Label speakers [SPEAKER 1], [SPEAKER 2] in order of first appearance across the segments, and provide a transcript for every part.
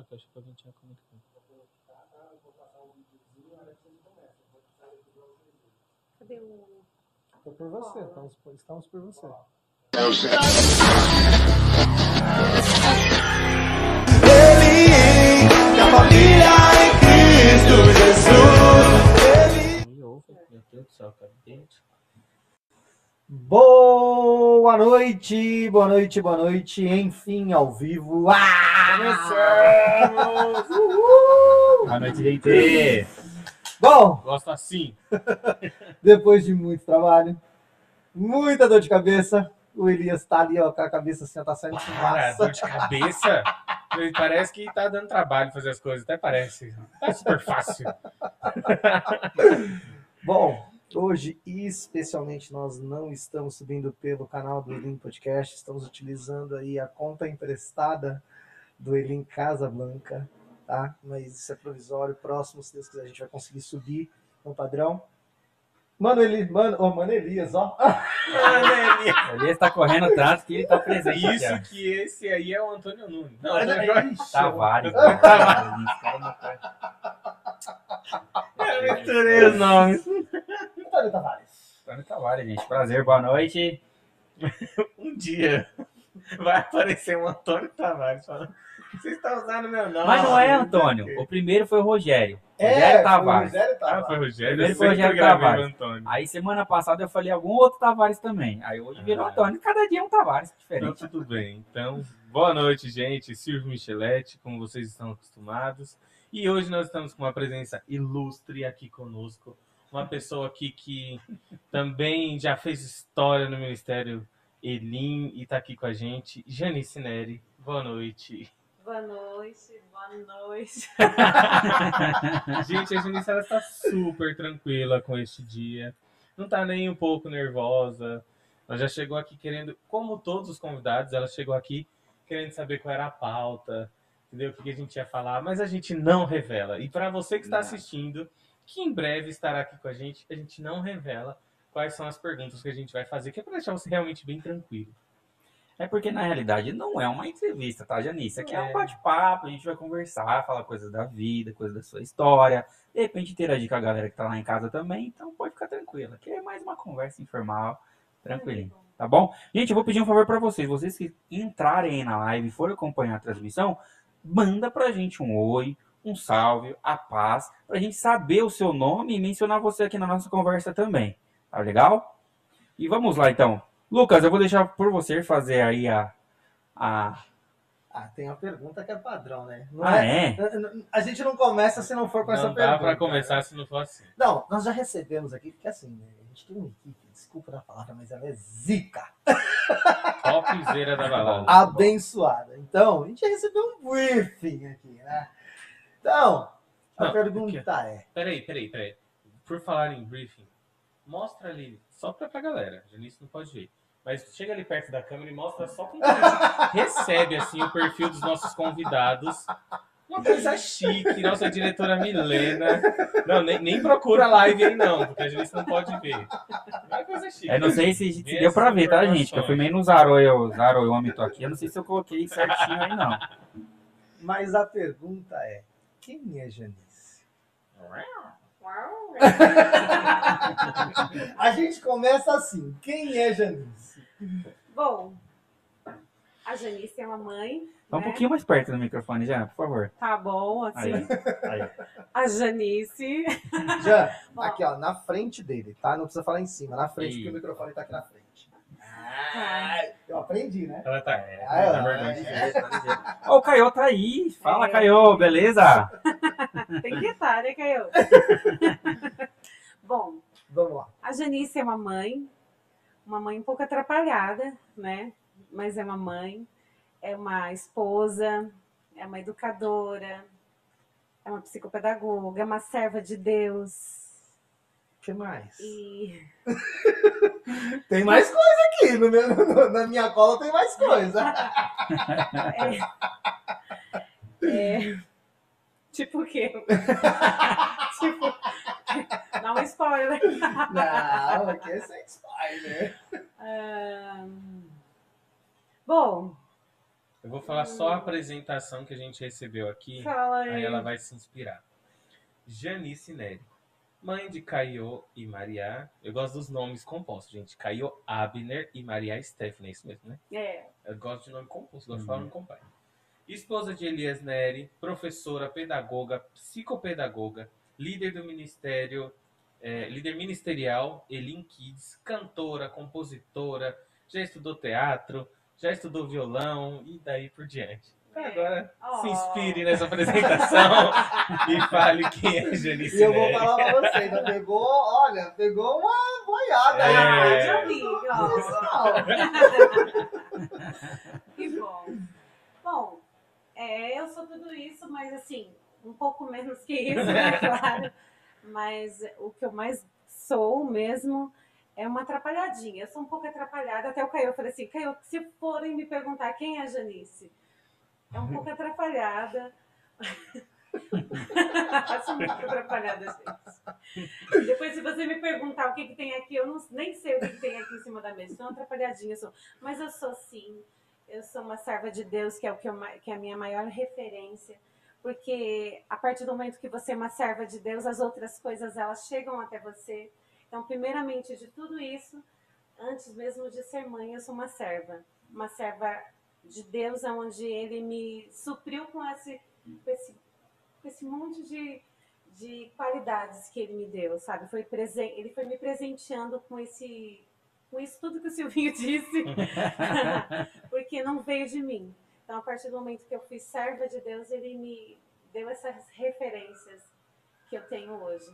[SPEAKER 1] Ah, que eu achei que alguém tinha comentado.
[SPEAKER 2] Cadê o.
[SPEAKER 3] Tô por você, estamos, por- estamos por você.
[SPEAKER 4] Ele, que a família em Cristo Jesus. Ele.
[SPEAKER 1] Me ouve, meu Deus do céu, cara. Gente.
[SPEAKER 3] Boa noite, boa noite, boa noite. Enfim, ao vivo. Ah!
[SPEAKER 4] Começamos!
[SPEAKER 5] Boa noite, gente.
[SPEAKER 3] Bom,
[SPEAKER 1] Gosto assim.
[SPEAKER 3] depois de muito trabalho, muita dor de cabeça, o Elias tá ali, ó, com a cabeça assim, ó, tá saindo
[SPEAKER 1] dor de cabeça. Parece que tá dando trabalho fazer as coisas. Até parece. Tá super fácil.
[SPEAKER 3] Bom, hoje, especialmente, nós não estamos subindo pelo canal do Elim Podcast, estamos utilizando aí a conta emprestada do Elim Casablanca, tá? Mas isso é provisório, próximo, se Deus quiser, a gente vai conseguir subir no padrão. Mano, Eli, mano, oh, mano Elias, ó.
[SPEAKER 5] O Elias tá correndo tanto que ele tá presente aqui,
[SPEAKER 1] Isso
[SPEAKER 5] ó.
[SPEAKER 1] que esse aí é o Antônio Nunes. Não,
[SPEAKER 3] Olha
[SPEAKER 1] Antônio
[SPEAKER 3] aí,
[SPEAKER 5] Tavares.
[SPEAKER 1] Eu misturei os nomes.
[SPEAKER 3] Antônio Tavares.
[SPEAKER 5] Antônio Tavares, gente. Prazer, boa noite.
[SPEAKER 1] Um dia vai aparecer um Antônio Tavares falando. Vocês estão usando meu nome.
[SPEAKER 5] Mas não é Antônio. O primeiro foi o Rogério. Rogério
[SPEAKER 3] É, foi o
[SPEAKER 5] Tavares.
[SPEAKER 3] Rogério
[SPEAKER 1] Ah,
[SPEAKER 3] Tavares.
[SPEAKER 1] foi o Rogério.
[SPEAKER 5] Primeiro foi o Rogério
[SPEAKER 1] gravei
[SPEAKER 5] Tavares.
[SPEAKER 1] o Antônio.
[SPEAKER 5] Aí semana passada eu falei algum outro Tavares também. Aí hoje virou
[SPEAKER 1] Ah.
[SPEAKER 5] Antônio. Cada dia é um Tavares
[SPEAKER 1] Então,
[SPEAKER 5] diferente.
[SPEAKER 1] tudo bem. Então, boa noite, gente. Silvio Michelete, como vocês estão acostumados. E hoje nós estamos com uma presença ilustre aqui conosco. Uma pessoa aqui que também já fez história no Ministério Elim e está aqui com a gente. Janice Neri, boa noite.
[SPEAKER 2] Boa noite, boa noite.
[SPEAKER 1] Gente, a Janice ela está super tranquila com este dia. Não está nem um pouco nervosa. Ela já chegou aqui querendo, como todos os convidados, ela chegou aqui querendo saber qual era a pauta, entendeu? O que a gente ia falar, mas a gente não revela. E para você que está
[SPEAKER 5] Não.
[SPEAKER 1] assistindo, que em breve estará aqui com a gente, a gente não revela quais são as perguntas que a gente vai fazer, que é para deixar você realmente bem tranquilo.
[SPEAKER 5] É porque na realidade não é uma entrevista, tá, Janice? Aqui é,
[SPEAKER 1] É.
[SPEAKER 5] um bate-papo, a gente vai conversar, falar coisas da vida, coisas da sua história. De repente interagir com a galera que tá lá em casa também, então pode ficar tranquila. Aqui é mais uma conversa informal, tranquilinho. Tá bom? Gente, eu vou pedir um favor pra vocês. Vocês que entrarem aí na live e forem acompanhar a transmissão, manda pra gente um oi, um salve, a paz, pra gente saber o seu nome e mencionar você aqui na nossa conversa também. Tá legal? E vamos lá então. Lucas, eu vou deixar por você fazer aí a. a...
[SPEAKER 3] Ah, tem uma pergunta que é padrão, né? Não
[SPEAKER 5] Ah, é?
[SPEAKER 3] A gente não começa se não for com essa
[SPEAKER 1] Não dá
[SPEAKER 3] pergunta.
[SPEAKER 1] para começar se não for assim.
[SPEAKER 3] Não, nós já recebemos aqui, porque assim, né, a gente tem uma equipe, desculpa da palavra, mas ela é zica,
[SPEAKER 1] Topzera da balada.
[SPEAKER 3] abençoada. Então, a gente já recebeu um briefing aqui, né? Então, a
[SPEAKER 1] Não,
[SPEAKER 3] pergunta é,
[SPEAKER 1] Peraí, peraí, peraí. Por falar em briefing, mostra ali, só pra, pra galera, a Janice não pode ver. Mas chega ali perto da câmera e mostra só como gente recebe assim, o perfil dos nossos convidados. Uma coisa chique, nossa diretora Milena. Não, nem, nem procura a live aí não, porque a Janice não pode ver. É uma coisa chique.
[SPEAKER 5] Eu não sei se, se deu pra ver, tá, gente? Que eu fui meio no Zaroio, Zaroiômetro aqui. Eu não sei se eu coloquei certinho aí, não.
[SPEAKER 3] mas a pergunta é, quem é Janice? A gente começa assim, quem é Janice?
[SPEAKER 2] Bom, a Janice é uma mãe.
[SPEAKER 5] Tá um
[SPEAKER 2] né?
[SPEAKER 5] pouquinho mais perto do microfone já, por favor.
[SPEAKER 2] Tá bom, assim.
[SPEAKER 5] Aí, aí.
[SPEAKER 2] A Janice.
[SPEAKER 3] Já,
[SPEAKER 2] Bom.
[SPEAKER 3] aqui ó, na frente dele, tá? Não precisa falar em cima, na frente,
[SPEAKER 5] Ih.
[SPEAKER 3] porque o microfone tá aqui na frente.
[SPEAKER 2] Tá.
[SPEAKER 3] Eu aprendi, né?
[SPEAKER 1] Ela tá.
[SPEAKER 3] Ah, é,
[SPEAKER 1] na verdade.
[SPEAKER 3] é.
[SPEAKER 5] Ó, o Caio tá aí. Fala,
[SPEAKER 2] É.
[SPEAKER 5] Caio, beleza?
[SPEAKER 2] Tem que estar, né, Caio? Bom,
[SPEAKER 3] Vamos lá.
[SPEAKER 2] a Janice é uma mãe. Uma mãe um pouco atrapalhada, né? Mas é uma mãe. É uma esposa. É uma educadora. É uma psicopedagoga. É uma serva de Deus.
[SPEAKER 3] O que mais?
[SPEAKER 2] E
[SPEAKER 3] Tem mais coisa aqui. no meu- no- na minha cola tem mais coisa.
[SPEAKER 2] É. Tipo o quê? tipo. Dá um spoiler.
[SPEAKER 3] Não, aqui é sem spoiler.
[SPEAKER 2] Ahn, Bom,
[SPEAKER 1] Eu vou falar só a apresentação que a gente recebeu aqui.
[SPEAKER 2] Fala aí.
[SPEAKER 1] Aí ela vai se inspirar. Janice Neri. Mãe de Caio e Maria. Eu gosto dos nomes compostos, gente. Caio Abner e Maria Stephanie, é isso mesmo, né?
[SPEAKER 2] É,
[SPEAKER 1] Eu gosto de nome composto, gosto de falar nome completo. Esposa de Elias Neri, professora, pedagoga, psicopedagoga, líder do ministério, eh, líder ministerial, Elim Kids, cantora, compositora, já estudou teatro, já estudou violão e daí por diante.
[SPEAKER 2] É.
[SPEAKER 1] Agora se
[SPEAKER 2] Oh.
[SPEAKER 1] inspire nessa apresentação e fale quem é Janice
[SPEAKER 3] E eu vou falar pra você, ainda pegou, olha, pegou uma boiada aí.
[SPEAKER 2] Ah,
[SPEAKER 1] É.
[SPEAKER 2] já vi, ó. Que bom. Bom, é, eu sou tudo isso, mas assim, um pouco menos que isso, né, claro. Mas o que eu mais sou mesmo é uma atrapalhadinha. Eu sou um pouco atrapalhada. Até o Caio, eu falei assim, Caio, se forem me perguntar quem é a Janice, é um pouco atrapalhada. Sou muito atrapalhada, gente. Depois, se você me perguntar o que, que tem aqui, eu não, nem sei o que, que tem aqui em cima da mesa. Uma atrapalhadinha, sou. Mas eu sou sim. Eu sou uma serva de Deus, que é o que, eu, que é a minha maior referência. Porque a partir do momento que você é uma serva de Deus, as outras coisas elas chegam até você. Então, primeiramente de tudo isso, antes mesmo de ser mãe, eu sou uma serva. Uma serva de Deus, onde Ele me supriu com esse, com esse, com esse monte de, de qualidades que Ele me deu, sabe? Foi presen ele foi me presenteando com esse com isso tudo que o Silvinho disse, porque não veio de mim. Então, a partir do momento que eu fui serva de Deus, Ele me deu essas referências que eu tenho hoje.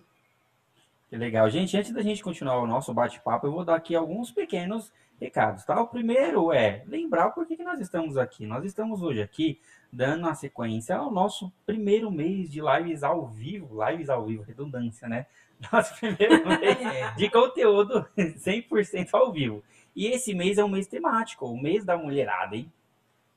[SPEAKER 5] Que legal. Gente, antes da gente continuar o nosso bate-papo, eu vou dar aqui alguns pequenos recados, tá? O primeiro é lembrar por que, que nós estamos aqui. Nós estamos hoje aqui dando a sequência ao nosso primeiro mês de lives ao vivo. Lives ao vivo, redundância, né? Nosso primeiro mês de conteúdo 100% ao vivo. E esse mês é um mês temático, o mês da mulherada, hein?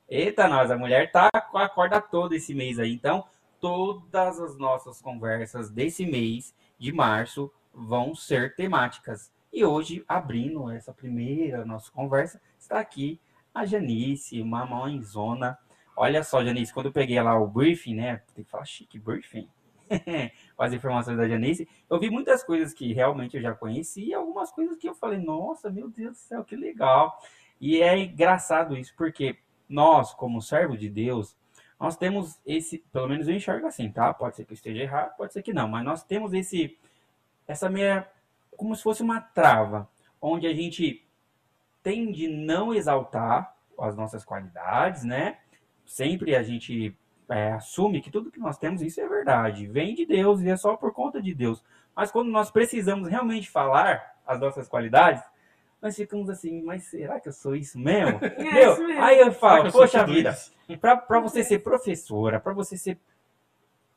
[SPEAKER 5] Eita, nós, a mulher tá com a corda toda esse mês aí. Então, todas as nossas conversas desse mês de março vão ser temáticas. E hoje, abrindo essa primeira nossa conversa, está aqui a Janice, uma mãezona. Olha só, Janice, quando eu peguei lá o briefing, né? Tem que falar chique, briefing. as informações da Janice, eu vi muitas coisas que realmente eu já conheci e algumas coisas que eu falei, nossa, meu Deus do céu, que legal. E é engraçado isso, porque nós, como servo de Deus, nós temos esse, pelo menos eu enxergo assim, tá? Pode ser que eu esteja errado, pode ser que não, mas nós temos esse, essa meia, como se fosse uma trava, onde a gente tende não exaltar as nossas qualidades, né? Sempre a gente é, assume que tudo que nós temos, isso é verdade, vem de Deus e é só por conta de Deus. Mas quando nós precisamos realmente falar as nossas qualidades, nós ficamos assim, mas será que eu sou isso mesmo?
[SPEAKER 2] É
[SPEAKER 5] Meu,
[SPEAKER 2] isso mesmo.
[SPEAKER 5] aí eu falo,
[SPEAKER 1] eu
[SPEAKER 5] poxa vida, para você ser professora, para você ser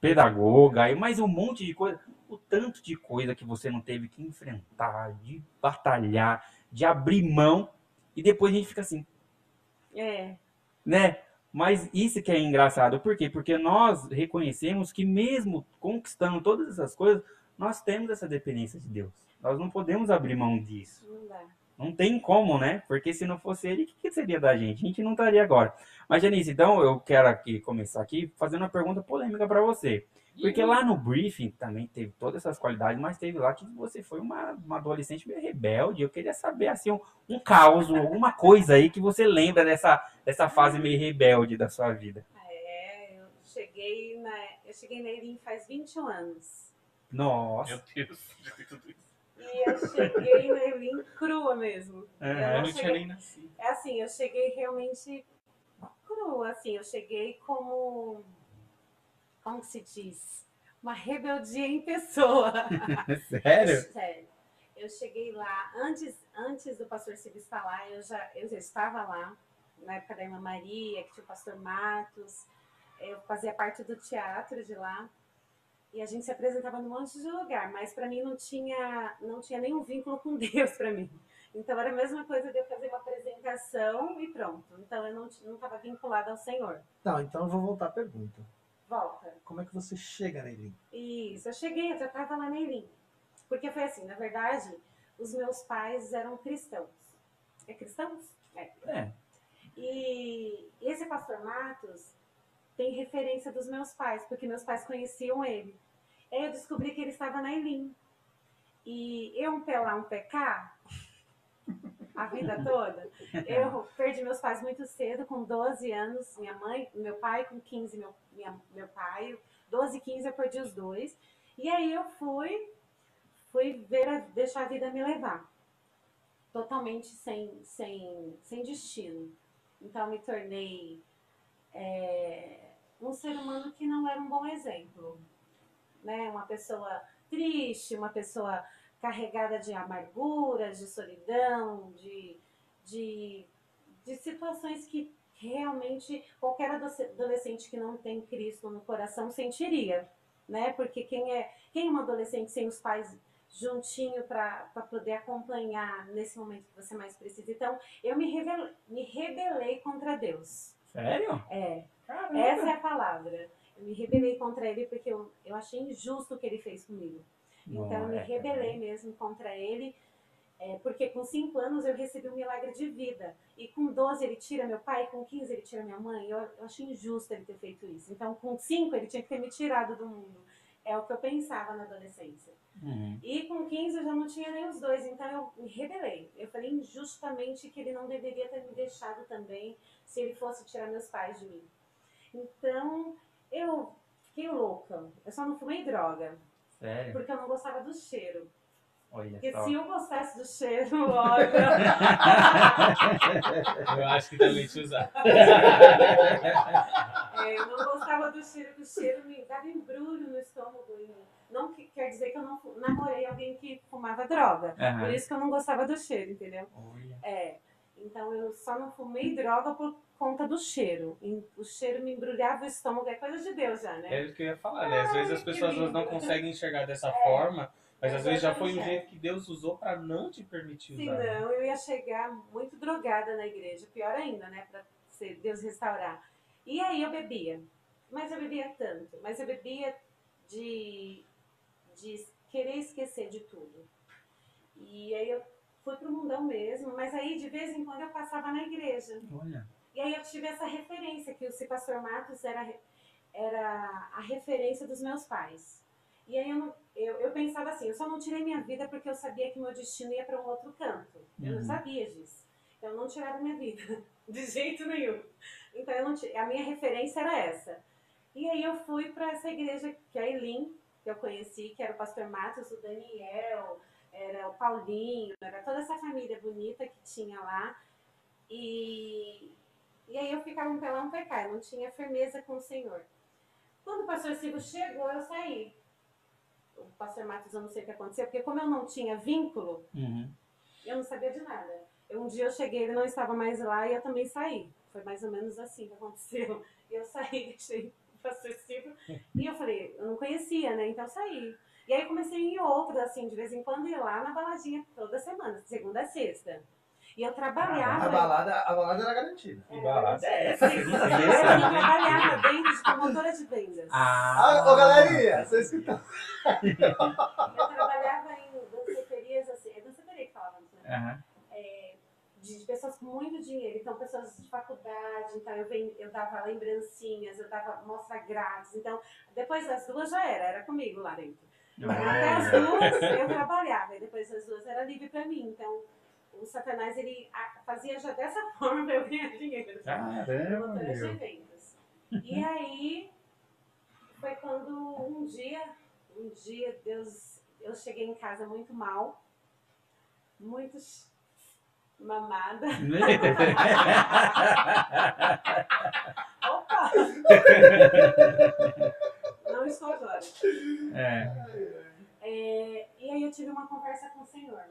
[SPEAKER 5] pedagoga e mais um monte de coisa, o tanto de coisa que você não teve que enfrentar, de batalhar, de abrir mão e depois a gente fica assim,
[SPEAKER 2] É,
[SPEAKER 5] né? Mas isso que é engraçado, por quê? Porque nós reconhecemos que mesmo conquistando todas essas coisas, nós temos essa dependência de Deus. Nós não podemos abrir mão disso.
[SPEAKER 2] não dá.
[SPEAKER 5] Não tem como, né? Porque se não fosse ele, o que, que seria da gente? A gente não estaria agora. Mas, Janice, então eu quero aqui começar aqui fazendo uma pergunta polêmica para você. Porque lá no briefing também teve todas essas qualidades, mas teve lá que você foi uma, uma adolescente meio rebelde. Eu queria saber, assim, um, um caos, alguma coisa aí que você lembra dessa, dessa fase meio rebelde da sua vida.
[SPEAKER 2] É, eu cheguei na, eu cheguei na Elim faz 21 anos.
[SPEAKER 5] Nossa.
[SPEAKER 1] Meu Deus.
[SPEAKER 2] E eu cheguei na Elim crua mesmo.
[SPEAKER 5] Aham.
[SPEAKER 2] Eu
[SPEAKER 1] Eu
[SPEAKER 2] não
[SPEAKER 1] tinha nem nascido.
[SPEAKER 2] É assim, eu cheguei realmente crua, assim, eu cheguei como como que se diz? Uma rebeldia em pessoa.
[SPEAKER 5] Sério?
[SPEAKER 2] Sério. Eu cheguei lá, antes, antes do pastor Silvio estar lá, eu já, eu já estava lá, na época da irmã Maria, que tinha o pastor Matos, eu fazia parte do teatro de lá, e a gente se apresentava num monte de lugar, mas para mim não tinha, não tinha nenhum vínculo com Deus para mim. Então era a mesma coisa de eu fazer uma apresentação e pronto. Então eu não estava vinculada ao Senhor.
[SPEAKER 3] Não, então eu vou voltar à pergunta.
[SPEAKER 2] Volta.
[SPEAKER 3] Como é que você chega nele?
[SPEAKER 2] Isso, eu cheguei, eu já estava lá na Elim. Porque foi assim, na verdade, os meus pais eram cristãos. É cristãos? É.
[SPEAKER 5] É.
[SPEAKER 2] E esse pastor Matos tem referência dos meus pais, porque meus pais conheciam ele. Aí eu descobri que ele estava na Elim. E eu um pé lá, um pé cá, a vida toda. Eu perdi meus pais muito cedo, com 12 anos, minha mãe, meu pai com 15, meu, minha, meu pai, 12 e 15 eu perdi os dois. E aí eu fui, fui ver a- deixar a vida me levar. Totalmente sem, sem, sem destino. Então me tornei é, um ser humano que não era um bom exemplo. Né? Uma pessoa triste, uma pessoa carregada de amargura, de solidão, de, de, de situações que realmente qualquer adolescente que não tem Cristo no coração sentiria, né? Porque quem é, quem é um adolescente sem os pais juntinho para poder acompanhar nesse momento que você mais precisa. Então, eu me, revel, me rebelei contra Deus.
[SPEAKER 5] Sério?
[SPEAKER 2] É,
[SPEAKER 5] Caramba.
[SPEAKER 2] essa é a palavra. Eu me rebelei contra ele porque eu, eu achei injusto o que ele fez comigo. Então eu me
[SPEAKER 5] é,
[SPEAKER 2] rebelei mesmo contra ele, é, porque com 5 anos eu recebi um milagre de vida. E com 12 ele tira meu pai, com 15 ele tira minha mãe. Eu, eu achei injusto ele ter feito isso. Então com 5 ele tinha que ter me tirado do mundo. É o que eu pensava na adolescência.
[SPEAKER 5] Uhum.
[SPEAKER 2] E com 15 eu já não tinha nem os dois, então eu me rebelei. Eu falei injustamente que ele não deveria ter me deixado também se ele fosse tirar meus pais de mim. Então eu fiquei louca. Eu só não fumei droga,
[SPEAKER 5] Sério?
[SPEAKER 2] porque eu não gostava do cheiro.
[SPEAKER 5] Olha
[SPEAKER 2] Porque
[SPEAKER 5] só.
[SPEAKER 2] se eu gostasse do cheiro, olha.
[SPEAKER 1] Eu acho que também te usar.
[SPEAKER 2] é, eu não gostava do cheiro, que o cheiro me dava embrulho no estômago. Não que- quer dizer que eu não namorei alguém que fumava droga.
[SPEAKER 5] Aham.
[SPEAKER 2] Por isso que eu não gostava do cheiro, entendeu?
[SPEAKER 5] Olha.
[SPEAKER 2] É. Então eu só não fumei droga por conta do cheiro. O cheiro me embrulhava o estômago, é coisa de Deus já, né?
[SPEAKER 1] É o que eu ia falar, né? Às vezes as
[SPEAKER 2] Ai,
[SPEAKER 1] pessoas
[SPEAKER 2] que
[SPEAKER 1] não
[SPEAKER 2] lindo.
[SPEAKER 1] conseguem enxergar dessa forma, mas às vezes já foi um
[SPEAKER 2] é.
[SPEAKER 1] jeito que Deus usou pra não te permitir usar. né?
[SPEAKER 2] não, eu ia chegar muito drogada na igreja. Pior ainda, né? Pra ser Deus restaurar. E aí eu bebia. Mas eu bebia tanto. Mas eu bebia de, de querer esquecer de tudo. E aí eu fui pro mundão mesmo. Mas aí de vez em quando eu passava na igreja.
[SPEAKER 5] Olha.
[SPEAKER 2] E aí eu tive essa referência, que o Se Pastor Matos era, era a referência dos meus pais. E aí eu, não- eu, eu pensava assim, eu só não tirei minha vida porque eu sabia que meu destino ia para um outro canto. Eu não
[SPEAKER 5] Uhum.
[SPEAKER 2] sabia disso. Então eu não tirava minha vida, de jeito nenhum. Então eu não a minha referência era essa. E aí eu fui para essa igreja que é a Elim, que eu conheci, que era o pastor Matos, o Daniel, era o Paulinho, era toda essa família bonita que tinha lá. E, e aí eu ficava um pelão pecar, não tinha firmeza com o Senhor. Quando o pastor Silvio chegou, eu saí. O pastor Matos, eu não sei o que aconteceu, porque como eu não tinha vínculo,
[SPEAKER 5] Uhum.
[SPEAKER 2] eu não sabia de nada. Eu, um dia eu cheguei, ele não estava mais lá e eu também saí. Foi mais ou menos assim que aconteceu. Eu saí, deixei o pastor Silvio. E eu falei, eu não conhecia, né? Então eu saí. E aí comecei em outros, assim, de vez em quando ir lá na baladinha toda semana, segunda a sexta. E eu trabalhava.
[SPEAKER 3] A balada, a balada era garantida.
[SPEAKER 5] Que balada é essa?
[SPEAKER 2] Eu trabalhava dentro de promotora de vendas.
[SPEAKER 3] Ah,
[SPEAKER 5] Ah,
[SPEAKER 3] ô galerinha, vocês estão.
[SPEAKER 2] Eu trabalhava em danceterias, assim, é danceteria que falava, né?
[SPEAKER 5] Aham.
[SPEAKER 2] De, de pessoas com muito dinheiro, então pessoas de faculdade, então eu, ven- eu dava lembrancinhas, eu dava mostra grátis, então depois das duas já era, era comigo lá dentro. Até as duas eu trabalhava, e depois das duas era livre pra mim, então o Satanás ele fazia já dessa forma pra eu ganhar dinheiro.
[SPEAKER 5] Caramba, meu.
[SPEAKER 2] eventos. E aí foi quando um dia, um dia Deus, eu cheguei em casa muito mal, muito mamada. Opa! Não estou agora.
[SPEAKER 5] é.
[SPEAKER 2] É, e aí eu tive uma conversa com o Senhor.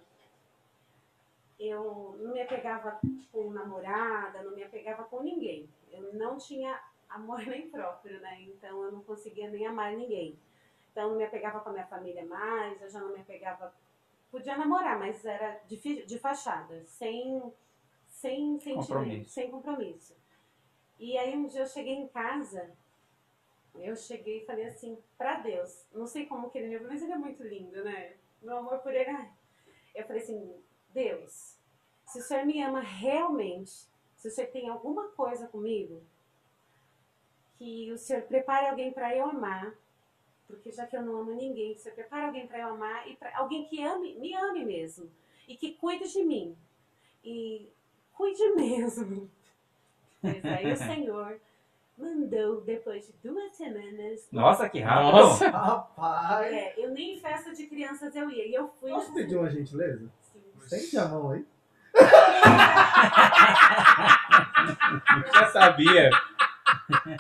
[SPEAKER 2] Eu não me apegava com namorada, não me apegava com ninguém. Eu não tinha amor nem próprio, né? Então eu não conseguia nem amar ninguém. Então eu não me apegava com a minha família mais, eu já não me apegava. Podia namorar, mas era de, de fachada, sem, sem sentimento, sem compromisso. E aí um dia eu cheguei em casa eu cheguei e falei assim, pra Deus, não sei como que ele me mas ele é muito lindo, né? Meu amor por ele. ai. Eu falei assim, Deus, se o Senhor me ama realmente, se o senhor tem alguma coisa comigo, que o senhor prepare alguém para eu amar, porque já que eu não amo ninguém, que o senhor prepare alguém para eu amar e pra, alguém que ame, me ame mesmo e que cuide de mim e cuide mesmo. Mas aí o Senhor mandou depois de duas semanas.
[SPEAKER 5] Nossa, que rápido.
[SPEAKER 1] Nossa.
[SPEAKER 3] Rapaz.
[SPEAKER 2] É, eu nem em festa de crianças eu ia e eu fui.
[SPEAKER 3] Posso pedir uma gentileza? Estende a mão aí.
[SPEAKER 1] Já sabia.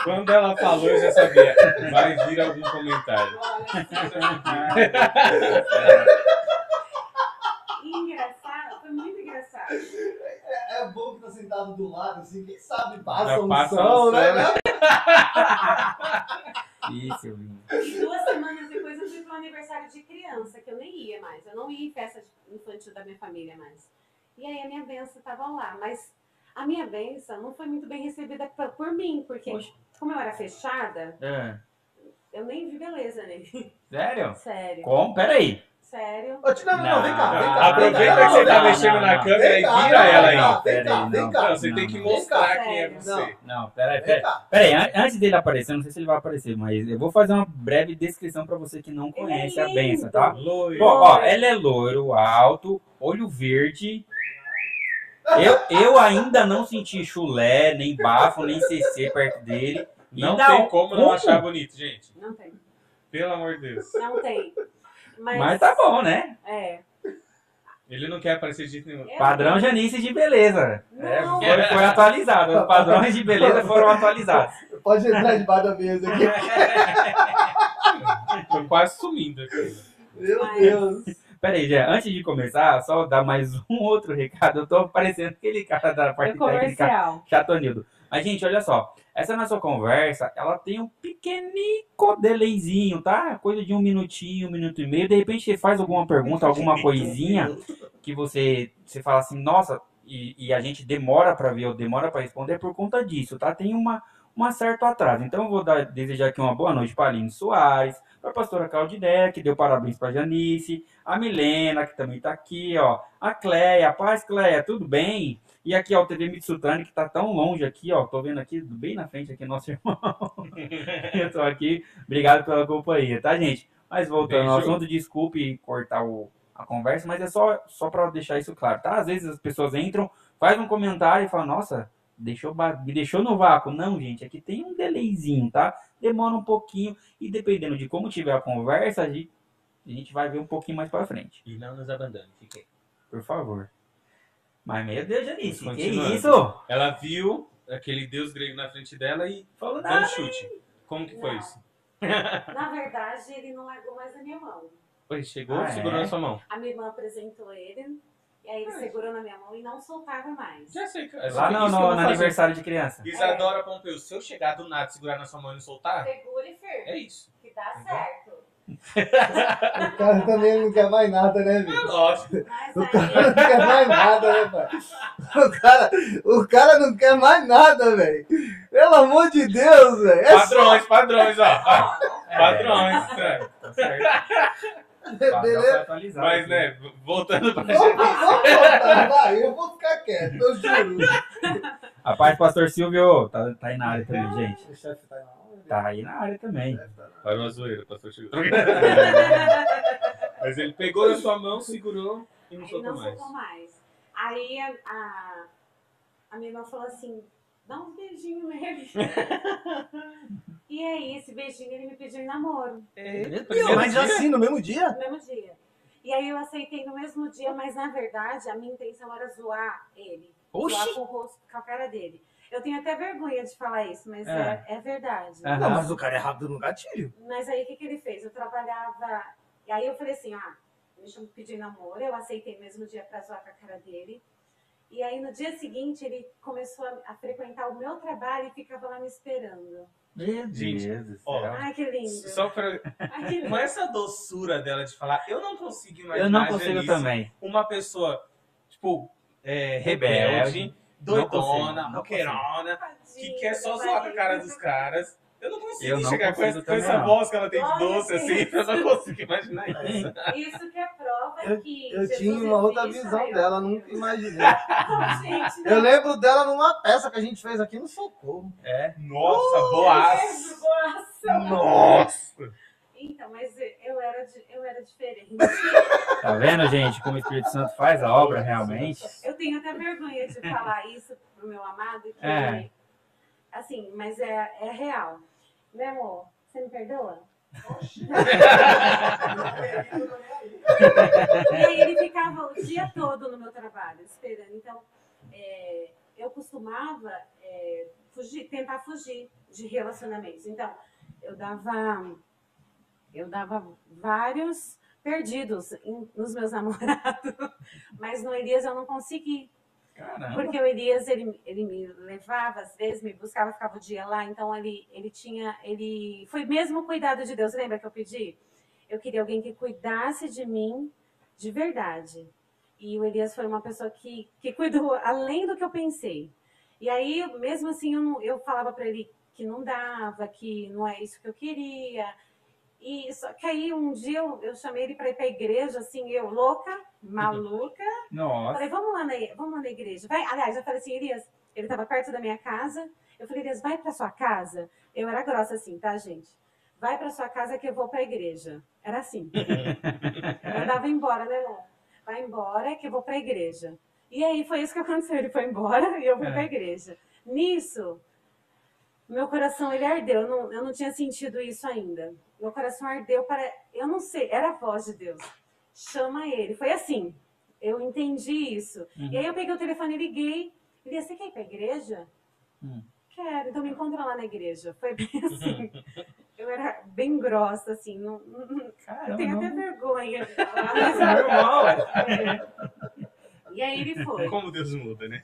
[SPEAKER 1] Quando ela falou, eu já sabia. Vai vir algum comentário.
[SPEAKER 2] Engraçado, foi muito engraçado.
[SPEAKER 3] É, é bom que tá sentado do lado, assim, quem sabe passa um
[SPEAKER 1] passa
[SPEAKER 3] som, né?
[SPEAKER 1] som, né?
[SPEAKER 5] Isso, eu vi.
[SPEAKER 2] Duas semanas aniversário de criança, que eu nem ia mais. Eu não ia em festa infantil da minha família mais. E aí a minha benção estava lá. Mas a minha benção não foi muito bem recebida por, por mim, porque
[SPEAKER 5] Poxa.
[SPEAKER 2] como eu era fechada,
[SPEAKER 5] É.
[SPEAKER 2] eu nem vi beleza nele.
[SPEAKER 5] Sério?
[SPEAKER 2] Sério.
[SPEAKER 5] Como? Peraí.
[SPEAKER 2] Sério.
[SPEAKER 3] Ô, Não, não, não, vem cá,
[SPEAKER 5] Não,
[SPEAKER 3] vem cá.
[SPEAKER 1] Aproveita que você tá mexendo na câmera e vira ela aí.
[SPEAKER 3] Vem cá, vem
[SPEAKER 5] não.
[SPEAKER 3] cá.
[SPEAKER 1] Não, você tem que mostrar quem é você.
[SPEAKER 5] Não, peraí, peraí. Peraí, an- antes dele aparecer, não sei se ele vai aparecer, mas eu vou fazer uma breve descrição pra você que não conhece a benção, tá?
[SPEAKER 1] Loiro.
[SPEAKER 5] Bom, ó, ela é loiro, alto, olho verde. Eu, eu ainda não senti chulé, nem bafo, nem CC perto dele.
[SPEAKER 1] Não tem como não achar bonito, gente.
[SPEAKER 2] Não tem.
[SPEAKER 1] Pelo amor de Deus.
[SPEAKER 2] Não tem. Mas,
[SPEAKER 5] Mas tá bom, né?
[SPEAKER 2] É.
[SPEAKER 1] Ele não quer aparecer de jeito nenhum.
[SPEAKER 2] Eu-
[SPEAKER 5] Padrão Janice de beleza. É,
[SPEAKER 2] Não.
[SPEAKER 5] foi, foi atualizado. Os padrões de beleza foram atualizados.
[SPEAKER 3] Pode entrar debaixo da mesa aqui.
[SPEAKER 1] Tô quase sumindo aqui.
[SPEAKER 3] Meu
[SPEAKER 2] Mas-
[SPEAKER 3] Deus.
[SPEAKER 5] Pera aí, já, antes de começar, só dar mais um outro recado. Eu tô parecendo aquele cara da parte técnica chatonildo. Mas, gente, olha só. Essa nossa conversa, ela tem um pequenico delayzinho, tá? Coisa de um minutinho, um minuto e meio. De repente você faz alguma pergunta, alguma coisinha que você, você fala assim, nossa, e, e a gente demora pra ver ou demora pra responder por conta disso, tá? Tem uma, uma certo atraso. Então eu vou dar, desejar aqui uma boa noite para Aline Soares, para a pastora Claudinea, que deu parabéns para Janice, a Milena, que também tá aqui, ó, a Cleia, paz Cleia, tudo bem? E aqui, ó, o TV Mitsutani, que tá tão longe aqui, ó, tô vendo aqui, bem na frente aqui, nosso irmão. eu tô aqui, obrigado pela companhia, tá, gente? Mas voltando ao
[SPEAKER 1] Beijo.
[SPEAKER 5] assunto, desculpe cortar o, a conversa, mas é só, só para deixar isso claro, tá? Às vezes as pessoas entram, faz um comentário e falam, nossa, deixou, me deixou no vácuo. Não, gente, aqui tem um delayzinho, tá? Demora um pouquinho e dependendo de como tiver a conversa, a gente, a gente vai ver um pouquinho mais pra frente,
[SPEAKER 1] E não nos abandone, fiquei.
[SPEAKER 5] por favor. Mas, meu Deus, Janice, que isso?
[SPEAKER 1] Ela viu aquele deus grego na frente dela e
[SPEAKER 5] Falou nada.
[SPEAKER 1] um chute. Como que foi
[SPEAKER 2] Não.
[SPEAKER 1] isso?
[SPEAKER 2] Na verdade, ele não largou mais a minha mão.
[SPEAKER 1] Oi, chegou,
[SPEAKER 5] Ah,
[SPEAKER 1] segurou
[SPEAKER 5] é?
[SPEAKER 1] na sua mão.
[SPEAKER 2] A minha irmã apresentou ele, e aí ele
[SPEAKER 1] Ah.
[SPEAKER 2] segurou na minha mão e não soltava mais.
[SPEAKER 1] Já sei. É
[SPEAKER 5] Lá no,
[SPEAKER 1] que
[SPEAKER 5] no, aniversário de criança.
[SPEAKER 1] Isadora Pompeu, se eu chegar do nada, segurar na sua mão e não soltar,
[SPEAKER 2] Segura e firme,
[SPEAKER 1] é isso.
[SPEAKER 2] que dá certo.
[SPEAKER 3] O cara também não quer mais nada, né,
[SPEAKER 1] É
[SPEAKER 3] velho?
[SPEAKER 1] lógico.
[SPEAKER 2] Mas
[SPEAKER 3] O cara não
[SPEAKER 2] aí,
[SPEAKER 3] quer mais nada, né, pai? O cara, o cara não quer mais nada, velho. Pelo amor de Deus, velho. É só...
[SPEAKER 1] Padrões, padrões, ó.
[SPEAKER 5] É,
[SPEAKER 1] Padrões, né?
[SPEAKER 5] Tá certo.
[SPEAKER 3] Beleza?
[SPEAKER 1] Mas,
[SPEAKER 5] aqui.
[SPEAKER 1] né, voltando pra
[SPEAKER 3] Vamos,
[SPEAKER 1] gente.
[SPEAKER 3] vamos voltar, vai. Eu vou ficar quieto, eu juro.
[SPEAKER 5] A parte do pastor Silvio tá, tá aí na área também, gente.
[SPEAKER 3] O chefe tá aí na hora.
[SPEAKER 5] Tá aí na área também.
[SPEAKER 1] Para uma zoeira, pastor chegou. Mas ele pegou na sua mão, segurou e não soltou
[SPEAKER 2] não
[SPEAKER 1] mais.
[SPEAKER 2] soltou mais. Aí a, a, a minha irmã falou assim, dá uns beijinhos nele. e aí, esse beijinho ele me pediu em namoro.
[SPEAKER 1] Primeiro
[SPEAKER 3] Mas
[SPEAKER 1] dia?
[SPEAKER 3] assim, no mesmo dia?
[SPEAKER 2] No mesmo dia. E aí eu aceitei no mesmo dia, mas na verdade a minha intenção era zoar ele.
[SPEAKER 5] Oxi!
[SPEAKER 2] Zoar com o rosto, com a cara dele. Eu tenho até vergonha de falar isso, mas é, é verdade.
[SPEAKER 5] Aham.
[SPEAKER 3] Não, mas o cara é rápido no gatilho.
[SPEAKER 2] Mas aí o que, que ele fez? Eu trabalhava. E aí eu falei assim: ah, me chamou pedir namoro, eu aceitei no mesmo dia pra zoar com a cara dele. E aí no dia seguinte ele começou a, a frequentar o meu trabalho e ficava lá me esperando.
[SPEAKER 5] Meu
[SPEAKER 1] Gente, ó.
[SPEAKER 2] Ai, que lindo.
[SPEAKER 1] Só pra...
[SPEAKER 2] Ai, que lindo.
[SPEAKER 1] Com essa doçura dela de falar, eu não consigo imaginar
[SPEAKER 5] Eu não consigo também.
[SPEAKER 1] uma pessoa, tipo, é,
[SPEAKER 5] Rebelde.
[SPEAKER 1] rebelde, doidona, roqueirona, que quer só zoar com a cara dos caras. Eu não consigo
[SPEAKER 5] Eu não
[SPEAKER 1] chegar com,
[SPEAKER 5] consigo
[SPEAKER 1] essa, com essa voz que ela tem de doce, assim.
[SPEAKER 2] gente.
[SPEAKER 1] Eu não consigo imaginar isso.
[SPEAKER 2] Isso que é prova
[SPEAKER 3] Eu-
[SPEAKER 2] que.
[SPEAKER 3] Eu
[SPEAKER 2] Jesus
[SPEAKER 3] tinha uma outra visão
[SPEAKER 2] ó.
[SPEAKER 3] dela, nunca imaginei.
[SPEAKER 2] Gente,
[SPEAKER 3] Eu lembro dela numa peça que a gente fez aqui no Socorro.
[SPEAKER 5] É.
[SPEAKER 1] Nossa, boas.
[SPEAKER 2] Nossa.
[SPEAKER 1] Nossa.
[SPEAKER 2] Então, mas eu era, eu era diferente.
[SPEAKER 5] Tá vendo, gente, como o Espírito Santo faz a obra realmente?
[SPEAKER 2] Eu tenho até vergonha de falar isso pro meu amado, que
[SPEAKER 5] É.
[SPEAKER 2] assim, mas é, é real. Meu amor, você me perdoa? E aí ele ficava o dia todo no meu trabalho, esperando. Então, é, eu costumava é, fugir, tentar fugir de relacionamentos. Então, eu dava, eu dava vários perdidos em- nos meus namorados, mas no Elias eu não consegui.
[SPEAKER 5] Caramba.
[SPEAKER 2] Porque o Elias, ele, ele me levava, às vezes, me buscava, ficava o dia lá, então ele, ele tinha, ele foi mesmo cuidado de Deus. Lembra que eu pedi? Eu queria alguém que cuidasse de mim de verdade. E o Elias foi uma pessoa que, que cuidou além do que eu pensei. E aí, mesmo assim, eu, não- eu falava para ele que não dava, que não é isso que eu queria. E só que aí um dia eu, eu chamei ele para ir para a igreja, assim, eu louca, maluca.
[SPEAKER 5] Nossa.
[SPEAKER 2] Falei, vamos lá, na, vamos lá na igreja. Vai. Aliás, eu falei assim, Elias, ele estava perto da minha casa. Eu falei, Elias, vai para sua casa. Eu era grossa assim, tá, gente? Vai para sua casa que eu vou para a igreja. Era assim. Eu mandava embora, né? Vai embora que eu vou para a igreja. E aí foi isso que aconteceu. Ele foi embora e eu fui
[SPEAKER 5] É.
[SPEAKER 2] para a igreja. Nisso, meu coração ele ardeu. Eu não, eu não tinha sentido isso ainda. Meu coração ardeu para. Eu não sei, era a voz de Deus. Chama ele. Foi assim. Eu entendi isso. E aí eu peguei o telefone e liguei. Ele disse, você quer ir para a igreja?
[SPEAKER 5] Hum.
[SPEAKER 2] Quero, então me encontra lá na igreja. Foi bem assim. Eu era bem grossa, assim. Não, não- eu
[SPEAKER 5] Caramba.
[SPEAKER 2] tenho até
[SPEAKER 5] não-
[SPEAKER 2] vergonha de falar, mas
[SPEAKER 5] É normal, é.
[SPEAKER 2] E aí ele foi.
[SPEAKER 1] Como Deus muda, né?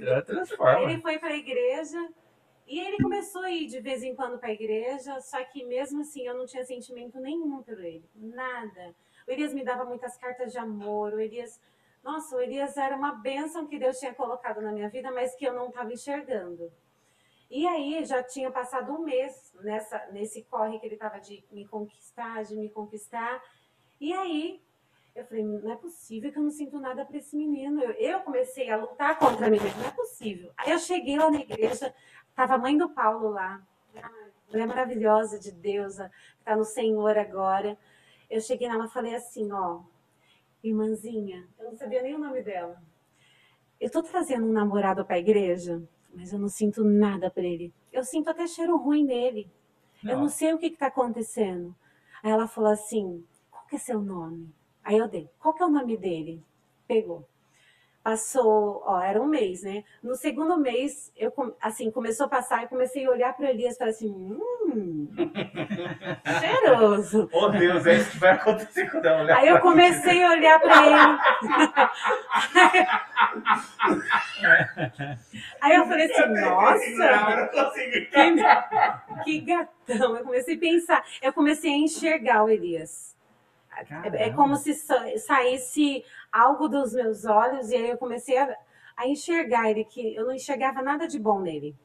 [SPEAKER 5] Ela transforma.
[SPEAKER 2] Ele foi para a igreja e ele começou a ir de vez em quando para a igreja, só que mesmo assim eu não tinha sentimento nenhum por ele, nada. O Elias me dava muitas cartas de amor, o Elias, nossa, o Elias era uma bênção que Deus tinha colocado na minha vida, mas que eu não estava enxergando. E aí já tinha passado um mês nessa, nesse corre que ele estava de me conquistar, de me conquistar. E aí eu falei, não é possível que eu não sinto nada para esse menino. Eu, eu comecei a lutar contra mim mesmo, não é possível. Aí eu cheguei lá na igreja, tava a mãe do Paulo lá, Ai, mulher maravilhosa de Deus, a- que tá no Senhor agora. Eu cheguei nela e falei assim, ó, irmãzinha, eu não sabia nem o nome dela. Eu tô trazendo um namorado para a igreja, mas eu não sinto nada para ele. Eu sinto até cheiro ruim nele. Eu não sei o que está acontecendo. Aí ela falou assim: qual que é seu nome? Aí eu dei, qual que é o nome dele? Pegou. Passou, ó, era um mês, né? No segundo mês, eu, assim, começou a passar, eu comecei a olhar para Elias e falei assim: hum, cheiroso.
[SPEAKER 1] Oh, Deus, é isso que vai acontecer quando ela olhar
[SPEAKER 2] Aí eu comecei a olhar para ele. Aí eu falei assim:
[SPEAKER 1] eu
[SPEAKER 2] nossa, que, que gatão. Eu comecei a pensar, eu comecei a enxergar o Elias. É, é como se sa- saísse algo dos meus olhos e aí eu comecei a, a enxergar ele, que eu não enxergava nada de bom nele.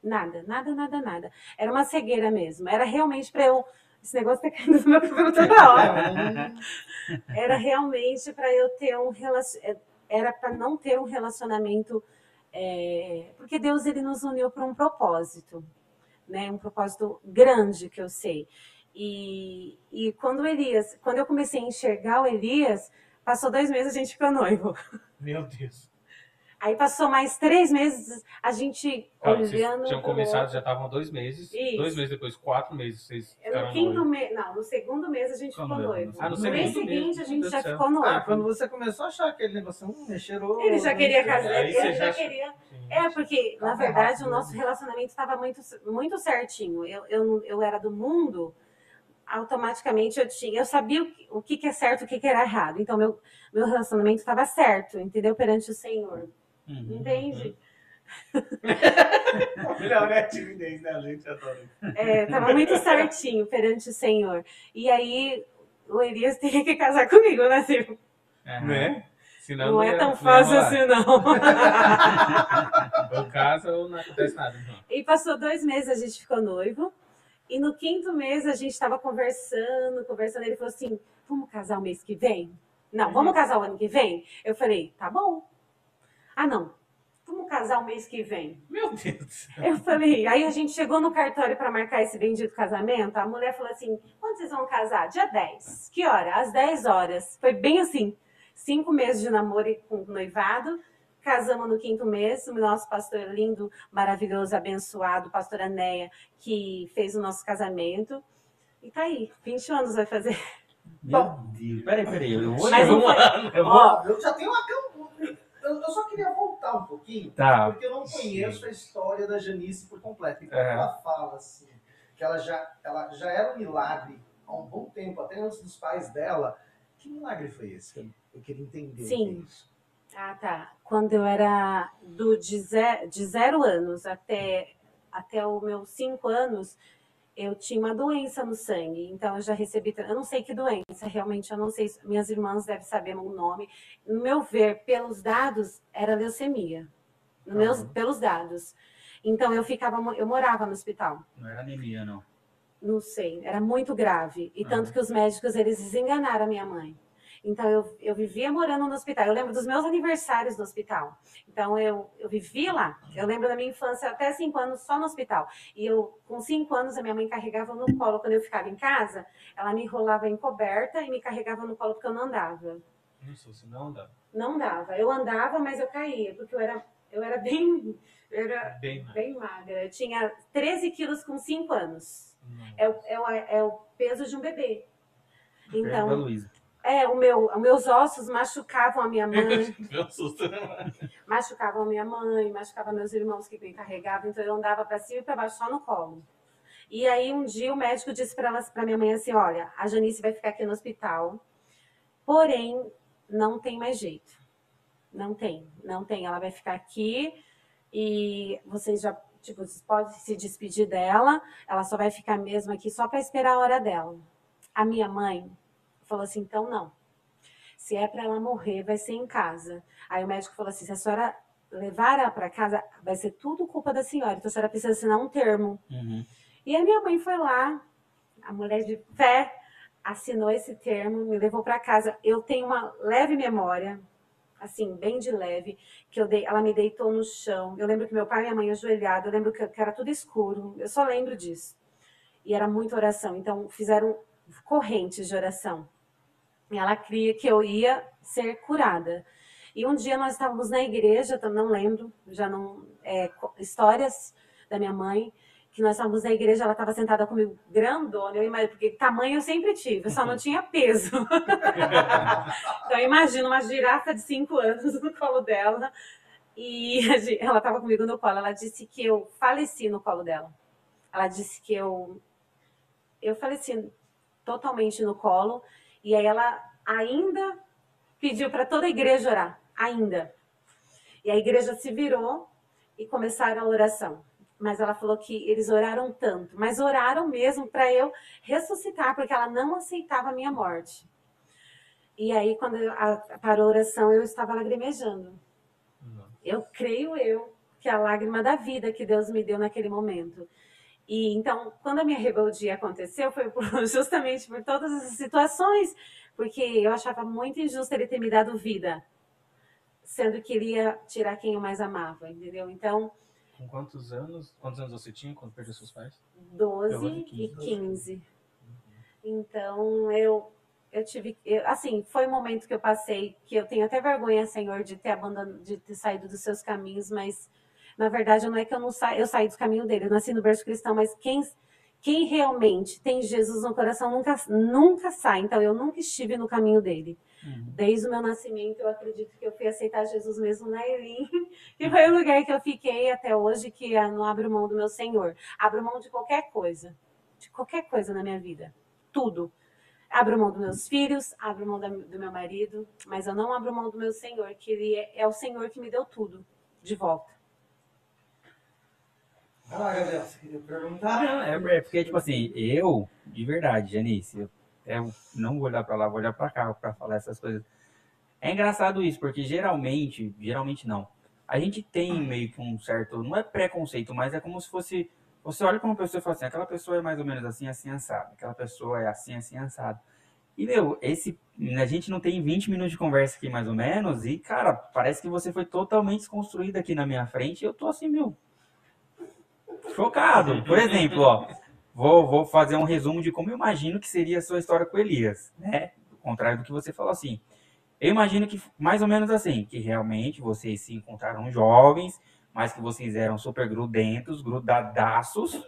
[SPEAKER 2] Nada, nada, nada, nada. Era uma cegueira mesmo. Era realmente para eu. Esse negócio tá caindo no meu cabelo toda hora. Era realmente para eu ter um relacionamento. Era para não ter um relacionamento. é, Porque Deus ele nos uniu para um propósito, né? Um propósito grande que eu sei. E, e quando Elias, quando eu comecei a enxergar o Elias, passou dois meses a gente ficou noivo.
[SPEAKER 1] Meu Deus.
[SPEAKER 2] Aí passou mais três meses a gente
[SPEAKER 1] vocês
[SPEAKER 2] olhando.
[SPEAKER 1] tinham
[SPEAKER 2] pro
[SPEAKER 1] começado, já estavam dois meses.
[SPEAKER 2] Isso.
[SPEAKER 1] Dois meses depois, quatro meses, vocês
[SPEAKER 2] No quinto mês, não, no segundo mês a gente
[SPEAKER 5] Ficou
[SPEAKER 2] ficou
[SPEAKER 5] noivo,
[SPEAKER 2] noivo.
[SPEAKER 5] no
[SPEAKER 1] Ah, no
[SPEAKER 2] no mês seguinte
[SPEAKER 1] mês,
[SPEAKER 2] a
[SPEAKER 1] meu
[SPEAKER 2] gente já ficou noivo.
[SPEAKER 3] Ah, quando você começou a achar aquele negócio, hum, é cheiroso.
[SPEAKER 2] Ele já queria casar, ele já
[SPEAKER 1] já-
[SPEAKER 2] queria.
[SPEAKER 1] Sim.
[SPEAKER 2] É, porque, na verdade,
[SPEAKER 3] rápido,
[SPEAKER 2] o nosso
[SPEAKER 3] né?
[SPEAKER 2] relacionamento estava muito, muito certinho. Eu, eu, não- eu era do mundo, automaticamente eu tinha. Eu sabia o que, o que é certo e o que, que era errado. Então, meu, meu relacionamento estava certo, entendeu? Perante o Senhor.
[SPEAKER 5] Uhum.
[SPEAKER 2] Entende?
[SPEAKER 1] Melhor, né? Timidez, né? A gente adora.
[SPEAKER 2] É, tava muito certinho perante o Senhor. E aí, o Elias teria que casar comigo, né, Silvio?
[SPEAKER 5] Aham.
[SPEAKER 1] Né? Senão
[SPEAKER 2] Não é tão
[SPEAKER 1] ia
[SPEAKER 2] fácil assim, não.
[SPEAKER 1] Ou casa ou não acontece nada. Não.
[SPEAKER 2] E passou dois meses, a gente ficou noivo. E no quinto mês a gente estava conversando, conversando. Ele falou assim: vamos casar o mês que vem? Não, vamos casar o ano que vem? Eu falei: tá bom. Ah, não. Vamos casar o mês que vem.
[SPEAKER 1] Meu Deus.
[SPEAKER 2] Eu falei, aí a gente chegou no cartório para marcar esse bendito casamento. A mulher falou assim: quando vocês vão casar? Dia 10. Que hora? Às 10 horas. Foi bem assim: cinco meses de namoro e com noivado. Casamos no quinto mês. O nosso pastor lindo, maravilhoso, abençoado, pastor Anéia, que fez o nosso casamento. E tá aí, 20 anos vai fazer.
[SPEAKER 5] Meu
[SPEAKER 2] Bom.
[SPEAKER 5] Deus. Peraí, peraí. Eu vou.
[SPEAKER 2] Mas não
[SPEAKER 5] vou-
[SPEAKER 2] foi-
[SPEAKER 5] eu vou-
[SPEAKER 2] Ó,
[SPEAKER 3] Eu já tenho uma. Eu, eu só queria voltar um pouquinho,
[SPEAKER 5] Tá.
[SPEAKER 3] porque eu não conheço a história da Janice por completo. E quando
[SPEAKER 5] É.
[SPEAKER 3] ela fala assim, que ela já, ela já era um milagre há um bom tempo, até antes dos pais dela, que milagre foi esse? Que eu, queria entender.
[SPEAKER 2] Sim.
[SPEAKER 3] é isso.
[SPEAKER 2] Ah, tá. Quando eu era do, de, ze- de zero anos até, até os meus cinco anos, eu tinha uma doença no sangue. Então, eu já recebi. Eu não sei que doença, realmente, eu não sei. se- Minhas irmãs devem saber o nome. No meu ver, pelos dados, era leucemia. No meus, pelos dados. Então, eu ficava. Eu morava no hospital.
[SPEAKER 5] Não era anemia, não.
[SPEAKER 2] Não sei, era muito grave. E tanto
[SPEAKER 5] Aham.
[SPEAKER 2] que os médicos, eles desenganaram a minha mãe. Então, eu, eu vivia morando no hospital. Eu lembro dos meus aniversários no hospital. Então, eu, eu vivia lá. Eu lembro da minha infância até cinco anos só no hospital. E eu, com cinco anos, a minha mãe carregava no colo. Quando eu ficava em casa, ela me enrolava em coberta e me carregava no colo porque eu não andava.
[SPEAKER 1] Nossa, se não dá.
[SPEAKER 2] Não dava. Eu andava, mas eu caía, porque eu era, eu era bem... Eu era
[SPEAKER 1] Bem
[SPEAKER 2] bem magra. Eu tinha 13 quilos com cinco anos
[SPEAKER 1] Não.
[SPEAKER 2] é o, é, o, é o peso de um bebê. Então,
[SPEAKER 5] Luísa.
[SPEAKER 2] É, o meu, os meus ossos machucavam a minha mãe, machucavam a minha mãe, machucavam meus irmãos que me carregavam, então eu andava para cima e para baixo só no colo. E aí um dia o médico disse para minha mãe assim, olha, a Janice vai ficar aqui no hospital, porém não tem mais jeito. Não tem, não tem. Ela vai ficar aqui e vocês já, tipo, vocês podem se despedir dela. Ela só vai ficar mesmo aqui só para esperar a hora dela. A minha mãe falou assim, então não. Se é para ela morrer, vai ser em casa. Aí o médico falou assim, se a senhora levar ela para casa, vai ser tudo culpa da senhora. Então a senhora precisa assinar um termo.
[SPEAKER 5] Uhum.
[SPEAKER 2] E a minha mãe foi lá, a mulher de fé, assinou esse termo, me levou para casa. Eu tenho uma leve memória, assim, bem de leve, que eu dei, ela me deitou no chão. Eu lembro que meu pai e minha mãe ajoelhados, eu lembro que, que era tudo escuro. Eu só lembro disso. E era muita oração. Então fizeram correntes de oração. E ela cria que eu ia ser curada. E um dia nós estávamos na igreja, não lembro, já não é, histórias da minha mãe, que nós estávamos na igreja, ela estava sentada comigo, grandona, eu imagino, porque tamanho eu sempre tive, eu só não tinha peso. então eu imagino uma girafa de 5 anos no colo dela, e ela estava comigo no colo, ela disse que eu faleci no colo dela. Ela disse que eu, eu faleci totalmente no colo, e aí ela ainda pediu para toda a igreja orar, ainda. E a igreja se virou e começaram a oração. Mas ela falou que eles oraram tanto, mas oraram mesmo para eu ressuscitar, porque ela não aceitava a minha morte. E aí, quando eu- a, parou a oração, eu estava lagrimejando.
[SPEAKER 1] Não.
[SPEAKER 2] Eu creio eu que a lágrima da vida que Deus me deu naquele momento. E então, quando a minha rebeldia aconteceu, foi por- justamente por todas essas situações, porque eu achava muito injusto ele ter me dado vida, sendo que ele ia tirar quem eu mais amava, entendeu? Então,
[SPEAKER 1] Com quantos anos? Quantos anos você tinha quando perdeu seus pais?
[SPEAKER 2] 12
[SPEAKER 5] 12
[SPEAKER 2] e
[SPEAKER 5] e
[SPEAKER 2] 15. Então, eu, eu tive. eu- assim, foi um momento que eu passei que eu tenho até vergonha, Senhor, de ter abandonado, de ter saído dos seus caminhos, mas na verdade não é que eu não sa, eu saí do caminho dele, eu nasci no berço cristão, mas quem, quem realmente tem Jesus no coração nunca, nunca sai. Então, eu nunca estive no caminho dele.
[SPEAKER 5] Uhum.
[SPEAKER 2] Desde o meu nascimento, eu acredito que eu fui aceitar Jesus mesmo na Elim. E foi o lugar que eu fiquei até hoje, que eu não abro mão do meu Senhor. Abro mão de qualquer coisa. De qualquer coisa na minha vida. Tudo. Abro mão dos meus filhos, abro mão da- do meu marido, mas eu não abro mão do meu Senhor, que Ele é, é o Senhor que me deu tudo de volta.
[SPEAKER 3] Vai lá, Gabriel, você queria perguntar?
[SPEAKER 5] Não, é, é porque, tipo assim, eu, de verdade, Janice, eu, eu não vou olhar pra lá, vou olhar pra cá pra falar essas coisas. É engraçado isso, porque geralmente, geralmente não, a gente tem meio que um certo, não é preconceito, mas é como se fosse Você olha para uma pessoa e fala assim, aquela pessoa é mais ou menos assim, assim, assado. Aquela pessoa é assim, assim, assado. E, meu, esse, a gente não tem 20 minutos de conversa aqui, mais ou menos, e, cara, parece que você foi totalmente desconstruído aqui na minha frente, e eu tô assim, meu, chocado. Por exemplo, ó, vou, vou fazer um resumo de como eu imagino que seria a sua história com Elias, né? Ao contrário do que você falou assim. Eu imagino que mais ou menos assim, que realmente vocês se encontraram jovens, mas que vocês eram super grudentos, grudadaços,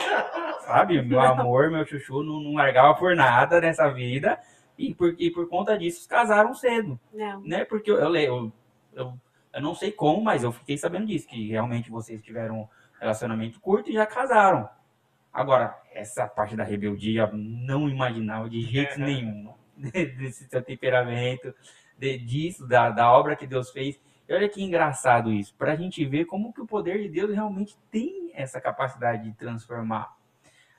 [SPEAKER 5] sabe? Meu amor, meu chuchu não, não largava por nada nessa vida, e por, e por conta disso casaram cedo,
[SPEAKER 2] Não.
[SPEAKER 5] né? Porque eu, eu, eu, eu, não sei como, mas eu fiquei sabendo disso, que realmente vocês tiveram relacionamento curto e já casaram. Agora, essa parte da rebeldia, não imaginava de jeito nenhum desse seu temperamento, de- disso, da, da obra que Deus fez. E olha que engraçado isso, para a gente ver como que o poder de Deus realmente tem essa capacidade de transformar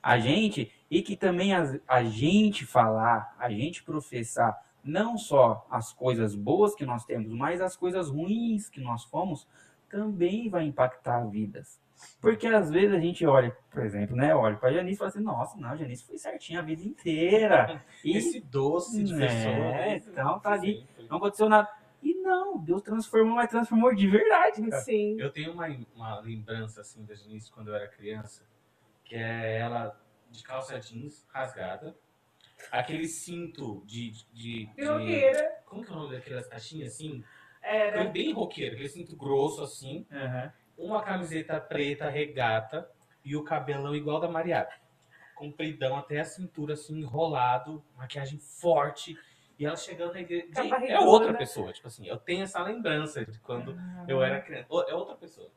[SPEAKER 5] a gente e que também a, a gente falar, a gente professar não só as coisas boas que nós temos, mas as coisas ruins que nós fomos, também vai impactar vidas. Porque às vezes a gente olha, por exemplo, né? Olha para Janice e fala assim, nossa, não, a Janice foi certinha a vida inteira. E
[SPEAKER 1] Esse doce de
[SPEAKER 5] É,
[SPEAKER 1] pessoa. né?
[SPEAKER 5] então tá ali.
[SPEAKER 1] Sempre.
[SPEAKER 5] não aconteceu nada. E não, Deus transformou, mas transformou de verdade, cara.
[SPEAKER 2] Sim.
[SPEAKER 1] Eu tenho uma, uma lembrança assim da Janice quando eu era criança, que é ela de calça jeans rasgada, aquele cinto de. de, de como que é o nome daquelas caixinhas assim?
[SPEAKER 2] Era.
[SPEAKER 1] Foi bem roqueiro, aquele cinto grosso assim, uma camiseta preta regata e o cabelão igual da Mariada. Compridão até a cintura, assim, enrolado, maquiagem forte. E ela chegando na igreja. Gente, é outra pessoa, tipo assim, eu tenho essa lembrança de quando
[SPEAKER 2] Ah.
[SPEAKER 1] eu era criança. É outra pessoa.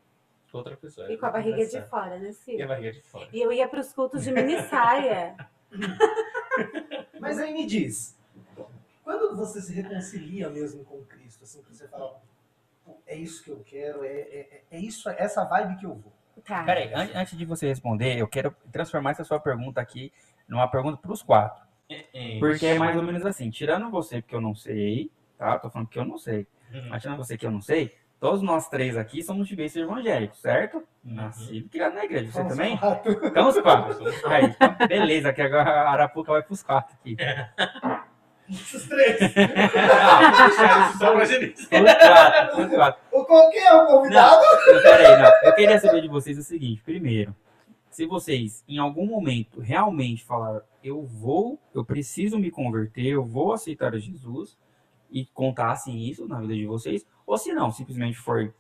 [SPEAKER 1] Outra pessoa.
[SPEAKER 2] E com a barriga de fora, né,
[SPEAKER 1] E a
[SPEAKER 2] Ciro?
[SPEAKER 1] barriga de fora.
[SPEAKER 2] E eu ia pros cultos de mini saia.
[SPEAKER 3] Mas aí me diz, quando você se reconcilia mesmo com Cristo, assim, que você fala, "Pô, é isso que eu quero, é, é, é isso, é essa vibe que eu vou.
[SPEAKER 2] Tá.
[SPEAKER 5] Peraí, an- antes de você responder, eu quero transformar essa sua pergunta aqui numa pergunta para os quatro.
[SPEAKER 1] É,
[SPEAKER 5] Porque é mais ou menos assim, tirando você porque eu não sei, tá? Tô falando que eu não sei.
[SPEAKER 1] Uhum.
[SPEAKER 5] Mas tirando você que eu não sei, todos nós três aqui somos de berço evangélico, certo?
[SPEAKER 1] Uhum.
[SPEAKER 5] Nascido criado na igreja. Você
[SPEAKER 3] Vamos
[SPEAKER 5] também?
[SPEAKER 3] falar.
[SPEAKER 5] Então os quatro. Aí, então, beleza, que agora a Arapuca vai pros quatro aqui.
[SPEAKER 3] Esses três.
[SPEAKER 1] Só pra.
[SPEAKER 5] Os quatro, os quatro.
[SPEAKER 3] O qualquer é o convidado.
[SPEAKER 5] Não, peraí, não. Eu queria saber de vocês o seguinte: primeiro, se vocês em algum momento realmente falaram, eu vou, eu preciso me converter, eu vou aceitar a Jesus e contassem isso na vida de vocês, ou se não, simplesmente foi,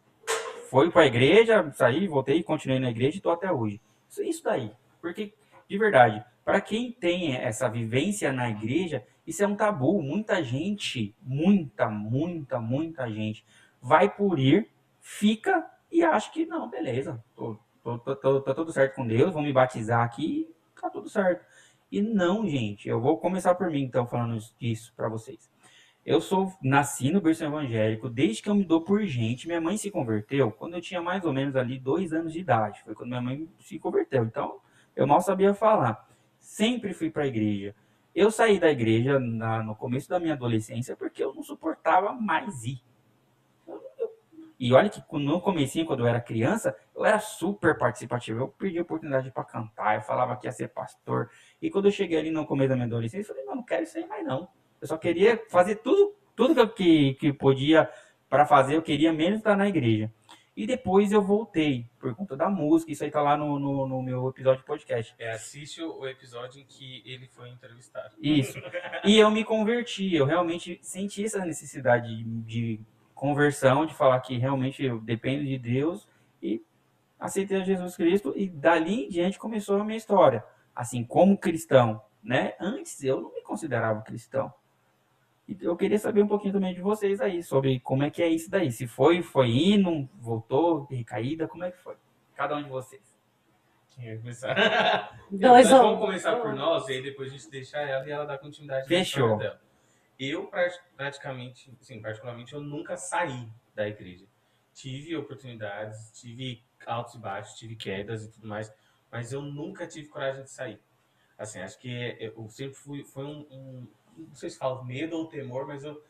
[SPEAKER 5] foi para a igreja, saí, voltei, continuei na igreja e estou até hoje. Isso, isso daí. Porque, de verdade, para quem tem essa vivência na igreja, isso é um tabu. Muita gente, muita, muita, muita gente vai por ir, fica e acha que não, beleza, tô, tô, tô, tô- tá tudo certo com Deus, vou me batizar aqui, tá tudo certo. E não, gente, eu vou começar por mim então falando disso para vocês. Eu sou nasci no berço evangélico desde que eu me dou por gente. Minha mãe se converteu quando eu tinha mais ou menos ali dois anos de idade. Foi quando minha mãe se converteu. Então eu mal sabia falar. Sempre fui para a igreja. Eu saí da igreja na- no começo da minha adolescência porque eu não suportava mais ir. E olha que no comecinho, quando eu era criança, eu era super participativo. Eu perdi a oportunidade para cantar, eu falava que ia ser pastor. E quando eu cheguei ali no começo da minha adolescência, eu falei, não, não quero isso aí mais não. Eu só queria fazer tudo, tudo que, que podia para fazer, eu queria menos estar na igreja. E depois eu voltei, por conta da música, isso aí tá lá no, no, no meu episódio de podcast.
[SPEAKER 1] É, assiste o episódio em que ele foi entrevistado.
[SPEAKER 5] Isso. E eu me converti, eu realmente senti essa necessidade de, de conversão, de falar que realmente eu dependo de Deus e aceitei a Jesus Cristo e dali em diante começou a minha história. Assim, como cristão, né? Antes eu não me considerava cristão. E eu queria saber um pouquinho também de vocês aí, sobre como é que é isso daí. Se foi, foi indo, voltou, recaída, como é que foi? Cada um de vocês.
[SPEAKER 1] Quem vai começar?
[SPEAKER 2] Dois
[SPEAKER 1] nós
[SPEAKER 2] ou-
[SPEAKER 1] vamos começar por nós e aí depois a gente deixa ela e ela dá continuidade
[SPEAKER 5] Fechou.
[SPEAKER 1] dela. Eu, pra- praticamente, sim, particularmente, eu nunca saí da igreja. Tive oportunidades, tive altos e baixos, tive quedas e tudo mais, mas eu nunca tive coragem de sair. Assim, acho que eu sempre fui, foi um, um- não sei se falo medo ou temor, mas eu,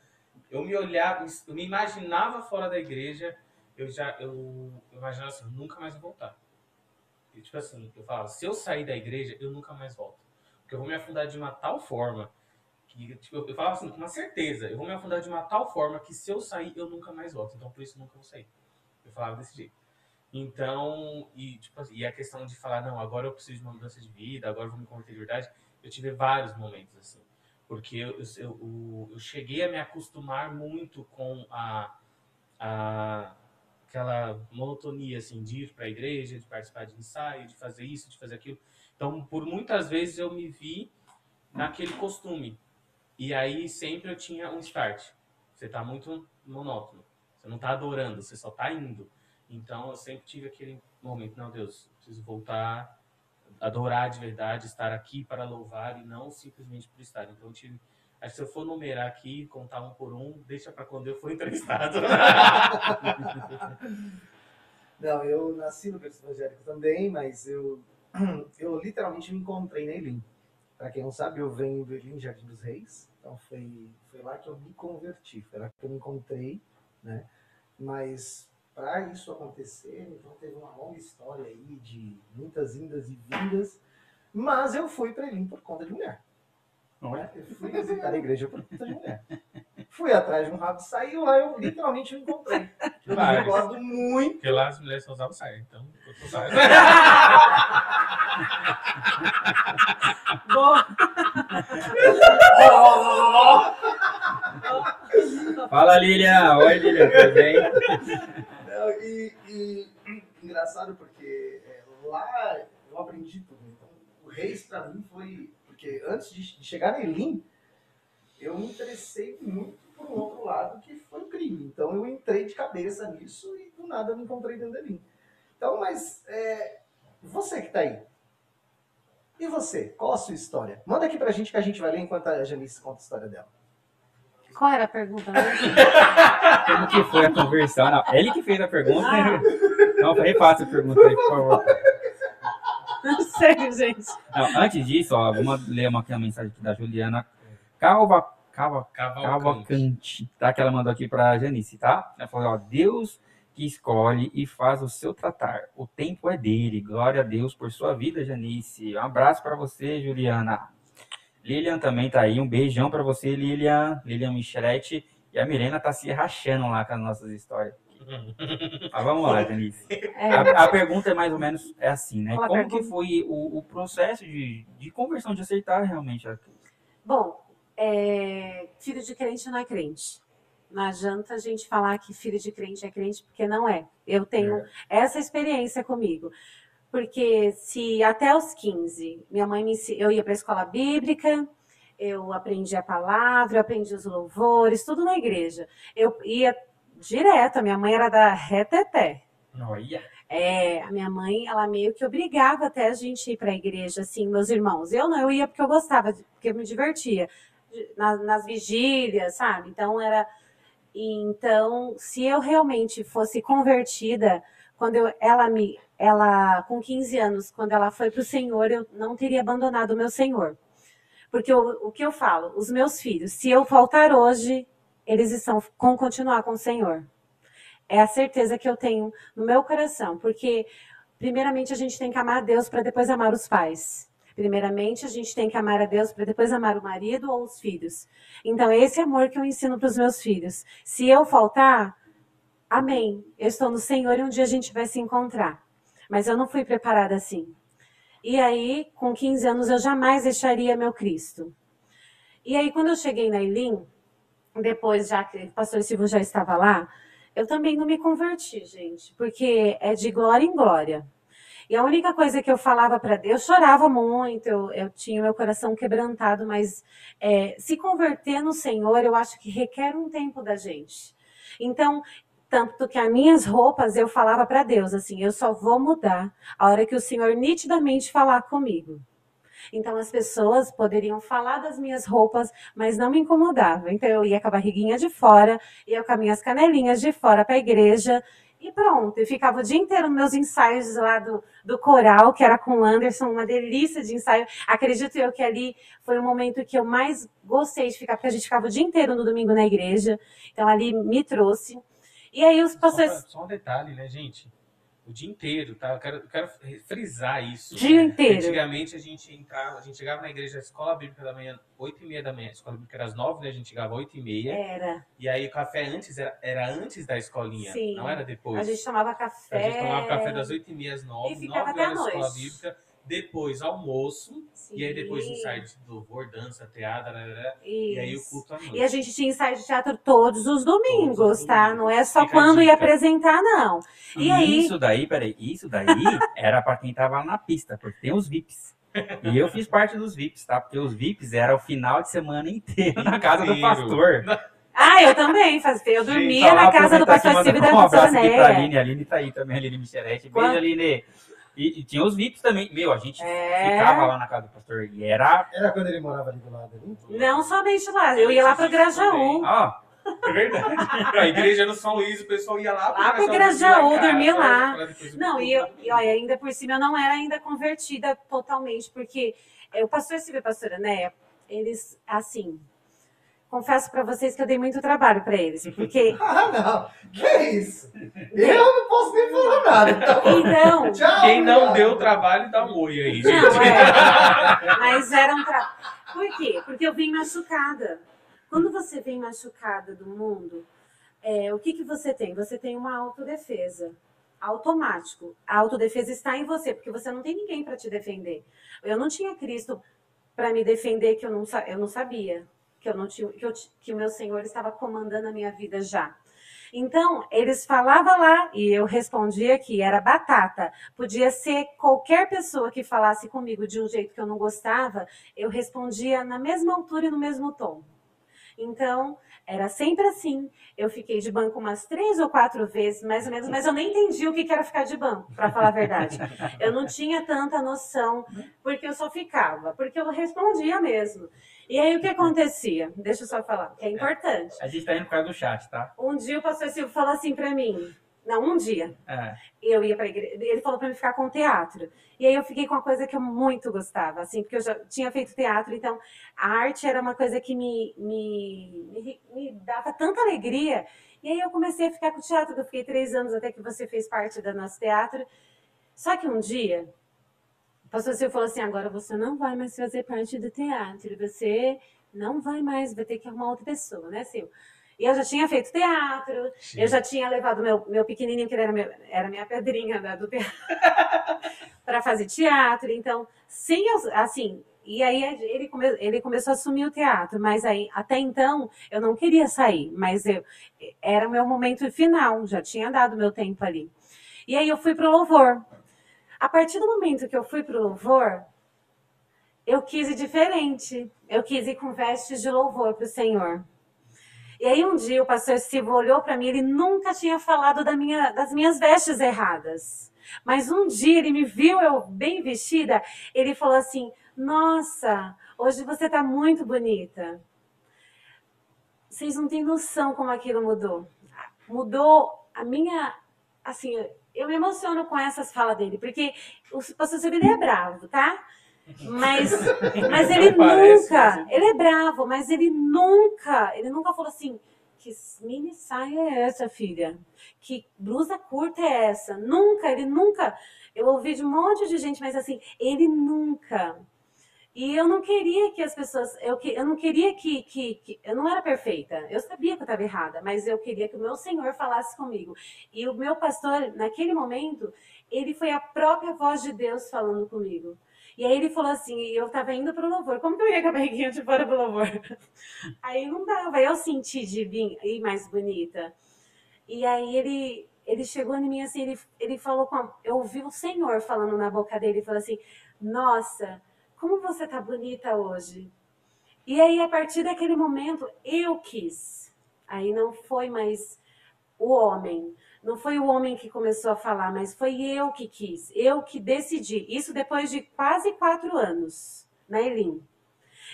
[SPEAKER 1] eu me olhava, eu me imaginava fora da igreja, eu já, eu, eu imaginava assim, eu nunca mais vou voltar. E, tipo assim, eu falava, se eu sair da igreja, eu nunca mais volto. Porque eu vou me afundar de uma tal forma que, tipo, eu falava assim, com uma certeza, eu vou me afundar de uma tal forma que se eu sair, eu nunca mais volto. Então, por isso, eu nunca vou sair. Eu falava desse jeito. Então, e, tipo, assim, e a questão de falar, não, agora eu preciso de uma mudança de vida, agora eu vou me converter de verdade, eu tive vários momentos assim. Porque eu, eu, eu, cheguei a me acostumar muito com a, a aquela monotonia assim de ir para a igreja, de participar de ensaio, de fazer isso, de fazer aquilo. Então, por muitas vezes eu me vi naquele costume. E aí sempre eu tinha um start. Você está muito monótono. Você não está adorando, você só está indo. Então eu sempre tive aquele momento, não, Deus, preciso voltar, adorar de verdade, estar aqui para louvar e não simplesmente por estar. Então eu tive Acho que se eu for numerar aqui, contar um por um, deixa para quando eu for entrevistado.
[SPEAKER 3] Não, eu nasci no berço evangélico também, mas eu, eu literalmente me encontrei na Elim. Para quem não sabe, eu venho do Elim Jardim dos Reis, então foi, foi lá que eu me converti, foi lá que eu me encontrei, né? Mas para isso acontecer, então teve uma longa história aí de muitas indas e vindas, mas eu fui para Elim por conta de mulher.
[SPEAKER 5] Olha.
[SPEAKER 3] Eu fui visitar a igreja por conta de mulher. Fui atrás de um rabo, saiu lá, eu literalmente me encontrei. Eu me recordo muito.
[SPEAKER 1] Porque lá as mulheres só usavam saia, então eu tô saia.
[SPEAKER 2] Boa.
[SPEAKER 5] Fala, Lilian. Oi, Lilian. Tudo bem?
[SPEAKER 3] Não, e, e engraçado porque é, lá eu aprendi tudo. Então, o Reis pra mim foi. Porque antes de, de chegar na Elim, eu me interessei muito por um outro lado que foi o crime. Então eu entrei de cabeça nisso e do nada eu me encontrei dentro da Elim. Então, mas é, você que tá aí. E você? Qual a sua história? Manda aqui pra gente que a gente vai ler enquanto a Janice conta a história dela.
[SPEAKER 2] Qual era a pergunta?
[SPEAKER 5] Como que foi a conversão? Não, ele que fez a pergunta.
[SPEAKER 2] Ah.
[SPEAKER 5] Não, refaça a pergunta aí, por favor.
[SPEAKER 2] Não sei, gente.
[SPEAKER 5] Não, antes disso, ó, vamos ler uma, aqui uma mensagem aqui da Juliana Calva, Calva,
[SPEAKER 1] Cavalcante.
[SPEAKER 5] Cavalcante, tá? Que ela mandou aqui pra Janice, tá? Ela falou, ó, Deus que escolhe e faz o seu tratar. O tempo é dele. Glória a Deus por sua vida, Janice. Um abraço pra você, Juliana. Lilian também tá aí. Um beijão pra você, Lilian. Lilian Micheletti. E a Milena tá se rachando lá com as nossas histórias. Mas vamos lá, Janice.
[SPEAKER 2] É,
[SPEAKER 5] A, a pergunta é mais ou menos é assim, né? Como
[SPEAKER 2] pergunta?
[SPEAKER 5] que foi o, o processo de, de conversão, de aceitar realmente a
[SPEAKER 2] Bom, é, filho de crente não é crente. Não adianta a gente falar que filho de crente é crente, porque não é. Eu tenho essa experiência comigo. Porque se até os 15, minha mãe me eu ia para a escola bíblica, eu aprendi a palavra, eu aprendi os louvores, tudo na igreja. Eu ia direto, a minha mãe era da reteté.
[SPEAKER 5] Olha.
[SPEAKER 2] É, a minha mãe, ela meio que obrigava até a gente ir para a igreja, assim, meus irmãos. Eu não, eu ia porque eu gostava, porque eu me divertia. Na- nas vigílias, sabe? Então era. Então, se eu realmente fosse convertida, quando eu, ela me. Ela, com 15 anos, quando ela foi para o Senhor, eu não teria abandonado o meu Senhor. Porque o, o que eu falo, os meus filhos, se eu faltar hoje, eles estão com continuar com o Senhor. É a certeza que eu tenho no meu coração, porque primeiramente a gente tem que amar a Deus para depois amar os pais. Primeiramente a gente tem que amar a Deus para depois amar o marido ou os filhos. Então esse amor que eu ensino para os meus filhos. Se eu faltar, amém. Eu estou no Senhor e um dia a gente vai se encontrar. Mas eu não fui preparada assim. E aí, com 15 anos, eu jamais deixaria meu Cristo. E aí, quando eu cheguei na Elim, depois, já que o pastor Silvio já estava lá, eu também não me converti, gente, porque é de glória em glória. E a única coisa que eu falava para Deus, eu chorava muito, eu, eu tinha meu coração quebrantado, mas é, se converter no Senhor, eu acho que requer um tempo da gente. Então, tanto que as minhas roupas eu falava para Deus assim, eu só vou mudar a hora que o Senhor nitidamente falar comigo. Então as pessoas poderiam falar das minhas roupas, mas não me incomodava. Então eu ia com a barriguinha de fora, ia com as minhas canelinhas de fora para a igreja e pronto. Eu ficava o dia inteiro nos meus ensaios lá do, do coral, que era com o Anderson, uma delícia de ensaio. Acredito eu que ali foi o momento que eu mais gostei de ficar, porque a gente ficava o dia inteiro no domingo na igreja. Então ali me trouxe. E aí os
[SPEAKER 1] Só,
[SPEAKER 2] pastores.
[SPEAKER 1] pra- só um detalhe, né, gente? O dia inteiro, tá? Eu quero, eu quero frisar isso.
[SPEAKER 2] Dia inteiro.
[SPEAKER 1] Antigamente a gente entrava, a gente chegava na igreja, a escola bíblica da manhã, 8 e meia da manhã. A escola bíblica era às 9, né? A gente chegava 8 e meia.
[SPEAKER 2] Era.
[SPEAKER 1] E aí o café antes era, era antes da escolinha,
[SPEAKER 2] Sim.
[SPEAKER 1] não era depois.
[SPEAKER 2] A gente tomava
[SPEAKER 1] A
[SPEAKER 2] café.
[SPEAKER 1] gente tomava café das 8 e meia às 9,
[SPEAKER 2] E ficava
[SPEAKER 1] 9
[SPEAKER 2] até a
[SPEAKER 1] horas de escola
[SPEAKER 2] noite.
[SPEAKER 1] bíblica, depois almoço,
[SPEAKER 2] Sim.
[SPEAKER 1] e aí depois ensaio de louvor, dança, teatro, tarará, e aí o culto à noite.
[SPEAKER 2] E a gente tinha ensaio de teatro todos os domingos,
[SPEAKER 1] Todos os
[SPEAKER 2] tá?
[SPEAKER 1] domingos.
[SPEAKER 2] Não é só
[SPEAKER 1] Fica
[SPEAKER 2] quando ia apresentar, não. E aí?
[SPEAKER 5] Isso daí, peraí, isso daí era pra quem tava na pista, porque tem os VIPs. E eu fiz parte dos VIPs, tá? Porque os VIPs era o final de semana inteiro na casa do pastor.
[SPEAKER 2] Ah, eu também fazia. Eu
[SPEAKER 1] Gente,
[SPEAKER 2] dormia
[SPEAKER 5] Só
[SPEAKER 2] na casa do pastor Silvio e da
[SPEAKER 5] Um abraço aqui pra. Aline, a Aline tá aí também, a Aline Micherete. Beijo, Aline. E, e tinha os VIPs também. Meu, a gente
[SPEAKER 2] É.
[SPEAKER 5] ficava lá na casa do pastor e era.
[SPEAKER 3] Era quando ele morava ali do lado ali?
[SPEAKER 2] Não somente lá, eu ia lá pro Grajaú.
[SPEAKER 5] Ó,
[SPEAKER 1] É verdade. A igreja no São Luís, o pessoal ia lá
[SPEAKER 2] Lá pro
[SPEAKER 1] Grajaú,
[SPEAKER 2] dormia lá. Não, e, eu, e olha, ainda por cima eu não era ainda convertida totalmente, porque é, o pastor Silvio e a pastora Néia, eles, assim, confesso pra vocês que eu dei muito trabalho pra eles, porque,
[SPEAKER 3] Ah, não. Que isso? Eu não posso nada. Então, tchau.
[SPEAKER 1] Quem não deu trabalho, dá um oi aí, gente.
[SPEAKER 2] Não, é. Mas era um tra... Por quê? Porque eu vim machucada. Quando você vem machucada do mundo, é, o que, que você tem? Você tem uma autodefesa. Automático. A autodefesa está em você, porque você não tem ninguém para te defender. Eu não tinha Cristo para me defender, que eu não, eu não sabia. Que, eu não tinha, que, eu que o meu Senhor estava comandando a minha vida já. Então, eles falavam lá e eu respondia que era batata. Podia ser qualquer pessoa que falasse comigo de um jeito que eu não gostava, eu respondia na mesma altura e no mesmo tom. Então, era sempre assim. Eu fiquei de banco umas três ou quatro vezes, mais ou menos, mas eu nem entendi o que era ficar de banco, para falar a verdade. Eu não tinha tanta noção, porque eu só ficava, porque eu respondia mesmo. E aí o que acontecia? Deixa eu só falar, que é importante.
[SPEAKER 5] a gente tá indo por causa do chat, tá?
[SPEAKER 2] Um dia o pastor Silvio falou assim para mim, não, um dia,
[SPEAKER 5] É.
[SPEAKER 2] eu ia para igreja, ele falou para mim ficar com teatro. E aí eu fiquei com uma coisa que eu muito gostava, assim, porque eu já tinha feito teatro, então a arte era uma coisa que me, me, me, me dava tanta alegria. E aí eu comecei a ficar com teatro, eu fiquei três anos até que você fez parte do nosso teatro. Só que um dia, o pastor Silvio falou assim, agora você não vai mais fazer parte do teatro, você não vai mais, vai ter que arrumar outra pessoa, né, Silvio? E eu já tinha feito teatro, eu já tinha levado meu, meu pequenininho, que era, meu, era minha pedrinha da, do teatro, para fazer teatro. Então, sem eu, assim, e aí ele, come, ele começou a assumir o teatro, mas aí até então eu não queria sair, mas eu era o meu momento final, já tinha dado meu tempo ali. E aí eu fui pro louvor. A partir do momento que eu fui pro louvor, eu quis ir diferente. Eu quis ir com vestes de louvor pro Senhor. E aí um dia o pastor Silvio olhou para mim, ele nunca tinha falado da minha, das minhas vestes erradas. Mas um dia ele me viu eu bem vestida, ele falou assim: "Nossa, hoje você tá muito bonita". Vocês não têm noção como aquilo mudou. Mudou a minha, assim, eu me emociono com essas falas dele, porque o pastor ele é bravo, tá? Mas, mas ele
[SPEAKER 1] Parece,
[SPEAKER 2] nunca,
[SPEAKER 1] mas-
[SPEAKER 2] ele é bravo, mas ele nunca, ele nunca falou assim, que mini saia é essa, filha? Que blusa curta é essa? Nunca, ele nunca. Eu ouvi de um monte de gente, mas assim, ele nunca. E eu não queria que as pessoas, eu, que- eu não queria que, que, que- eu não era perfeita. Eu sabia que eu estava errada, mas eu queria que o meu Senhor falasse comigo. E o meu pastor, naquele momento, ele foi a própria voz de Deus falando comigo. E aí ele falou assim, e eu tava indo pro louvor. Como que eu ia com a barriguinha de fora pro louvor? Aí não dava. Eu senti de vir ir mais bonita. E aí ele, ele chegou em mim assim, ele, ele falou com a, eu ouvi o Senhor falando na boca dele, falou assim: "Nossa, como você tá bonita hoje". E aí a partir daquele momento eu quis. Aí não foi mais o homem, não foi o homem que começou a falar, mas foi eu que quis, eu que decidi. Isso depois de quase quatro anos, né, Elin?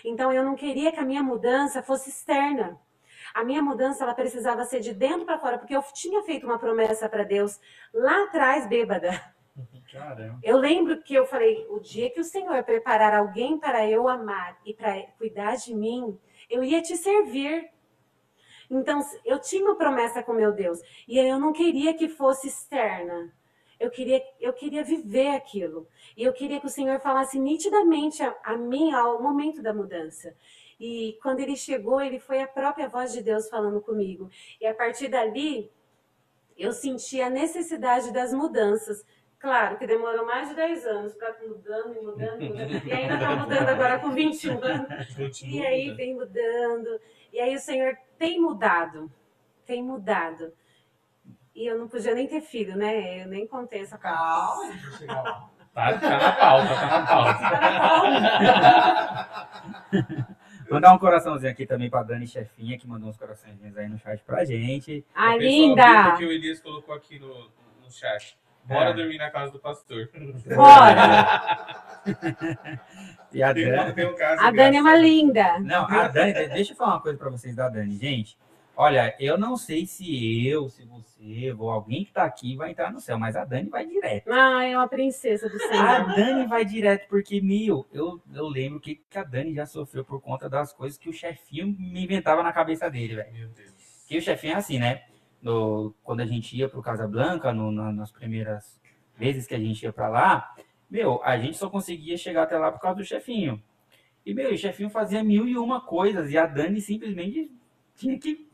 [SPEAKER 2] Então eu não queria que a minha mudança fosse externa. A minha mudança ela precisava ser de dentro para fora, porque eu tinha feito uma promessa para Deus lá atrás, bêbada.
[SPEAKER 5] Caramba.
[SPEAKER 2] Eu lembro que eu falei: o dia que o Senhor preparar alguém para eu amar e para cuidar de mim, eu ia te servir. Então, eu tinha uma promessa com meu Deus. E eu não queria que fosse externa. Eu queria, eu queria viver aquilo. E eu queria que o Senhor falasse nitidamente a, a mim ao momento da mudança. E quando ele chegou, ele foi a própria voz de Deus falando comigo. E a partir dali, eu senti a necessidade das mudanças. Claro que demorou mais de 10 anos para mudando e mudando e mudando. E ainda está mudando agora com 21 anos.
[SPEAKER 1] Continua
[SPEAKER 2] E aí vem mudando. E aí o Senhor tem mudado. Tem mudado. E eu não podia nem ter filho, né? Eu nem contei essa parte.
[SPEAKER 3] Calma, chegar lá.
[SPEAKER 1] Tá, tá na pauta, tá na pauta.
[SPEAKER 5] Mandar um coraçãozinho aqui também pra Dani Chefinha, que mandou uns coraçõezinhos aí no chat pra gente.
[SPEAKER 2] Ah, linda!
[SPEAKER 1] Porque o Elias colocou aqui no, no chat. Bora
[SPEAKER 5] É.
[SPEAKER 1] dormir na casa do pastor.
[SPEAKER 2] Bora!
[SPEAKER 5] E a
[SPEAKER 1] Tem,
[SPEAKER 5] Dani.
[SPEAKER 1] um- tem um caso
[SPEAKER 2] A Dani é uma linda.
[SPEAKER 5] Não, a Dani, de- deixa eu falar uma coisa pra vocês da Dani, gente. Olha, eu não sei se eu, se você, ou alguém que tá aqui vai entrar no céu, mas a Dani vai direto.
[SPEAKER 2] Ah, é uma princesa do
[SPEAKER 5] A
[SPEAKER 2] Senhor.
[SPEAKER 5] Dani vai direto, porque, meu, eu, eu lembro que, que a Dani já sofreu por conta das coisas que o chefinho me inventava na cabeça dele, velho.
[SPEAKER 1] Meu Deus.
[SPEAKER 5] Que o chefinho é assim, né? No, quando a gente ia pro Casablanca, no, na- nas primeiras vezes que a gente ia pra lá, meu, a gente só conseguia chegar até lá por causa do chefinho. E, meu, o chefinho fazia mil e uma coisas, e a Dani simplesmente tinha que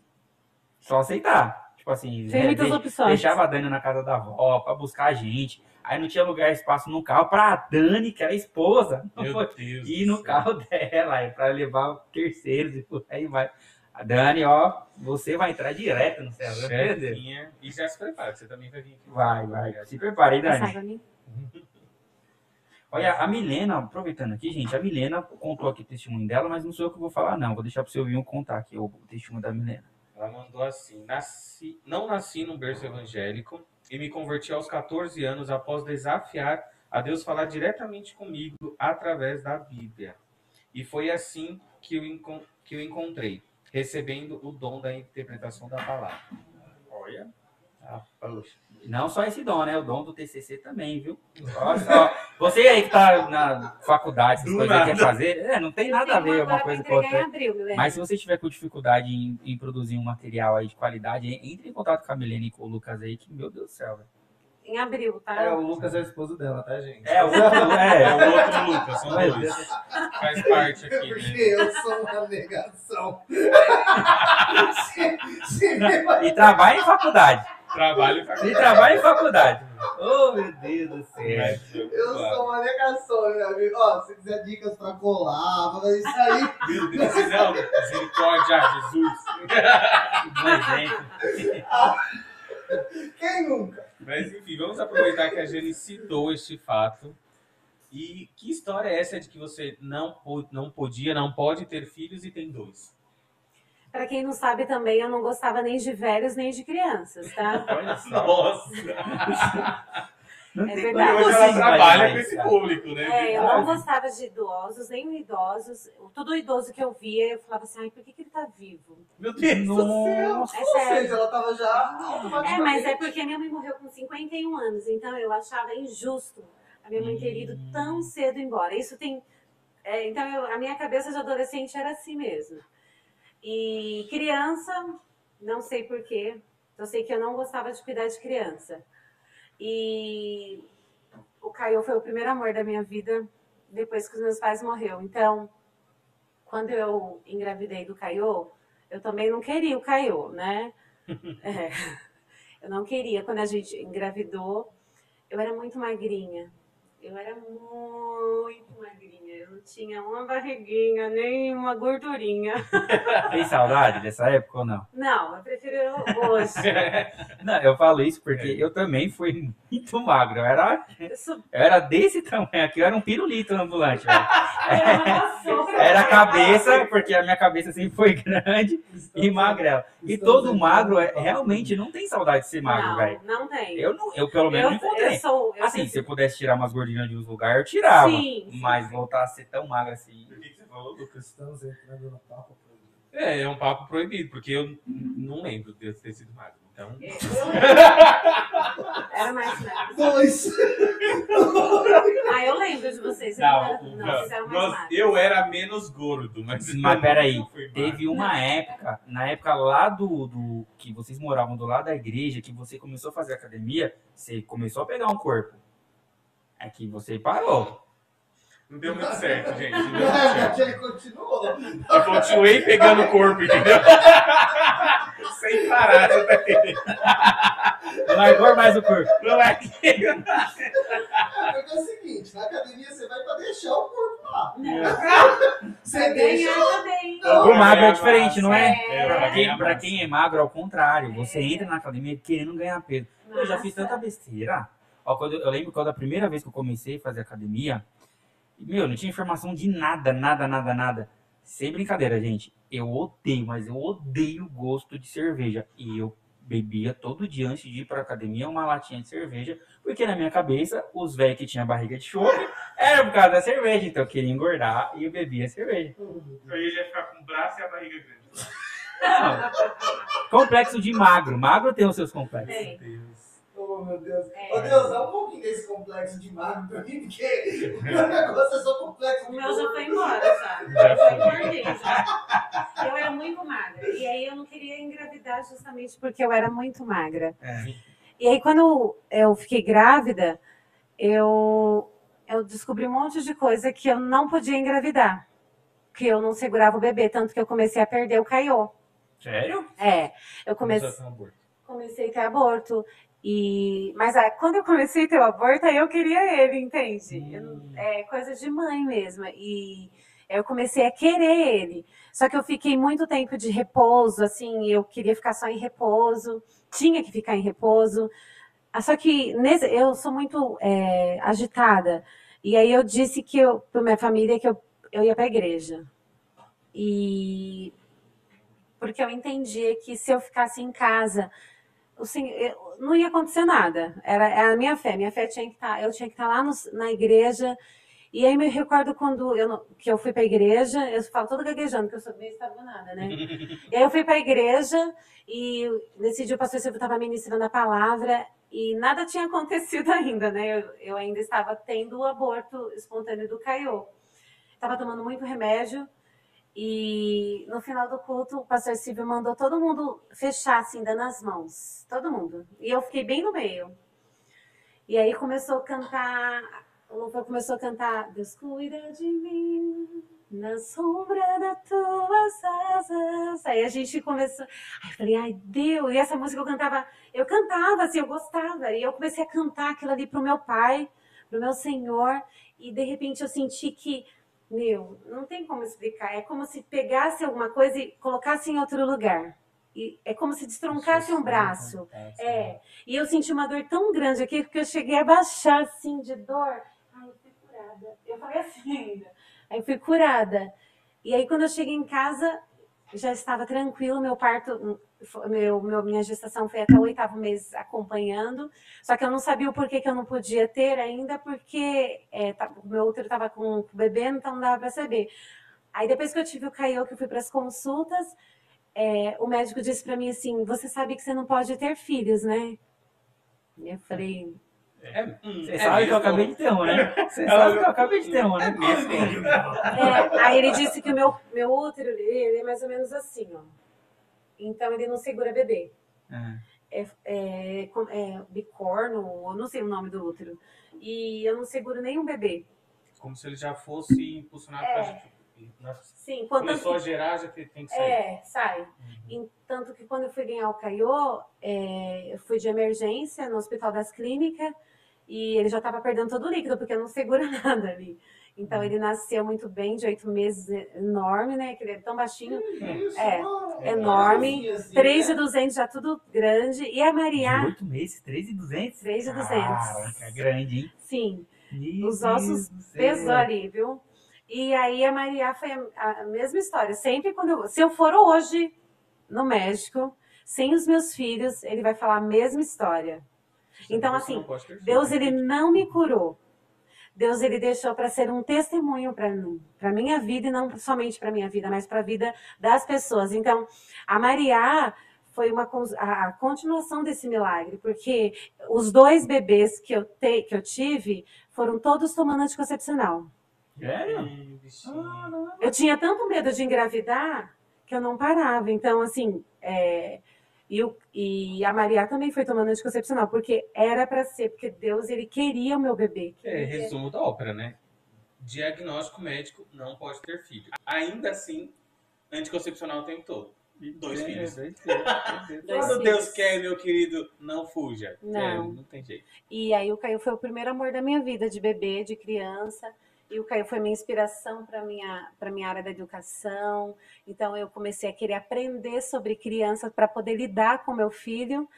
[SPEAKER 5] só aceitar. Tipo assim,
[SPEAKER 2] Tem
[SPEAKER 5] né,
[SPEAKER 2] muitas
[SPEAKER 5] de-
[SPEAKER 2] opções.
[SPEAKER 5] deixava a Dani na casa da avó pra buscar a gente. Aí não tinha lugar, espaço no carro pra Dani, que era a esposa,
[SPEAKER 1] Meu Deus.
[SPEAKER 5] ir no
[SPEAKER 1] céu.
[SPEAKER 5] carro dela, pra levar terceiros e por aí vai. A Dani, ó, você vai entrar direto no.
[SPEAKER 1] Chefinha. E já se prepara, você também vai vir aqui.
[SPEAKER 5] Vai, vai. Se prepare, hein, Dani. Olha, a Milena, aproveitando aqui, gente, a Milena contou aqui o testemunho dela, mas não sou eu que vou falar, não. Vou deixar pro seu Vinho contar aqui o testemunho da Milena.
[SPEAKER 1] Ela mandou assim: nasci, não nasci num berço evangélico e me converti aos 14 anos após desafiar a Deus falar diretamente comigo através da Bíblia. E foi assim que eu, que eu encontrei, recebendo o dom da interpretação da palavra. Olha. Ah.
[SPEAKER 5] Não só esse dom, né? O dom do TCC também, viu? Olha só. Você aí que tá na faculdade, essas
[SPEAKER 1] Do
[SPEAKER 5] coisas quer fazer, é, não tem nada a ver uma coisa com outra. Mas se você tiver com dificuldade em, em produzir um material aí de qualidade, entre em contato com a Milena e com o Lucas aí, que, meu Deus do céu, velho.
[SPEAKER 2] Em abril, tá?
[SPEAKER 3] É, o Lucas é o esposo dela, tá, gente?
[SPEAKER 5] É, o outro,
[SPEAKER 1] É
[SPEAKER 5] é,
[SPEAKER 1] o outro Lucas, são dois. Faz parte aqui,
[SPEAKER 3] Porque
[SPEAKER 1] né?
[SPEAKER 3] eu sou uma negação. se, se me
[SPEAKER 5] e trabalha em faculdade.
[SPEAKER 1] Trabalho
[SPEAKER 5] E trabalha em faculdade. Oh, meu Deus do céu.
[SPEAKER 3] Eu sou uma negação, meu amigo. Ó, se quiser dicas pra colar, pra fazer isso aí.
[SPEAKER 1] Meu Deus, não, misericórdia, Jesus.
[SPEAKER 5] Que bom exemplo.
[SPEAKER 3] Quem nunca?
[SPEAKER 1] Mas enfim, vamos aproveitar que a Jane citou este fato. E que história é essa de que você não, não podia, não pode ter filhos e tem dois?
[SPEAKER 2] Pra quem não sabe também, eu não gostava nem de velhos nem de crianças, tá?
[SPEAKER 5] Olha só.
[SPEAKER 1] Nossa!
[SPEAKER 5] Não
[SPEAKER 2] É verdade.
[SPEAKER 1] Hoje ela trabalha com esse público, né?
[SPEAKER 2] É, eu não gostava de idosos, nem idosos. Todo idoso que eu via, eu falava assim, ai, por que, que ele tá vivo?
[SPEAKER 1] Meu Deus do céu!
[SPEAKER 2] É
[SPEAKER 3] Ou
[SPEAKER 2] sério.
[SPEAKER 3] seja, ela tava já
[SPEAKER 2] É, mas é porque minha mãe morreu com 51 anos, então eu achava injusto a minha mãe ter ido
[SPEAKER 5] Hum.
[SPEAKER 2] tão cedo embora. Isso tem. é, então, eu- a minha cabeça de adolescente era assim mesmo. E criança, não sei porquê, eu sei que eu não gostava de cuidar de criança. E o Caio foi o primeiro amor da minha vida depois que os meus pais morreram. Então, quando eu engravidei do Caio, eu também não queria o Caio, né? É. Eu não queria. Quando a gente engravidou, eu era muito magrinha. Eu era muito magrinha. Eu não tinha uma barriguinha, nem uma gordurinha.
[SPEAKER 5] Tem saudade dessa época ou não?
[SPEAKER 2] Não, eu prefiro hoje.
[SPEAKER 5] Não, eu falo isso porque eu também fui muito magro. Eu era,
[SPEAKER 2] Eu sou
[SPEAKER 5] eu era desse tamanho aqui, eu era um pirulito ambulante.
[SPEAKER 2] era uma sombra.
[SPEAKER 5] Era a cabeça, porque a minha cabeça sempre foi grande e magrela. E todo magro é- realmente não tem saudade de ser magro,
[SPEAKER 2] Não,
[SPEAKER 5] velho.
[SPEAKER 2] não tem.
[SPEAKER 5] Eu, não, eu pelo menos não
[SPEAKER 2] eu,
[SPEAKER 5] encontrei.
[SPEAKER 2] eu sou. Eu
[SPEAKER 5] Assim, se eu pudesse tirar umas gordinhas de uns lugares, eu tirava.
[SPEAKER 2] Sim, sim.
[SPEAKER 5] Mas voltar a ser tão magra assim.
[SPEAKER 1] O que que você falou, Lucas?
[SPEAKER 3] Estamos entrando no papo proibido.
[SPEAKER 1] É, é um papo proibido, porque eu não lembro de eu ter sido magro. Então,
[SPEAKER 2] Era mais magro.
[SPEAKER 3] Dois.
[SPEAKER 2] Ah, eu lembro de vocês. Vocês
[SPEAKER 1] não,
[SPEAKER 2] eram-
[SPEAKER 1] o-
[SPEAKER 2] não, vocês eram mais
[SPEAKER 1] nós-
[SPEAKER 2] magros.
[SPEAKER 1] eu era menos gordo, mas.
[SPEAKER 5] Mas peraí,
[SPEAKER 1] magro.
[SPEAKER 5] Teve uma época, na época lá do, do. que vocês moravam do lado da igreja, que você começou a fazer academia, você começou a pegar um corpo. É que você parou.
[SPEAKER 1] Não deu muito certo, gente. Não deu muito certo.
[SPEAKER 3] Ele continuou.
[SPEAKER 1] Eu continuei pegando o corpo, entendeu? Sem parar, tá?
[SPEAKER 5] Largou mais o corpo.
[SPEAKER 1] Não é que.
[SPEAKER 3] Porque é o seguinte, na academia você vai pra deixar o corpo lá. Você deixa.
[SPEAKER 5] O magro é diferente, não é?
[SPEAKER 2] É.
[SPEAKER 5] Pra
[SPEAKER 1] pra
[SPEAKER 5] quem,
[SPEAKER 1] ganhar
[SPEAKER 5] pra quem é magro, ao contrário. Você entra na academia querendo ganhar peso. Eu já fiz tanta besteira. Ó, quando, eu lembro quando a primeira vez que eu comecei a fazer academia, meu, não tinha informação de nada, nada, nada, nada. Sem brincadeira, gente. Eu odeio, mas eu odeio o gosto de cerveja. E eu bebia todo dia antes de ir pra academia uma latinha de cerveja, porque na minha cabeça, os velhos que tinham barriga de chope era por causa da cerveja. Então eu queria engordar e eu bebia cerveja.
[SPEAKER 1] Aí já ficar com o braço e a barriga grande.
[SPEAKER 5] Complexo de magro. Magro tem os seus complexos.
[SPEAKER 2] Tem.
[SPEAKER 3] Oh, meu Deus.
[SPEAKER 2] É.
[SPEAKER 3] Ô, Deus, dá um pouquinho desse complexo de magro pra mim, porque o meu negócio é só complexo
[SPEAKER 2] O meu já foi embora, já.
[SPEAKER 1] Já
[SPEAKER 2] foi engordei, já. Eu era muito magra. E aí eu não queria engravidar justamente porque eu era muito magra.
[SPEAKER 5] É.
[SPEAKER 2] E aí quando eu fiquei grávida, eu, eu descobri um monte de coisa que eu não podia engravidar. Que eu não segurava o bebê, tanto que eu comecei a perder o caiô.
[SPEAKER 5] Sério?
[SPEAKER 2] É, eu comecei. Comecei a ter aborto. E, mas ah, quando eu comecei a ter o aborto, aí eu queria ele, entende? Eu não- é coisa de mãe mesmo. E eu comecei a querer ele. Só que eu fiquei muito tempo de repouso, assim, eu queria ficar só em repouso, tinha que ficar em repouso. Ah, Só que nesse- eu sou muito é, agitada. E aí eu disse que eu, para minha família que eu, eu ia para a igreja. E porque eu entendia que se eu ficasse em casa, Senhor- eu- não ia acontecer nada. Era, era a minha fé. Minha fé tinha que estar, eu tinha que estar lá no- na igreja. E aí me recordo quando eu, que eu fui para a igreja, eu falo todo gaguejando, porque eu sou meio estabanada, né? E aí eu fui para a igreja e nesse dia o pastor Silvio estava ministrando a palavra e nada tinha acontecido ainda, né? Eu, eu ainda estava tendo o aborto espontâneo do Caiô. Estava tomando muito remédio e no final do culto o pastor Silvio mandou todo mundo fechar assim, dando as mãos. Todo mundo. E eu fiquei bem no meio. E aí começou a cantar, o louvor começou a cantar, Deus cuida de mim, na sombra das tuas asas. Aí a gente começou. Aí eu falei, ai Deus, e essa música eu cantava, eu cantava assim, eu gostava. E eu comecei a cantar aquilo ali pro meu pai, pro meu Senhor, e de repente eu senti que, meu, não tem como explicar. É como se pegasse alguma coisa e colocasse em outro lugar. E é como se destroncasse um braço. É. E eu senti uma dor tão grande aqui que eu cheguei a baixar assim de dor. Ai, eu fui curada. Eu falei assim ainda. Aí fui curada. E aí quando eu cheguei em casa, já estava tranquilo, meu parto, meu, meu, minha gestação foi até o oitavo mês acompanhando. Só que eu não sabia o porquê que eu não podia ter ainda, porque é, tá- o meu útero estava com o bebê, então não dava para saber. Aí depois que eu tive o Caio, que eu fui para as consultas, é, o médico disse para mim assim: Você sabe que você não pode ter filhos, né? E eu falei:
[SPEAKER 5] Você sabe que eu acabei de ter um, né? Você sabe que eu acabei de ter um, né?
[SPEAKER 2] É, aí ele disse que o meu, meu útero ele é mais ou menos assim, ó. Então ele não segura bebê.
[SPEAKER 5] É.
[SPEAKER 2] É, é, é bicorno, eu não sei o nome do útero. E eu não seguro nenhum bebê.
[SPEAKER 1] Como se ele já fosse impulsionado
[SPEAKER 2] É.
[SPEAKER 1] pra gente.
[SPEAKER 2] Sim, quanto
[SPEAKER 1] Começou a gerar, já tem que sair.
[SPEAKER 2] É, sai. E tanto que quando eu fui ganhar o Caiô, é, eu fui de emergência no Hospital das Clínicas e ele já estava perdendo todo o líquido, porque não segura nada ali. Então ele nasceu muito bem, de oito meses, enorme, né? Que ele é tão baixinho.
[SPEAKER 3] Isso,
[SPEAKER 2] É,
[SPEAKER 3] mano.
[SPEAKER 2] enorme.
[SPEAKER 3] Assim,
[SPEAKER 2] Três
[SPEAKER 3] né?
[SPEAKER 2] de 200 já tudo grande. E a Maria,
[SPEAKER 5] Oito meses, 3,200?
[SPEAKER 2] 3,200.
[SPEAKER 5] Caraca, é grande, hein?
[SPEAKER 2] sim,
[SPEAKER 5] Meu
[SPEAKER 2] Os ossos pesou ali, viu? E aí a Maria foi a, mesma história. Sempre quando eu, se eu for hoje no México, sem os meus filhos, ele vai falar a mesma história. Então,
[SPEAKER 1] Você
[SPEAKER 2] assim. Deus ele não me curou. Deus ele deixou para ser um testemunho para mim, para minha vida e não somente para minha vida, mas para a vida das pessoas. Então, a Maria foi uma a, a continuação desse milagre, porque os dois bebês que eu, te, que eu tive foram todos tomando anticoncepcional.
[SPEAKER 1] Bichinho.
[SPEAKER 2] Eu tinha tanto medo de engravidar que eu não parava. Então, assim, é, e, o- e a Maria também foi tomando anticoncepcional, porque era para ser, porque Deus ele queria o meu bebê.
[SPEAKER 1] É, resumo da ópera, né? Diagnóstico médico não pode ter filho. Ainda assim, anticoncepcional o tempo todo. Dois
[SPEAKER 5] É,
[SPEAKER 1] filhos.
[SPEAKER 5] filhos. Dois
[SPEAKER 1] Quando. Deus quer, meu querido, não fuja.
[SPEAKER 2] Não.
[SPEAKER 1] É, não tem jeito.
[SPEAKER 2] E aí o Caio foi o primeiro amor da minha vida, de bebê, de criança. E o Caio foi minha inspiração para minha para minha área da educação. Então eu comecei a querer aprender sobre criança para poder lidar com meu filho.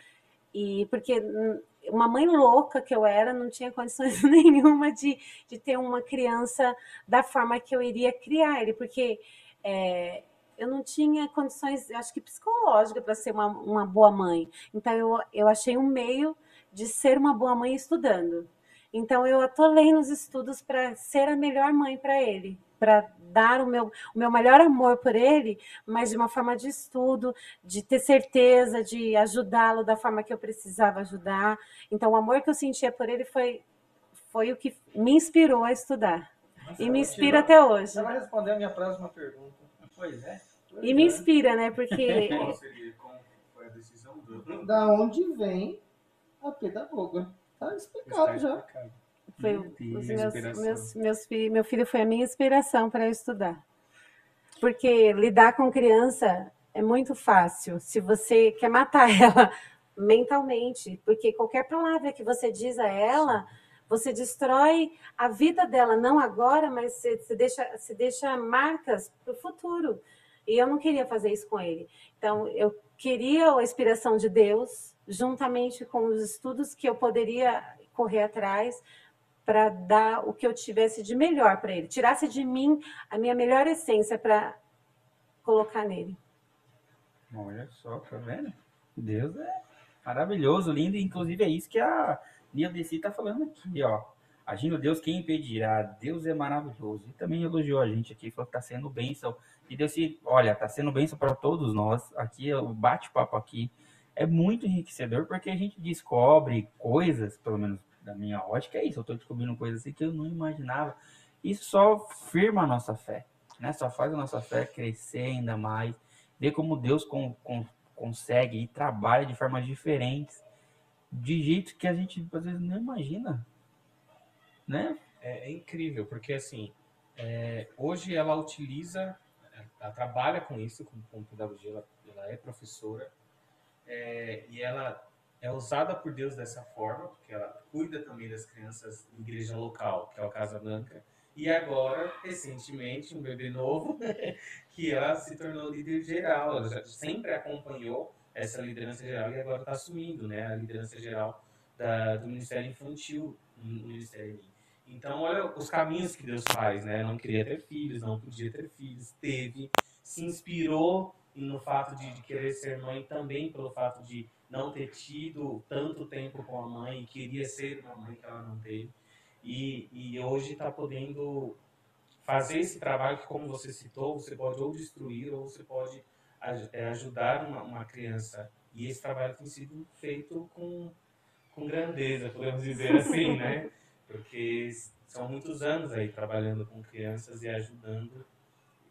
[SPEAKER 2] E porque hum, uma mãe louca que eu era, não tinha condições nenhuma de, de ter uma criança da forma que eu iria criar ele, porque é, eu não tinha condições, acho que psicológica para ser uma, uma boa mãe. Então eu, eu achei um meio de ser uma boa mãe estudando. Então eu atolei nos estudos para ser a melhor mãe para ele, para dar o meu, o meu melhor amor por ele, mas de uma forma de estudo, de ter certeza, de ajudá-lo da forma que eu precisava ajudar. Então o amor que eu sentia por ele foi foi o que me inspirou a estudar e me inspira até hoje.
[SPEAKER 3] Você vai responder a minha próxima pergunta.
[SPEAKER 5] Pois é.
[SPEAKER 2] E me inspira, né? Porque
[SPEAKER 1] Qual seria, como foi a decisão do...
[SPEAKER 3] Da onde vem a pedagoga? Tá explicado já.
[SPEAKER 2] foi
[SPEAKER 5] Meu
[SPEAKER 2] os meus, meus, meus meu filho foi a minha inspiração para eu estudar. Porque lidar com criança é muito fácil se você quer matar ela mentalmente, porque qualquer palavra que você diz a ela, você destrói a vida dela, não agora, mas você, você deixa, você deixa marcas para o futuro. E eu não queria fazer isso com ele. Então, eu queria a inspiração de Deus, juntamente com os estudos que eu poderia correr atrás, para dar o que eu tivesse de melhor para ele, tirasse de mim a minha melhor essência para colocar nele.
[SPEAKER 5] Olha só, tá vendo? Deus é maravilhoso, lindo, inclusive é isso que a Lia Desi tá falando aqui, ó. Agindo Deus, quem impedirá? Deus é maravilhoso. E também elogiou a gente aqui, falou que tá sendo bênção. E Deus olha, tá sendo bênção para todos nós. Aqui, o bate-papo aqui é muito enriquecedor, porque a gente descobre coisas, pelo menos da minha ótica, é isso. Eu tô descobrindo coisas assim que eu não imaginava. Isso só firma a nossa fé, né? Só faz a nossa fé crescer ainda mais ver como Deus con- con- consegue e trabalha de formas diferentes, de jeito que a gente às vezes não imagina, né?
[SPEAKER 1] É, é incrível, porque assim, é, hoje ela utiliza, ela trabalha com isso, com, com pedagogia, ela, ela é professora, é, e ela é usada por Deus dessa forma, porque ela cuida também das crianças em igreja local, que é o Casa Blanca, e agora, recentemente, um bebê novo, que ela se tornou líder geral, ela já sempre acompanhou essa liderança geral e agora está assumindo né, a liderança geral da- do Ministério Infantil no Ministério. Então, olha os caminhos que Deus faz, né? Não queria ter filhos, não podia ter filhos, teve, se inspirou no fato de, de querer ser mãe também pelo fato de não ter tido tanto tempo com a mãe, queria ser uma mãe que ela não teve. E, e hoje está podendo fazer esse trabalho que, como você citou, você pode ou destruir ou você pode é, ajudar uma, uma criança. E esse trabalho tem sido feito com, com grandeza, podemos dizer assim, né? Porque são muitos anos aí trabalhando com crianças e ajudando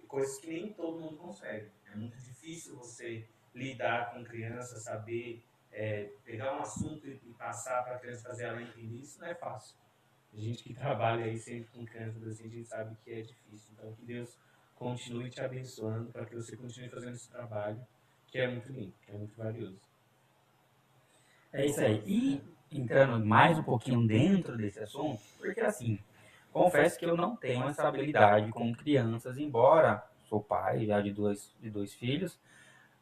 [SPEAKER 1] coisas que nem todo mundo consegue. É muito difícil você lidar com crianças, saber é, pegar um assunto e, e passar para a criança fazer ela entender. Isso não é fácil. A gente que trabalha aí sempre com crianças assim, a gente sabe que é difícil. Então, que Deus continue te abençoando para que você continue fazendo esse trabalho, que é muito lindo, que é muito valioso.
[SPEAKER 5] É isso aí. E entrando mais um pouquinho dentro desse assunto, porque assim, confesso que eu não tenho essa habilidade com crianças, embora sou pai já de dois, de dois filhos,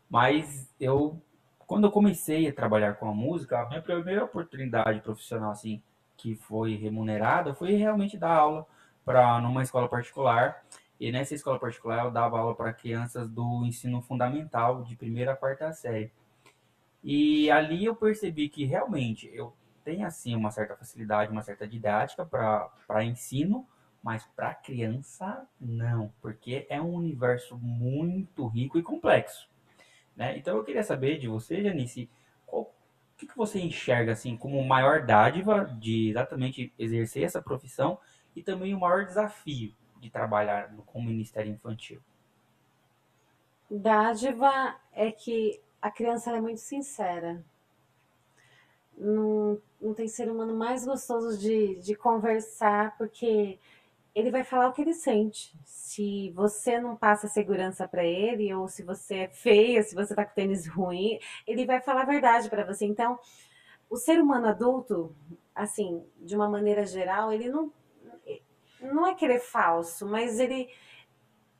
[SPEAKER 5] mas eu, quando eu comecei a trabalhar com a música, a minha primeira oportunidade profissional assim, que foi remunerada, foi realmente dar aula para numa escola particular. E nessa escola particular eu dava aula para crianças do ensino fundamental, de primeira a quarta série. E ali eu percebi que realmente eu tenho assim uma certa facilidade, uma certa didática para ensino, mas para criança não, porque é um universo muito rico e complexo. Né? Então eu queria saber de você, Janice, qual, o que, você enxerga assim como maior dádiva de exatamente exercer essa profissão e também o maior desafio de trabalhar com o Ministério Infantil?
[SPEAKER 2] Dádiva é que a criança é muito sincera. Não, não tem ser humano mais gostoso de, de conversar, porque ele vai falar o que ele sente. Se você não passa segurança para ele, ou se você é feia, se você tá com tênis ruim, ele vai falar a verdade para você. Então, o ser humano adulto, assim, de uma maneira geral, ele não não é querer falso, mas ele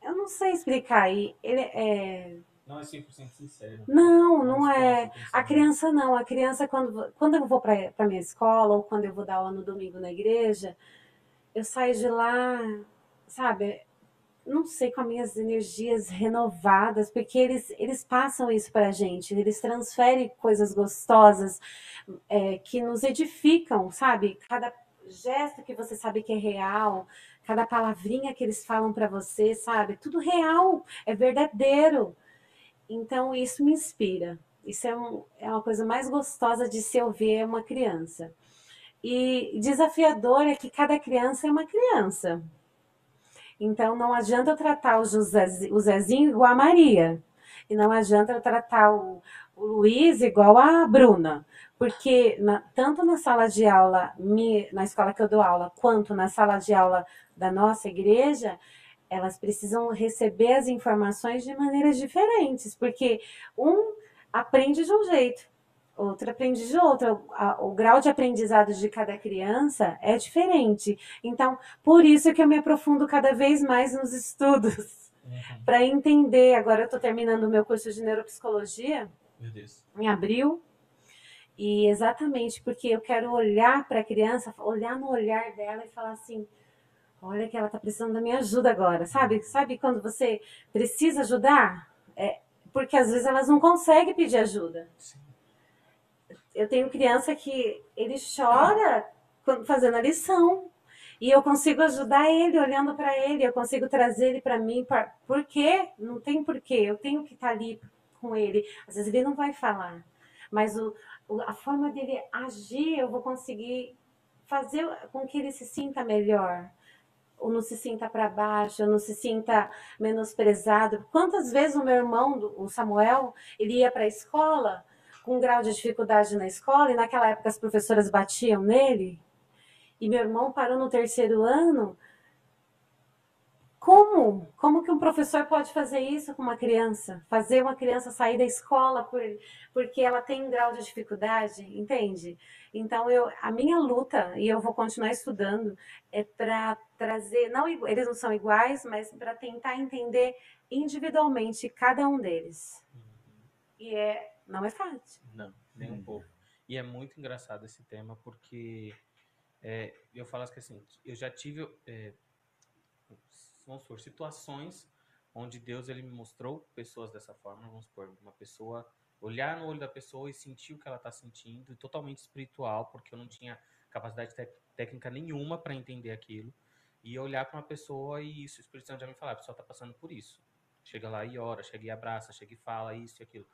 [SPEAKER 2] eu não sei explicar aí. Ele é
[SPEAKER 1] Não é 100% sincero.
[SPEAKER 2] não, não é. A criança não, a criança quando, quando eu vou para a minha escola ou quando eu vou dar aula no domingo na igreja, eu saio de lá, sabe, não sei, com as minhas energias renovadas, porque eles, eles passam isso para a gente, eles transferem coisas gostosas é, que nos edificam, sabe? Cada gesto que você sabe que é real, cada palavrinha que eles falam para você, sabe? Tudo real, é verdadeiro. Então, isso me inspira. Isso é, um, é uma coisa mais gostosa de se ouvir uma criança. E desafiador é que cada criança é uma criança. Então, não adianta eu tratar o, José, o Zezinho igual a Maria. E não adianta eu tratar o, o Luiz igual a Bruna. Porque na- tanto na sala de aula, mi- na escola que eu dou aula, quanto na sala de aula da nossa igreja, elas precisam receber as informações de maneiras diferentes, porque um aprende de um jeito, outro aprende de outro. A- O grau de aprendizado de cada criança é diferente. Então, por isso que eu me aprofundo cada vez mais nos estudos,
[SPEAKER 1] Uhum.
[SPEAKER 2] para entender. Agora eu estou terminando o meu curso de neuropsicologia
[SPEAKER 1] Meu Deus.
[SPEAKER 2] em abril. E exatamente porque eu quero olhar para a criança, olhar no olhar dela e falar assim: olha que ela está precisando da minha ajuda agora, sabe? Sabe quando você precisa ajudar? É, porque às vezes elas não conseguem pedir ajuda.
[SPEAKER 1] Sim.
[SPEAKER 2] Eu tenho criança que ele chora fazendo a lição. E eu consigo ajudar ele olhando para ele, eu consigo trazer ele para mim. pra- Por quê? Não tem porquê. Eu tenho que estar ali com ele. Às vezes ele não vai falar, mas o, a forma dele agir, eu vou conseguir fazer com que ele se sinta melhor. Ou não se sinta para baixo, ou não se sinta menosprezado. Quantas vezes o meu irmão, o Samuel, ele ia para a escola um grau de dificuldade na escola, e naquela época as professoras batiam nele, e meu irmão parou no terceiro ano. Como? Como que um professor pode fazer isso com uma criança? Fazer uma criança sair da escola por, porque ela tem um grau de dificuldade, entende? Então eu, a minha luta e eu vou continuar estudando é para trazer, não eles não são iguais, mas para tentar entender individualmente cada um deles. E é, não é fácil.
[SPEAKER 1] Não, nem um
[SPEAKER 5] Hum.
[SPEAKER 1] pouco. E é muito engraçado esse tema porque é, eu falo que assim, eu já tive, é, vamos supor, situações onde Deus ele me mostrou pessoas dessa forma, vamos supor, uma pessoa olhar no olho da pessoa e sentir o que ela está sentindo, totalmente espiritual, porque eu não tinha capacidade técnica nenhuma para entender aquilo, e olhar para uma pessoa e isso, o Espírito Santo já me falar, a pessoa está passando por isso. Chega lá e ora, chega e abraça, chega e fala isso e aquilo.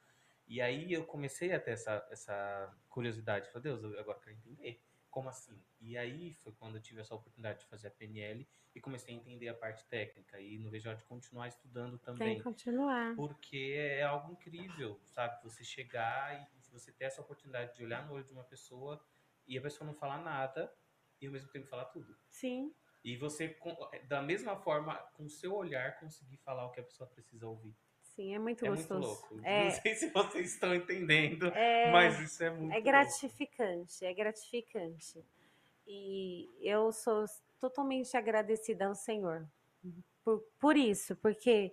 [SPEAKER 1] E aí eu comecei a ter essa, essa curiosidade. Falei, Deus, eu agora quero entender. Como assim? E aí foi quando eu tive essa oportunidade de fazer a PNL e comecei a entender a parte técnica. E não vejo a hora de continuar estudando
[SPEAKER 2] Tem
[SPEAKER 1] também.
[SPEAKER 2] que continuar.
[SPEAKER 1] Porque é algo incrível, sabe? Você chegar e você ter essa oportunidade de olhar no olho de uma pessoa e a pessoa não falar nada e ao mesmo tempo falar tudo.
[SPEAKER 2] Sim.
[SPEAKER 1] E você, da mesma forma, com o seu olhar, conseguir falar o que a pessoa precisa ouvir.
[SPEAKER 2] Sim, é muito
[SPEAKER 1] É muito
[SPEAKER 2] gostoso.
[SPEAKER 1] louco.
[SPEAKER 2] É,
[SPEAKER 1] Não sei se vocês estão entendendo,
[SPEAKER 2] é,
[SPEAKER 1] mas isso é muito
[SPEAKER 2] é
[SPEAKER 1] louco.
[SPEAKER 2] gratificante, é gratificante. E eu sou totalmente agradecida ao Senhor por, por isso, porque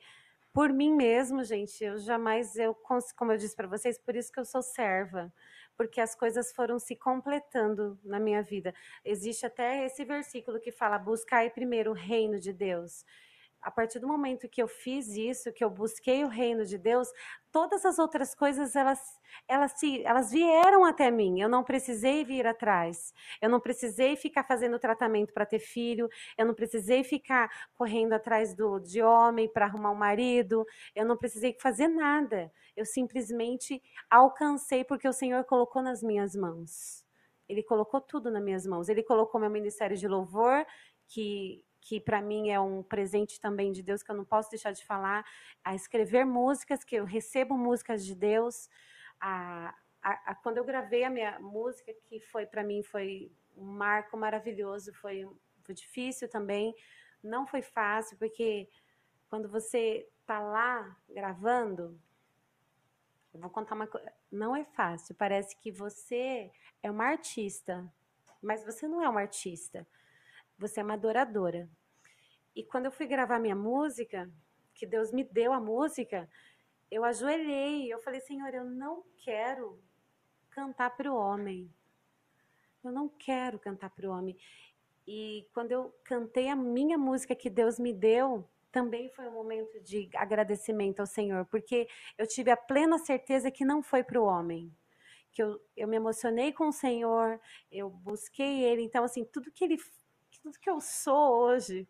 [SPEAKER 2] por mim mesmo, gente, eu jamais eu como eu disse para vocês, por isso que eu sou serva, porque as coisas foram se completando na minha vida. Existe até esse versículo que fala: "Buscai primeiro o reino de Deus". A partir do momento que eu fiz isso, que eu busquei o reino de Deus, todas as outras coisas elas elas se elas vieram até mim. Eu não precisei vir atrás. Eu não precisei ficar fazendo tratamento para ter filho. Eu não precisei ficar correndo atrás do de homem para arrumar um marido. Eu não precisei fazer nada. Eu simplesmente alcancei porque o Senhor colocou nas minhas mãos. Ele colocou tudo nas minhas mãos. Ele colocou meu ministério de louvor, que que para mim é um presente também de Deus que eu não posso deixar de falar, a escrever músicas, que eu recebo músicas de Deus. A, a, a quando eu gravei a minha música, que foi para mim foi um marco maravilhoso, foi, foi difícil também, não foi fácil, porque quando você está lá gravando, eu vou contar uma coisa, não é fácil, parece que você é uma artista, mas você não é uma artista você é uma adoradora. E quando eu fui gravar minha música, que Deus me deu a música, eu ajoelhei, eu falei, Senhor, eu não quero cantar para o homem. Eu não quero cantar para o homem. E quando eu cantei a minha música que Deus me deu, também foi um momento de agradecimento ao Senhor, porque eu tive a plena certeza que não foi para o homem. Que eu, eu me emocionei com o Senhor, eu busquei Ele. Então, assim, tudo que Ele tudo que eu sou hoje,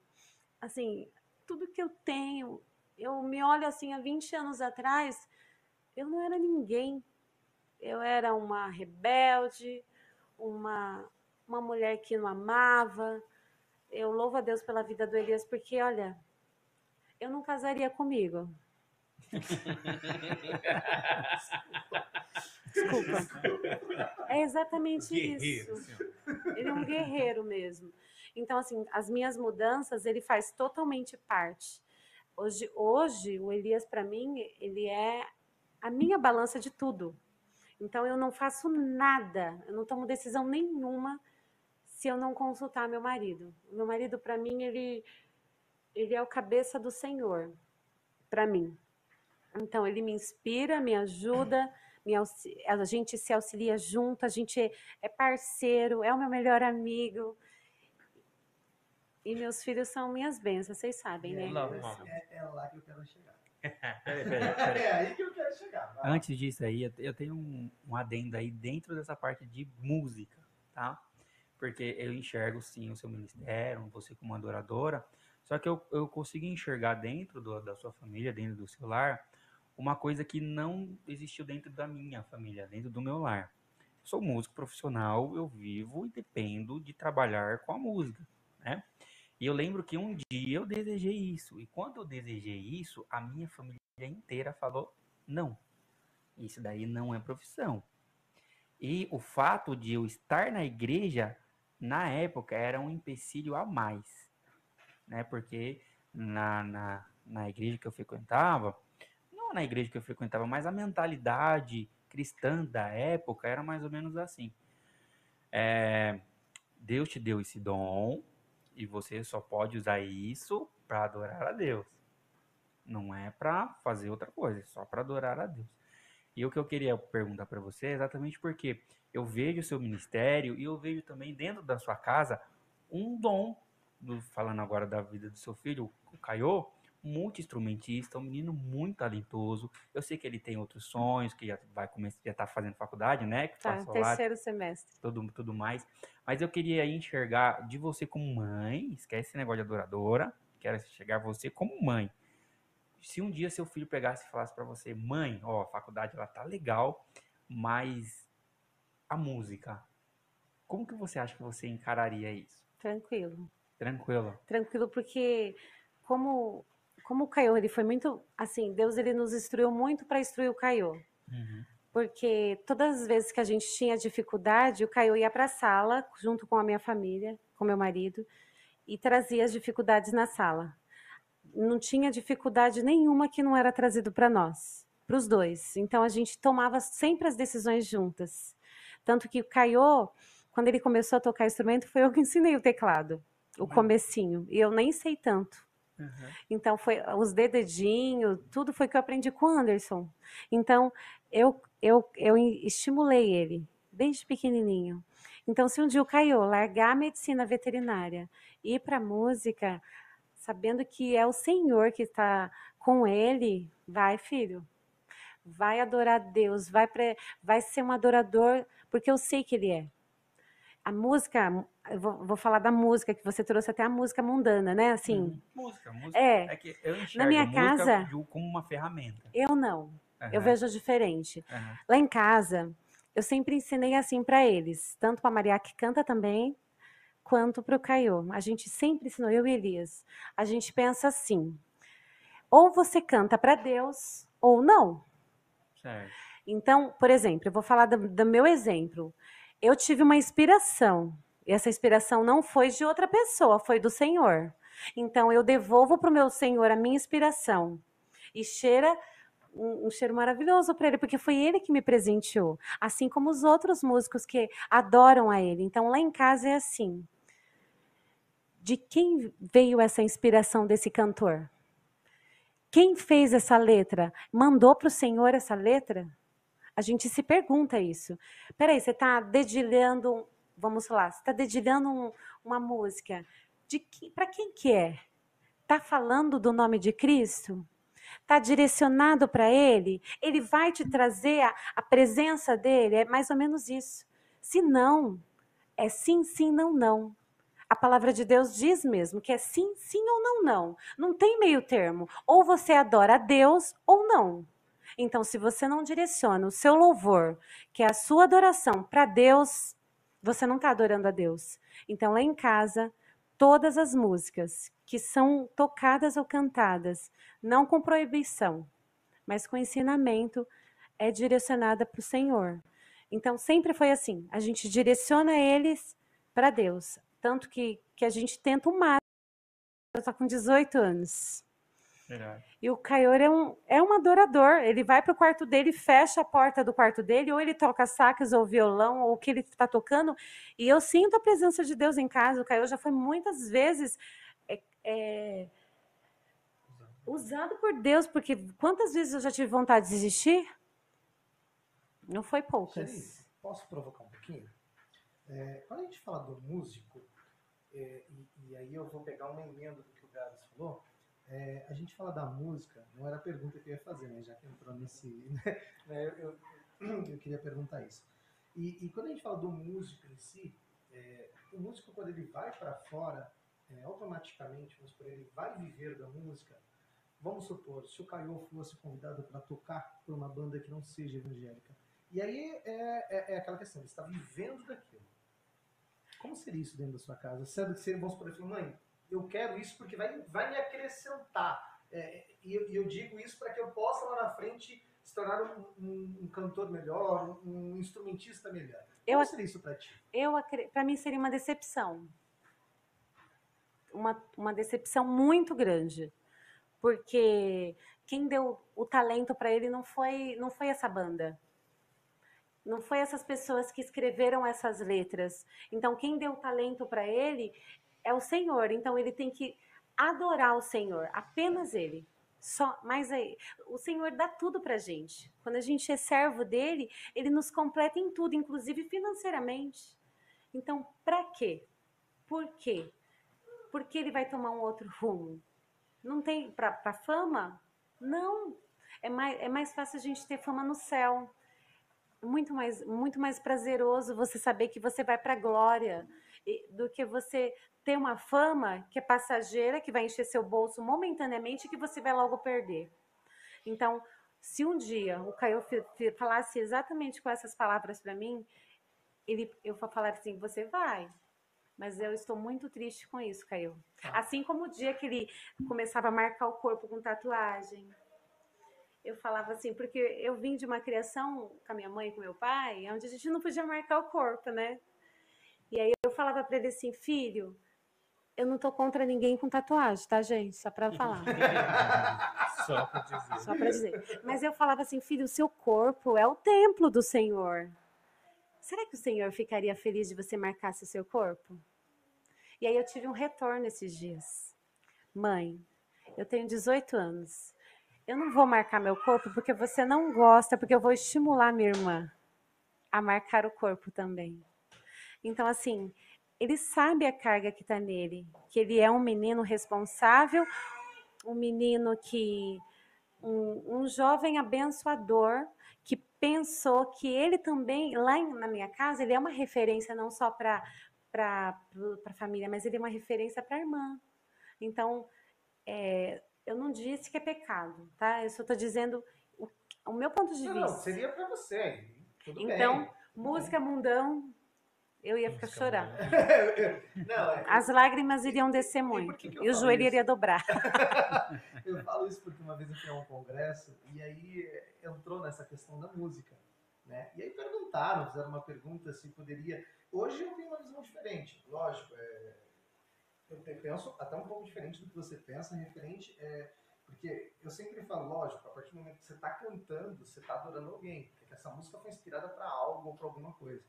[SPEAKER 2] assim, tudo que eu tenho, eu me olho assim há 20 anos atrás, eu não era ninguém. Eu era uma rebelde, uma, uma mulher que não amava. Eu louvo a Deus pela vida do Elias, porque, olha, eu não casaria comigo. Desculpa. É exatamente
[SPEAKER 1] Guerreiro,
[SPEAKER 2] isso. Ele é um guerreiro mesmo. Então, assim, as minhas mudanças, ele faz totalmente parte. Hoje, hoje o Elias, para mim, ele é a minha balança de tudo. Então, eu não faço nada, eu não tomo decisão nenhuma se eu não consultar meu marido. Meu marido, para mim, ele, ele é o cabeça do Senhor, para mim. Então, ele me inspira, me ajuda, me a gente se auxilia junto, a gente é parceiro, é o meu melhor amigo. E meus filhos são minhas bênçãos, vocês sabem, né?
[SPEAKER 1] Não,
[SPEAKER 3] É, é lá que eu quero chegar.
[SPEAKER 5] Peraí, peraí, peraí.
[SPEAKER 3] É aí que eu quero chegar. vai.
[SPEAKER 5] Antes disso aí, eu- eu tenho um, um adendo aí dentro dessa parte de música, tá? Porque eu enxergo sim o seu ministério, você como adoradora, só que eu, eu consigo enxergar dentro do- da sua família, dentro do seu lar, uma coisa que não existiu dentro da minha família, dentro do meu lar. Eu sou músico profissional, eu vivo e dependo de trabalhar com a música, né? E eu lembro que um dia eu desejei isso, e quando eu desejei isso, a minha família inteira falou não. Isso daí não é profissão. E o fato de eu estar na igreja, na época, era um empecilho a mais. Né? Porque na, na, na igreja que eu frequentava, não na igreja que eu frequentava, mas a mentalidade cristã da época era mais ou menos assim. É, Deus te deu esse dom e você só pode usar isso para adorar a Deus. Não é para fazer outra coisa, é só para adorar a Deus. E o que eu queria perguntar para você é exatamente porque eu vejo o seu ministério e eu vejo também dentro da sua casa um dom, do- falando agora da vida do seu filho, o Caio, multi-instrumentista, um menino muito talentoso. Eu sei que ele tem outros sonhos, que já vai começar, já tá fazendo faculdade, né? Que
[SPEAKER 2] Tá, terceiro semestre.
[SPEAKER 5] tudo, tudo mais. Mas eu queria enxergar de você como mãe, esquece esse negócio de adoradora, quero enxergar você como mãe. Se um dia seu filho pegasse e falasse pra você, mãe, ó, a faculdade ela tá legal, mas a música, como que você acha que você encararia isso?
[SPEAKER 2] Tranquilo.
[SPEAKER 5] Tranquilo.
[SPEAKER 2] Tranquilo, porque como, como o Caio, ele foi muito, assim, Deus ele nos instruiu muito para instruir o Caio.
[SPEAKER 5] Uhum.
[SPEAKER 2] Porque todas as vezes que a gente tinha dificuldade, o Caio ia para a sala, junto com a minha família, com meu marido, e trazia as dificuldades na sala. Não tinha dificuldade nenhuma que não era trazido para nós, para os dois. Então a gente tomava sempre as decisões juntas. Tanto que o Caio, quando ele começou a tocar instrumento, foi eu que ensinei o teclado, o comecinho. E eu nem sei tanto. Então foi os dededinhos, tudo foi que eu aprendi com o Anderson. Então eu, eu, eu estimulei ele desde pequenininho. Então se um dia o Caio largar a medicina veterinária e ir para música, sabendo que é o Senhor que está com ele, vai, filho. Vai adorar Deus, vai, pre- vai ser um adorador, porque eu sei que ele é. A música, eu vou, vou falar da música, que você trouxe até a música mundana, né? Assim,
[SPEAKER 5] Música, música.
[SPEAKER 2] é,
[SPEAKER 5] É que eu enxergo
[SPEAKER 2] minha
[SPEAKER 5] a música
[SPEAKER 2] casa-
[SPEAKER 5] como uma ferramenta.
[SPEAKER 2] eu não. Eu
[SPEAKER 5] Aham,
[SPEAKER 2] vejo diferente.
[SPEAKER 5] aham.
[SPEAKER 2] Lá em casa, eu sempre ensinei assim para eles, tanto para Maria que canta também, quanto para o Caio. A gente sempre ensinou, eu e Elias. A gente pensa assim: ou você canta para Deus, ou não.
[SPEAKER 5] Certo.
[SPEAKER 2] Então, por exemplo, eu vou falar do, do meu exemplo. Eu tive uma inspiração. E essa inspiração não foi de outra pessoa, foi do Senhor. Então, eu devolvo para o meu Senhor a minha inspiração. E cheira um, um cheiro maravilhoso para ele, porque foi ele que me presenteou. Assim como os outros músicos que adoram a ele. Então, lá em casa é assim. De quem veio essa inspiração desse cantor? Quem fez essa letra? Mandou para o Senhor essa letra? A gente se pergunta isso. Peraí, você está dedilhando, vamos lá, você está dedilhando um- uma música. De que, para quem que é? Está falando do nome de Cristo? Está direcionado para Ele? Ele vai te trazer a, a presença dele? É mais ou menos isso. Se não, é sim, sim, não, não. A palavra de Deus diz mesmo que é sim, sim ou não, não. Não tem meio termo. Ou você adora a Deus ou não. Então, se você não direciona o seu louvor, que é a sua adoração para Deus, você não está adorando a Deus. Então, lá em casa, todas as músicas que são tocadas ou cantadas, não com proibição, mas com ensinamento, é direcionada para o Senhor. Então, sempre foi assim: a gente direciona eles para Deus. Tanto que, que a gente tenta o máximo. Eu estou com 18 anos.
[SPEAKER 5] Verdade.
[SPEAKER 2] E o Caior é um, é um adorador. Ele vai para o quarto dele, fecha a porta do quarto dele, ou ele toca sax ou violão, ou o que ele está tocando. E eu sinto a presença de Deus em casa. O Caior já foi muitas vezes é, é, usado por Deus, porque quantas vezes eu já tive vontade de desistir? Não foi poucas.
[SPEAKER 3] Xerife, posso provocar um pouquinho? É, quando a gente fala do músico, é, e, e aí eu vou pegar uma emenda do que o Gabs falou, é, a gente fala da música, não era a pergunta que eu ia fazer, mas já que entrou nesse. né, eu, eu- eu queria perguntar isso. E, e quando a gente fala do músico em si, é, o músico, quando ele vai para fora, é, automaticamente, vamos supor, ele vai viver da música. Vamos supor, se o Caio fosse convidado para tocar por uma banda que não seja evangélica, e aí é, é, é aquela questão, ele está vivendo daquilo. Como seria isso dentro da sua casa? Sendo que você, vamos supor, ele falou, mãe, eu quero isso porque vai, vai me acrescentar. É, e, eu, eu digo isso para que eu possa lá na frente se tornar um, um- um cantor melhor, um, um instrumentista melhor.
[SPEAKER 2] Eu
[SPEAKER 3] Como seria isso para ti?
[SPEAKER 2] eu para mim seria uma decepção. Uma, uma decepção muito grande. Porque quem deu o talento para ele não foi, não foi essa banda. Não foi essas pessoas que escreveram essas letras. Então, quem deu o talento para ele é o Senhor. Então, ele tem que adorar o Senhor, apenas ele. Só, mas aí, o Senhor dá tudo pra gente. Quando a gente é servo dele, ele nos completa em tudo, inclusive financeiramente. Então, para quê? Por quê? Por que ele vai tomar um outro rumo? Não tem para fama? Não. É mais, é mais fácil a gente ter fama no céu. Muito mais, muito mais prazeroso você saber que você vai para a glória do que você ter uma fama que é passageira, que vai encher seu bolso momentaneamente e que você vai logo perder. Então, se um dia o Caio falasse exatamente com essas palavras para mim, ele, eu vou falar assim: você vai. Mas eu estou muito triste com isso, Caio. Assim como o dia que ele começava a marcar o corpo com tatuagem. Eu falava assim, porque eu vim de uma criação com a minha mãe e com meu pai, onde a gente não podia marcar o corpo, né? E aí eu falava para ele assim, filho, eu não tô contra ninguém com tatuagem, tá, gente? Só para falar.
[SPEAKER 1] Só pra dizer.
[SPEAKER 2] Só para dizer. Mas eu falava assim, filho, o seu corpo é o templo do Senhor. Será que o Senhor ficaria feliz de você marcasse o seu corpo? E aí eu tive um retorno esses dias. Mãe, eu tenho 18 anos. Eu não vou marcar meu corpo porque você não gosta, porque eu vou estimular minha irmã a marcar o corpo também. Então, assim, ele sabe a carga que está nele, que ele é um menino responsável, um menino que um, um jovem abençoador que pensou que ele também lá em, na minha casa ele é uma referência não só para para a família, mas ele é uma referência para a irmã. Então, é, eu não disse que é pecado, tá? Eu só estou dizendo o, o, meu ponto de
[SPEAKER 3] não,
[SPEAKER 2] vista.
[SPEAKER 3] Não, seria para você. Tudo
[SPEAKER 2] então,
[SPEAKER 3] bem.
[SPEAKER 2] música mundão, eu ia ficar chorando.
[SPEAKER 3] não, é,
[SPEAKER 2] As lágrimas iriam descer muito. E o joelho
[SPEAKER 3] isso?
[SPEAKER 2] iria dobrar.
[SPEAKER 3] eu falo isso porque uma vez eu fui a um congresso e aí entrou nessa questão da música. Né? E aí perguntaram, fizeram uma pergunta se poderia. Hoje eu tenho uma visão diferente, lógico. é, Eu penso até um pouco diferente do que você pensa, referente. É, porque eu sempre falo, lógico, a partir do momento que você está cantando, você está adorando alguém. Porque essa música foi inspirada para algo ou para alguma coisa.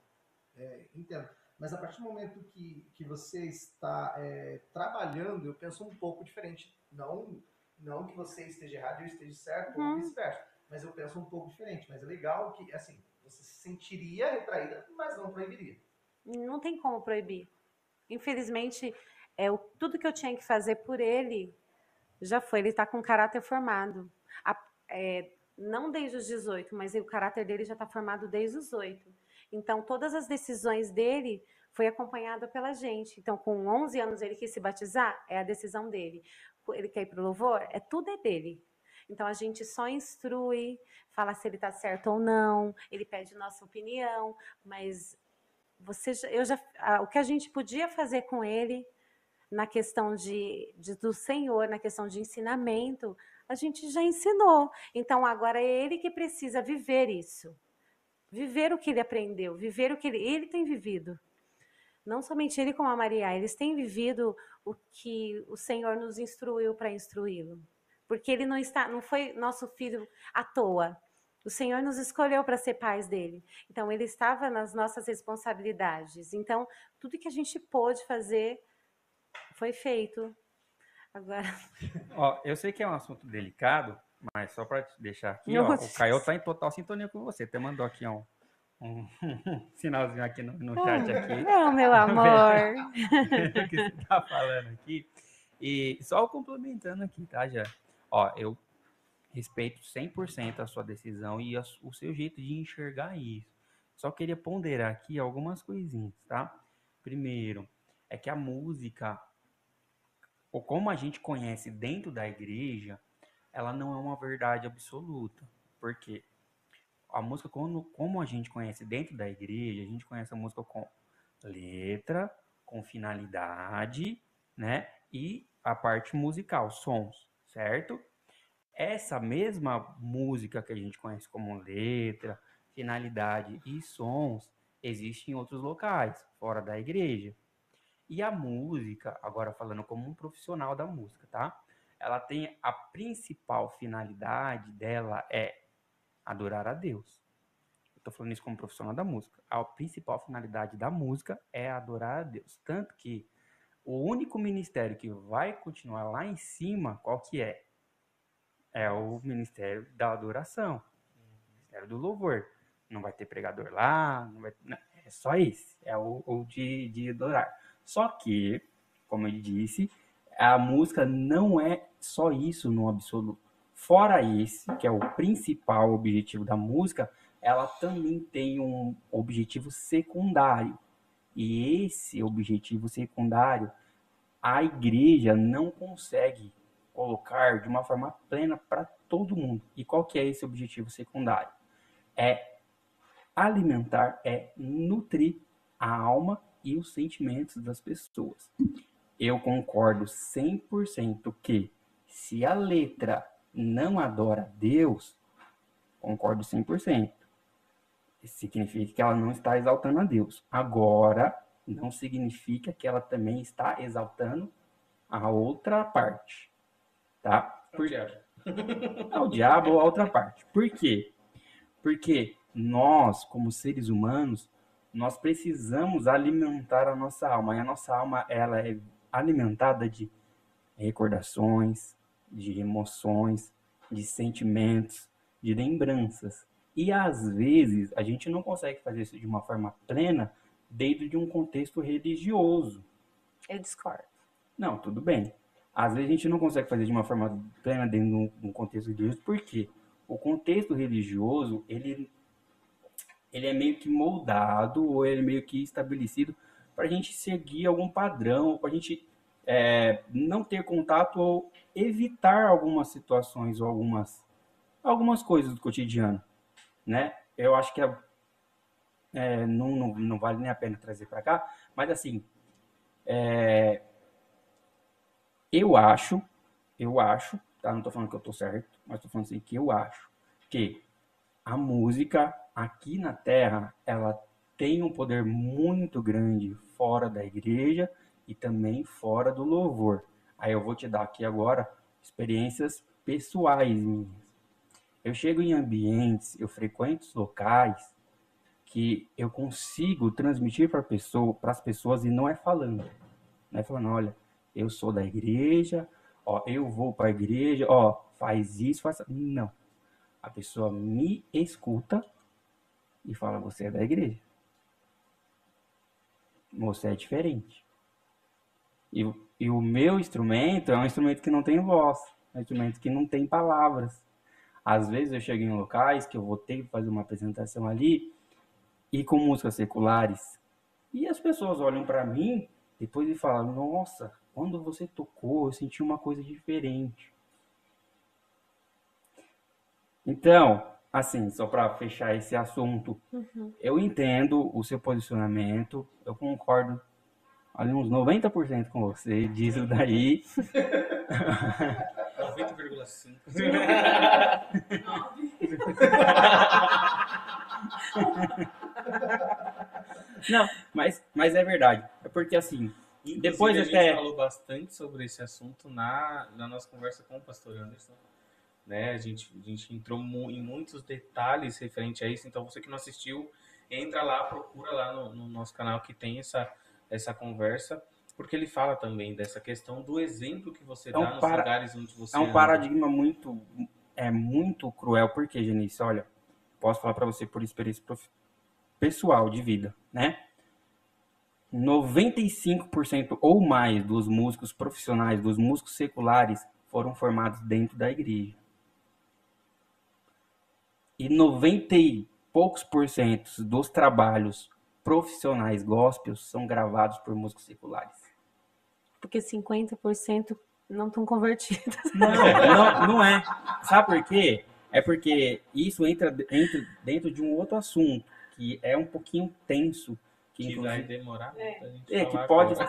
[SPEAKER 3] É, entendo. Mas a partir do momento que, que você está é, trabalhando, eu penso um pouco diferente. Não, não que você esteja errado e eu esteja certo, ou
[SPEAKER 2] Uhum.
[SPEAKER 3] vice-versa. Mas eu penso um pouco diferente. Mas é legal que, assim, você se sentiria retraída, mas não proibiria.
[SPEAKER 2] Não tem como proibir. Infelizmente, é, o, tudo que eu tinha que fazer por ele já foi. Ele está com caráter formado. A- é, não desde os 18, mas o caráter dele já está formado desde os 8. Então, todas as decisões dele foi acompanhada pela gente. Então, com 11 anos ele quis se batizar, é a decisão dele. Ele quer ir para o louvor, é tudo é dele. Então, a gente só instrui, fala se ele está certo ou não, ele pede nossa opinião, mas você, eu já, o que a gente podia fazer com ele na questão de, de- do Senhor, na questão de ensinamento, a gente já ensinou. Então agora é ele que precisa viver isso, viver o que ele aprendeu, viver o que ele, ele tem vivido. Não somente ele como a Maria, eles têm vivido o que o Senhor nos instruiu para instruí-lo, porque ele não está, não foi nosso filho à toa. O Senhor nos escolheu para ser pais dele. Então, ele estava nas nossas responsabilidades. Então, tudo que a gente pôde fazer foi feito. Agora,
[SPEAKER 5] Ó, eu sei que é um assunto delicado, mas só para deixar aqui, ó, o. Caio tá em total sintonia com você. Até mandou aqui ó, um, um sinalzinho aqui no, no chat aqui.
[SPEAKER 2] não, meu amor.
[SPEAKER 5] o que você tá falando aqui. E só complementando aqui, tá, já? Ó, eu respeito 100% a sua decisão e a o seu jeito de enxergar isso. Só queria ponderar aqui algumas coisinhas, tá? Primeiro, é que a música, ou como a gente conhece dentro da igreja, ela não é uma verdade absoluta. Por quê? A música, quando, como a gente conhece dentro da igreja, a gente conhece a música com letra, com finalidade, né? E a parte musical, sons, certo? Essa mesma música que a gente conhece como letra, finalidade e sons existe em outros locais, fora da igreja. E a música, agora falando como um profissional da música, tá? Ela tem a principal finalidade dela é adorar a Deus. Eu tô falando isso como profissional da música. A principal finalidade da música é adorar a Deus. Tanto que o único ministério que vai continuar lá em cima, qual que é? É o ministério da adoração. O ministério do louvor. Não vai ter pregador lá, não vai, não, é só esse. É o, o de, de adorar. Só que, como ele disse, a música não é só isso no absoluto. Fora esse, que é o principal objetivo da música, ela também tem um objetivo secundário. E esse objetivo secundário, a igreja não consegue colocar de uma forma plena para todo mundo. E qual que é esse objetivo secundário? É alimentar, é nutrir a alma e os sentimentos das pessoas. Eu concordo 100% que se a letra não adora Deus, concordo 100%. Significa que ela não está exaltando a Deus. Agora, não significa que ela também está exaltando a outra parte. Tá?
[SPEAKER 1] Por diabo.
[SPEAKER 5] ao diabo ou a outra parte. Por quê? Porque nós, como seres humanos, nós precisamos alimentar a nossa alma. E a nossa alma, ela é alimentada de recordações, de emoções, de sentimentos, de lembranças. E às vezes a gente não consegue fazer isso de uma forma plena dentro de um contexto religioso.
[SPEAKER 2] Eu discordo.
[SPEAKER 5] Não, tudo bem. Às vezes a gente não consegue fazer de uma forma plena dentro de um, contexto religioso, porque o contexto religioso, ele, ele é meio que moldado, ou ele é meio que estabelecido para a gente seguir algum padrão, para a gente é, não ter contato ou evitar algumas situações ou algumas, algumas coisas do cotidiano, né? Eu acho que é, é, não, não, não vale nem a pena trazer para cá, mas assim, é, eu acho, eu acho, tá? Não tô falando que eu tô certo, mas tô falando assim que eu acho que a música aqui na Terra, ela tem um poder muito grande fora da igreja e também fora do louvor. Aí eu vou te dar aqui agora experiências pessoais minhas. Eu chego em ambientes, eu frequento locais que eu consigo transmitir para pessoa, as pessoas e não é falando. Não é falando, olha, eu sou da igreja, ó, eu vou para a igreja, ó, faz isso, faz Não. A pessoa me escuta e fala, você é da igreja. Você é diferente. E, e o meu instrumento é um instrumento que não tem voz, é um instrumento que não tem palavras. Às vezes eu chego em locais que eu vou ter que fazer uma apresentação ali e com músicas seculares. E as pessoas olham para mim depois e falam: Nossa, quando você tocou, eu senti uma coisa diferente. Então, assim, só para fechar esse assunto,
[SPEAKER 2] Uhum.
[SPEAKER 5] eu entendo o seu posicionamento, eu concordo ali uns 90% com você disso daí.
[SPEAKER 1] 90,5.
[SPEAKER 5] Não, mas, mas é verdade. É porque assim, Depois
[SPEAKER 1] Depois a
[SPEAKER 5] até-
[SPEAKER 1] gente falou bastante sobre esse assunto na, na nossa conversa com o pastor Anderson. Né? A, gente, a gente entrou mu- em muitos detalhes referente a isso. Então, você que não assistiu, entra lá, procura lá no, no nosso canal que tem essa, essa conversa. Porque ele fala também dessa questão do exemplo que você
[SPEAKER 5] É
[SPEAKER 1] dá
[SPEAKER 5] um
[SPEAKER 1] nos
[SPEAKER 5] para-
[SPEAKER 1] lugares onde você
[SPEAKER 5] é um
[SPEAKER 1] anda.
[SPEAKER 5] paradigma muito é muito cruel, porque, Genice, olha, posso falar para você por experiência prof- pessoal de vida, né? 95% ou mais dos músicos profissionais, dos músicos seculares, foram formados dentro da igreja. E 90 e poucos por cento dos trabalhos profissionais gospels são gravados por músicos seculares.
[SPEAKER 2] Porque 50% não estão convertidos.
[SPEAKER 5] Não, não, não é. Sabe por quê? É porque isso entra, entra dentro de um outro assunto, que é um pouquinho tenso. Que,
[SPEAKER 1] Que vai demorar gente
[SPEAKER 5] é, que pode estar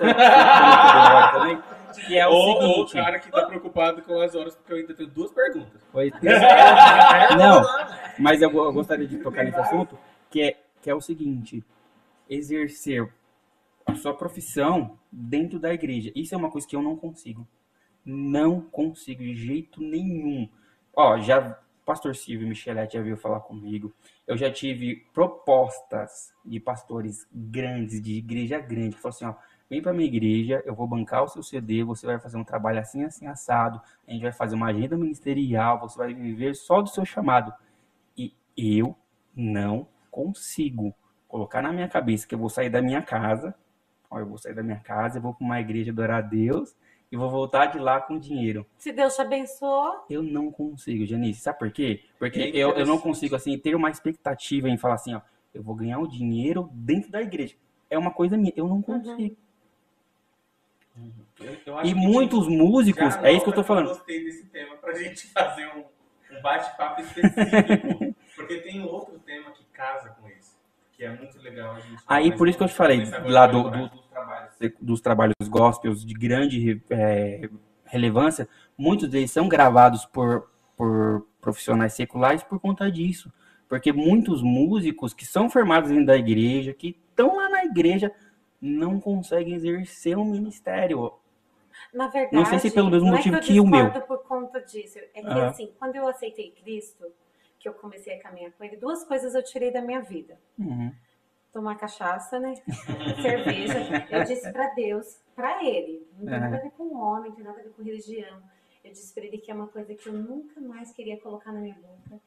[SPEAKER 5] também, que é o
[SPEAKER 1] ou, ou o
[SPEAKER 5] seguinte.
[SPEAKER 1] cara que tá preocupado com as horas, porque eu ainda tenho duas perguntas.
[SPEAKER 5] Foi- Não, mas eu, eu gostaria de tocar nesse assunto, que é, que é o seguinte: exercer a sua profissão dentro da igreja. Isso é uma coisa que eu não consigo. Não consigo de jeito nenhum. Ó, já pastor Silvio Michelet já veio falar comigo. Eu já tive propostas de pastores grandes, de igreja grande, que falaram assim, ó, vem pra minha igreja, eu vou bancar o seu CD, você vai fazer um trabalho assim, assim, assado, a gente vai fazer uma agenda ministerial, você vai viver só do seu chamado. E eu não consigo colocar na minha cabeça que eu vou sair da minha casa, ó, eu vou sair da minha casa, eu vou para uma igreja adorar a Deus e vou voltar de lá com dinheiro.
[SPEAKER 2] Se Deus te abençoou,
[SPEAKER 5] Eu não consigo, Janice. Sabe por quê? Porque eu, eu não consigo, assim, ter uma expectativa em falar assim, ó, eu vou ganhar o dinheiro dentro da igreja. É uma coisa minha, eu não consigo.
[SPEAKER 1] Eu- eu acho
[SPEAKER 5] E muitos
[SPEAKER 1] tinha-
[SPEAKER 5] músicos,
[SPEAKER 1] Já
[SPEAKER 5] é isso que eu tô falando.
[SPEAKER 1] Eu gostei desse tema pra gente fazer um, um bate-papo específico. porque tem outro tema que casa com. Que é muito legal a gente.
[SPEAKER 5] Aí, por isso que eu te falei, lá do- do-
[SPEAKER 1] dos trabalhos.
[SPEAKER 5] dos trabalhos gospels de grande é, relevância, muitos deles são gravados por, por profissionais seculares por conta disso. Porque muitos músicos que são formados dentro da igreja, que estão lá na igreja, não conseguem exercer um ministério.
[SPEAKER 2] na verdade.
[SPEAKER 5] Não sei se pelo mesmo
[SPEAKER 2] não
[SPEAKER 5] motivo
[SPEAKER 2] é
[SPEAKER 5] que
[SPEAKER 2] que
[SPEAKER 5] o meu.
[SPEAKER 2] por conta disso. É que,
[SPEAKER 5] Aham.
[SPEAKER 2] assim, quando eu aceitei Cristo, que eu comecei a caminhar com Ele, duas coisas eu tirei da minha vida.
[SPEAKER 5] Uhum.
[SPEAKER 2] Tomar cachaça, né? Cerveja. Eu disse pra Deus, pra Ele. Não tem nada a ver com homem, não tem nada a ver com religião. Eu disse pra Ele que é uma coisa que eu nunca mais queria colocar na minha boca.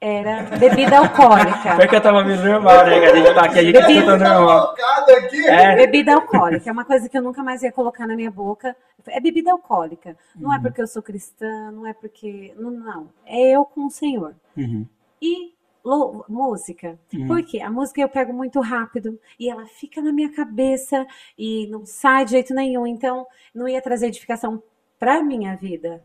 [SPEAKER 2] Era bebida alcoólica.
[SPEAKER 5] Pior que eu tava meio normal, né? Que a gente tá aqui, a gente tá normal.
[SPEAKER 3] Colocado errado aqui.
[SPEAKER 5] É.
[SPEAKER 2] Bebida alcoólica é uma coisa que eu nunca mais ia colocar na minha boca. É bebida alcoólica. Não é
[SPEAKER 5] Uhum.
[SPEAKER 2] porque eu sou cristã, não é porque. Não, não. É eu com o Senhor.
[SPEAKER 5] Uhum.
[SPEAKER 2] E lou- música.
[SPEAKER 5] Uhum.
[SPEAKER 2] Porque a música eu pego muito rápido e ela fica na minha cabeça e não sai de jeito nenhum. Então, não ia trazer edificação para minha vida.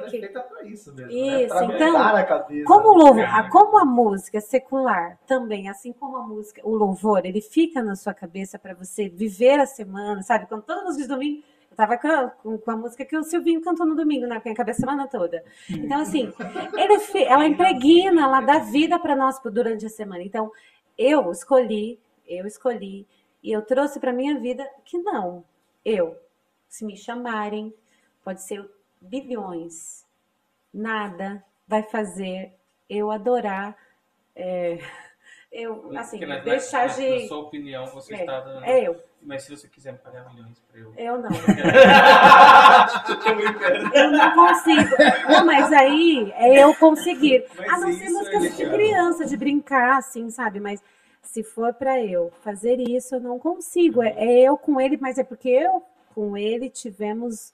[SPEAKER 2] Porque-
[SPEAKER 3] é feita pra isso mesmo,
[SPEAKER 2] Isso,
[SPEAKER 3] né?
[SPEAKER 2] Então,
[SPEAKER 3] a cabeça.
[SPEAKER 2] Como o louvor, a- como a música secular também, assim como a música, o louvor, ele fica na sua cabeça para você viver a semana, sabe? Quando toda música de domingo, eu tava com a, com- a música que o Silvinho cantou no domingo, né? Com a cabeça a semana toda. Então, assim, ele, ela impregna, ela dá vida para nós durante a semana. Então, eu escolhi, eu escolhi, e eu trouxe para minha vida que não, eu, se me chamarem, pode ser bilhões, nada vai fazer eu adorar, é, eu, assim,
[SPEAKER 1] na-
[SPEAKER 2] deixar
[SPEAKER 1] na-
[SPEAKER 2] de...
[SPEAKER 1] Na sua opinião, você
[SPEAKER 2] É,
[SPEAKER 1] está dando.
[SPEAKER 2] É eu,
[SPEAKER 1] Mas se você quiser me pagar milhões pra eu.
[SPEAKER 2] eu não. Eu não consigo. Não, mas aí é eu conseguir.
[SPEAKER 1] Mas
[SPEAKER 2] A não ser músicas
[SPEAKER 1] é
[SPEAKER 2] de criança, de brincar, assim, sabe? Mas se for pra eu fazer isso, eu não consigo. É, é eu com ele, mas é porque eu com ele tivemos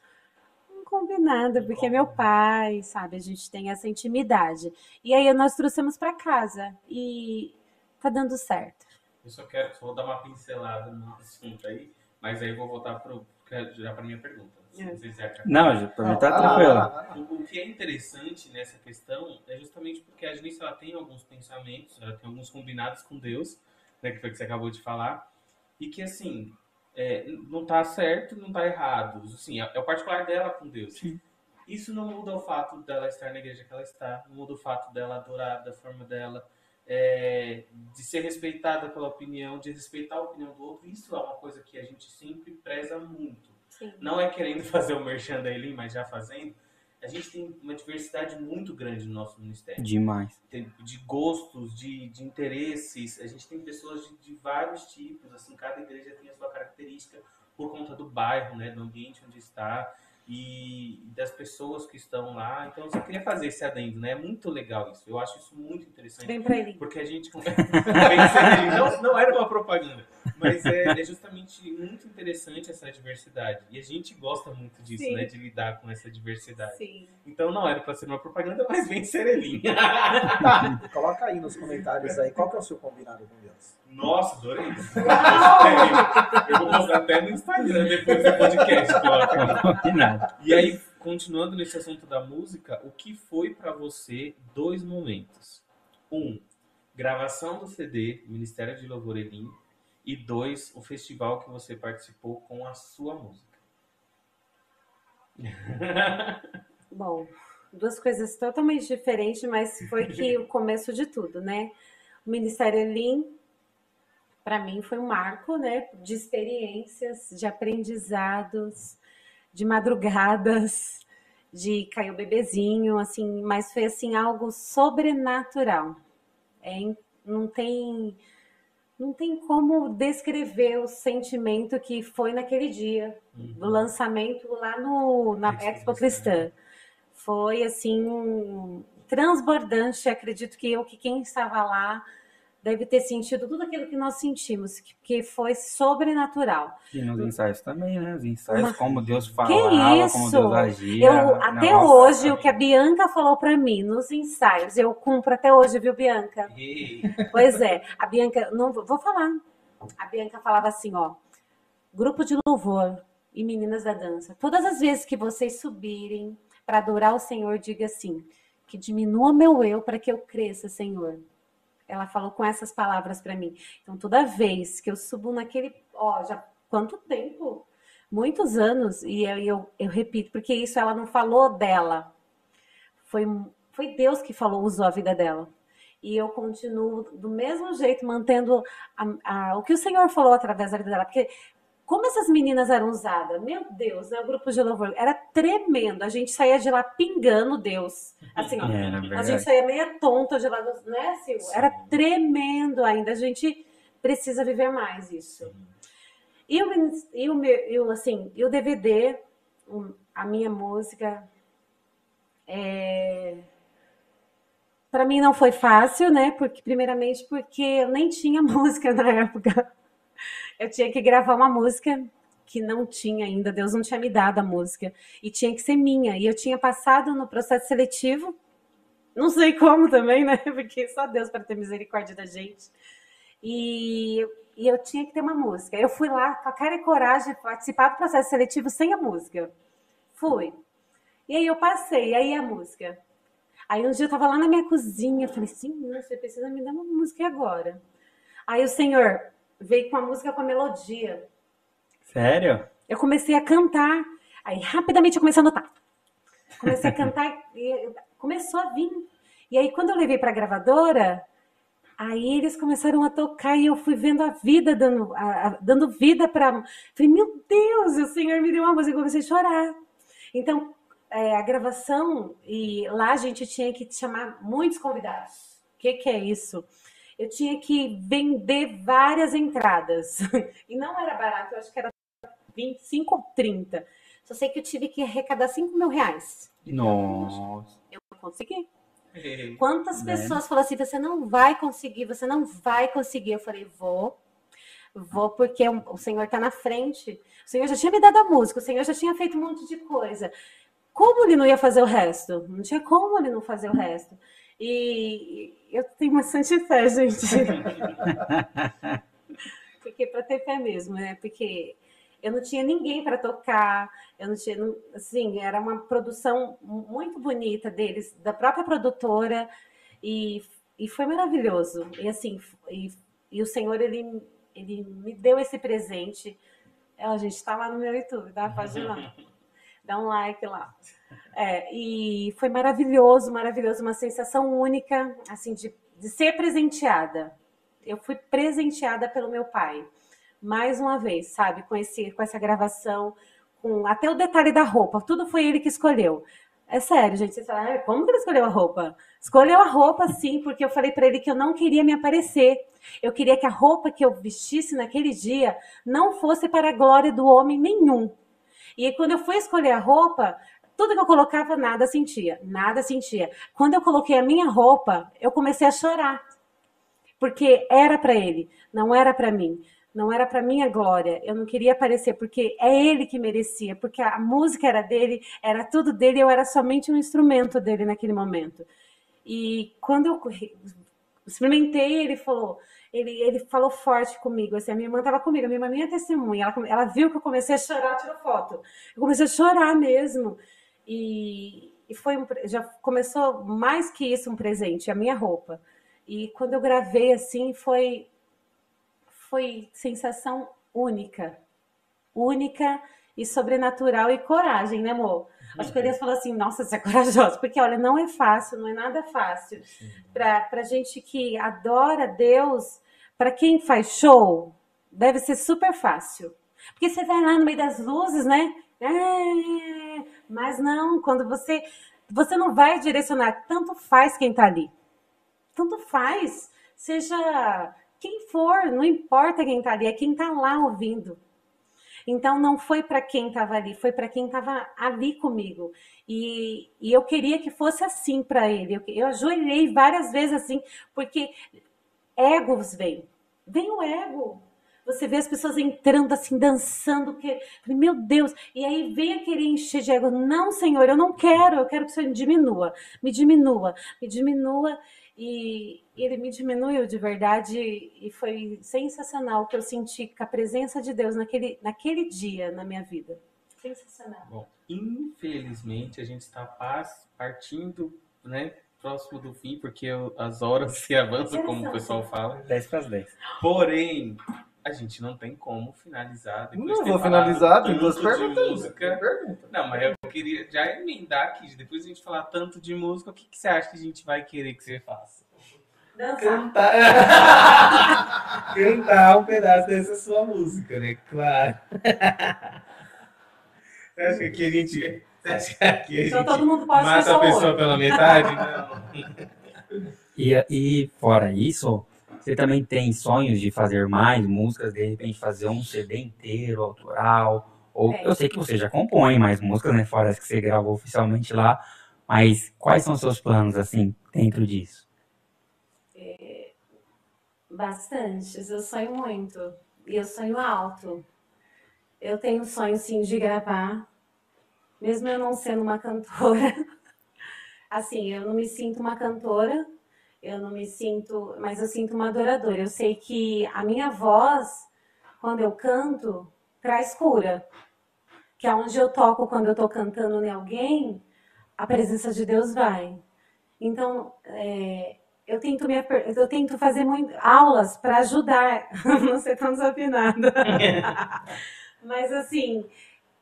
[SPEAKER 2] combinado, porque é meu pai, sabe? A gente tem essa intimidade. E aí nós trouxemos pra casa e tá dando certo.
[SPEAKER 1] Eu só quero, só vou dar uma pincelada no assunto aí, mas aí eu vou voltar pro, já para minha pergunta. Se
[SPEAKER 2] É.
[SPEAKER 5] Não, gente, pra mim tá
[SPEAKER 3] lá,
[SPEAKER 5] tranquilo.
[SPEAKER 3] lá.
[SPEAKER 1] O, o que é interessante nessa questão é justamente porque a Janice ela tem alguns pensamentos, ela tem alguns combinados com Deus, né, que foi o que você acabou de falar, e que assim, é, não tá certo, não tá errado. Assim, é, é o particular dela com Deus.
[SPEAKER 5] Sim.
[SPEAKER 1] Isso não muda o fato dela estar na igreja que ela está, não muda o fato dela adorar da forma dela, é, de ser respeitada pela opinião, de respeitar a opinião do outro. Isso é uma coisa que a gente sempre preza muito
[SPEAKER 2] Sim.
[SPEAKER 1] não é querendo fazer o merchan da Elin, mas já fazendo, a gente tem uma diversidade muito grande no nosso ministério.
[SPEAKER 5] Demais.
[SPEAKER 1] Tem- De gostos, de, de interesses, a gente tem pessoas de, de vários tipos, assim, cada igreja tem a sua característica por conta do bairro, né, do ambiente onde está e das pessoas que estão lá. Então, eu só queria fazer esse adendo, né? É muito legal isso. Eu acho isso muito interessante.
[SPEAKER 2] Vem pra ele.
[SPEAKER 1] Porque a gente. não, não era uma propaganda. Mas é, é justamente muito interessante essa diversidade. E a gente gosta muito disso,
[SPEAKER 2] Sim.
[SPEAKER 1] né? De lidar com essa diversidade.
[SPEAKER 2] Sim.
[SPEAKER 1] Então não era pra ser uma propaganda, mas vem serelinha.
[SPEAKER 3] Tá, coloca aí nos comentários aí qual que é o seu combinado com Deus.
[SPEAKER 1] Nossa, adorei. Eu vou postar até no Instagram depois do podcast. coloca.
[SPEAKER 5] De nada.
[SPEAKER 1] E aí, continuando nesse assunto da música, o que foi pra você dois momentos? Um, gravação do CD Ministério de Louvor Elim. E dois, o festival que você participou com a sua música.
[SPEAKER 2] Bom, duas coisas totalmente diferentes, mas foi que o começo de tudo, né? O Ministério Elim, para mim, foi um marco, né? De experiências, de aprendizados, de madrugadas, de caiu bebezinho, assim, mas foi assim algo sobrenatural. É, não tem não tem como descrever o sentimento que foi naquele dia do lançamento lá no, na
[SPEAKER 1] Expo
[SPEAKER 2] Expo
[SPEAKER 1] Cristã.
[SPEAKER 2] Cristã. Foi assim transbordante. Acredito que eu, que quem estava lá, deve ter sentido tudo aquilo que nós sentimos, que, que foi sobrenatural.
[SPEAKER 5] E nos ensaios também, né? Os ensaios,
[SPEAKER 2] Mas-
[SPEAKER 5] como Deus
[SPEAKER 2] Que
[SPEAKER 5] falava,
[SPEAKER 2] isso?
[SPEAKER 5] como Deus agia.
[SPEAKER 2] Eu, até
[SPEAKER 5] Nossa.
[SPEAKER 2] hoje, o que a Bianca falou para mim nos ensaios, eu cumpro até hoje, viu, Bianca?
[SPEAKER 1] Ei,
[SPEAKER 2] Pois é, a Bianca, não vou falar. A Bianca falava assim, ó, grupo de louvor e meninas da dança. Todas as vezes que vocês subirem para adorar o Senhor, diga assim: que diminua meu eu para que eu cresça, Senhor. Ela falou com essas palavras para mim. Então, toda vez que eu subo naquele, ó, já quanto tempo? Muitos anos e eu, eu, eu repito, porque isso ela não falou dela. Foi, foi Deus que falou, usou a vida dela. E eu continuo do mesmo jeito, mantendo a- a- o que o Senhor falou através da vida dela. Porque como essas meninas eram usadas, meu Deus, né, o grupo de louvor era tremendo. A gente saía de lá pingando Deus. Assim, ó,
[SPEAKER 5] É,
[SPEAKER 2] a gente saía meia tonta de lá, né, Sil?
[SPEAKER 1] Sim.
[SPEAKER 2] Era tremendo ainda. A gente precisa viver mais isso. E o, e o, e o, assim, e o DVD, a minha música, é... para mim não foi fácil, né? Porque, primeiramente, porque eu nem tinha música na época. Eu tinha que gravar uma música que não tinha ainda, Deus não tinha me dado a música, e tinha que ser minha. E eu tinha passado no processo seletivo, não sei como também, né? Porque só Deus para ter misericórdia da gente. E, e eu tinha que ter uma música. Eu fui lá com a cara e coragem participar do processo seletivo sem a música. Fui. E aí eu passei, aí a música. Aí um dia eu tava lá na minha cozinha, falei, Senhor, você precisa me dar uma música agora. Aí o Senhor veio com a música com a melodia.
[SPEAKER 5] Sério?
[SPEAKER 2] Eu comecei a cantar. Aí rapidamente eu comecei a anotar. Comecei a cantar e começou a vir. E aí quando eu levei para a gravadora, aí eles começaram a tocar e eu fui vendo a vida dando, a- a- dando vida para. Falei, meu Deus, o Senhor me deu uma música e comecei a chorar. Então é, a gravação e lá a gente tinha que chamar muitos convidados. O que, que é isso? Eu tinha que vender várias entradas. E não era barato, eu acho que era 25 ou 30. Só sei que eu tive que arrecadar 5 mil reais.
[SPEAKER 5] Nossa.
[SPEAKER 2] Eu consegui.
[SPEAKER 1] É.
[SPEAKER 2] Quantas
[SPEAKER 5] Né?
[SPEAKER 2] pessoas falaram assim: você não vai conseguir, você não vai conseguir? Eu falei: vou, vou, porque o o Senhor está na frente. O Senhor já tinha me dado a música, o Senhor já tinha feito um monte de coisa. Como ele não ia fazer o resto? Não tinha como ele não fazer o resto. E eu tenho bastante fé, gente. porque para ter fé mesmo, né? Porque eu não tinha ninguém para tocar, eu não tinha, assim, era uma produção muito bonita deles, da própria produtora, e, e foi maravilhoso. E assim, e, e o Senhor, ele, ele me deu esse presente. É, a gente está lá no meu YouTube, tá? Pode ir lá. Dá um like lá. É, e foi maravilhoso, maravilhoso, uma sensação única, assim, de, de ser presenteada. Eu fui presenteada pelo meu pai, mais uma vez, sabe, com, esse, com essa gravação, com até o detalhe da roupa, tudo foi ele que escolheu. É sério, gente, vocês falam, "Ah, como que ele escolheu a roupa? Escolheu a roupa, sim, porque eu falei para ele que eu não queria me aparecer. Eu queria que a roupa que eu vestisse naquele dia não fosse para a glória do homem nenhum. E aí, quando eu fui escolher a roupa, tudo que eu colocava, nada sentia, nada sentia. Quando eu coloquei a minha roupa, eu comecei a chorar, porque era para ele, não era para mim, não era para minha glória. Eu não queria aparecer, porque é ele que merecia, porque a música era dele, era tudo dele, eu era somente um instrumento dele naquele momento. E quando eu experimentei, ele falou, ele, ele falou forte comigo, assim, a minha irmã estava comigo, a minha irmã é minha testemunha, ela, ela viu que eu comecei a chorar, tirou foto. Eu comecei a chorar mesmo. E, e foi um, já começou mais que isso um presente, a minha roupa. E quando eu gravei assim, foi foi sensação única. Única e sobrenatural e coragem, né, amor? Acho que Elias falou assim, nossa, você é corajosa, porque olha, não é fácil, não é nada fácil. Para gente que adora Deus, para quem faz show, deve ser super fácil. Porque você vai lá no meio das luzes, né? É, mas não, quando você você não vai direcionar, tanto faz quem tá ali. Tanto faz, seja quem for, não importa quem tá ali, é quem tá lá ouvindo. Então não foi para quem estava ali, foi para quem estava ali comigo. E, e eu queria que fosse assim para ele. Eu, eu ajoelhei várias vezes assim, porque egos vêm. Vem o ego. Você vê as pessoas entrando assim, dançando, que, meu Deus, e aí vem aquele encher de ego. Não, Senhor, eu não quero, eu quero que o Senhor diminua, me diminua, me diminua. E ele me diminuiu de verdade e foi sensacional o que eu senti com a presença de Deus naquele, naquele dia na minha vida. Sensacional.
[SPEAKER 1] Bom, infelizmente a gente está partindo, né, próximo do fim, porque as horas se avançam, como o pessoal fala.
[SPEAKER 5] 10 para as 10.
[SPEAKER 1] Porém, a gente não tem como finalizar. Depois de
[SPEAKER 3] Não
[SPEAKER 1] ter
[SPEAKER 3] vou finalizar, tem
[SPEAKER 1] tanto
[SPEAKER 3] duas
[SPEAKER 1] de
[SPEAKER 3] perguntas.
[SPEAKER 1] música.
[SPEAKER 3] Pergunta.
[SPEAKER 1] Não, mas eu queria já emendar aqui. Depois de a gente falar tanto de música, o que, que você acha que a gente vai querer que você faça?
[SPEAKER 2] Dançar.
[SPEAKER 1] Cantar. Cantar um pedaço dessa sua música, né? Claro. Você acha que aqui a gente. Você acha que a
[SPEAKER 2] Então
[SPEAKER 1] gente
[SPEAKER 2] todo mundo pode
[SPEAKER 1] mata a pessoa pela metade? Não.
[SPEAKER 5] E, e fora isso, você também tem sonhos de fazer mais músicas, de repente fazer um CD inteiro, autoral? Ou
[SPEAKER 2] É.
[SPEAKER 5] eu sei que você já compõe mais músicas, né? Fora as que você gravou oficialmente lá. Mas quais são os seus planos, assim, dentro disso?
[SPEAKER 2] Bastante, eu sonho muito. E eu sonho alto. Eu tenho sonho, sim, de gravar, mesmo eu não sendo uma cantora. Assim, eu não me sinto uma cantora, eu não me sinto, mas eu sinto uma adoradora. Eu sei que a minha voz, quando eu canto, traz cura. Que aonde eu toco quando eu estou cantando em alguém, a presença de Deus vai. Então, é, eu tento me eu tento fazer muito, aulas para ajudar não ser tão desafinada. Mas assim,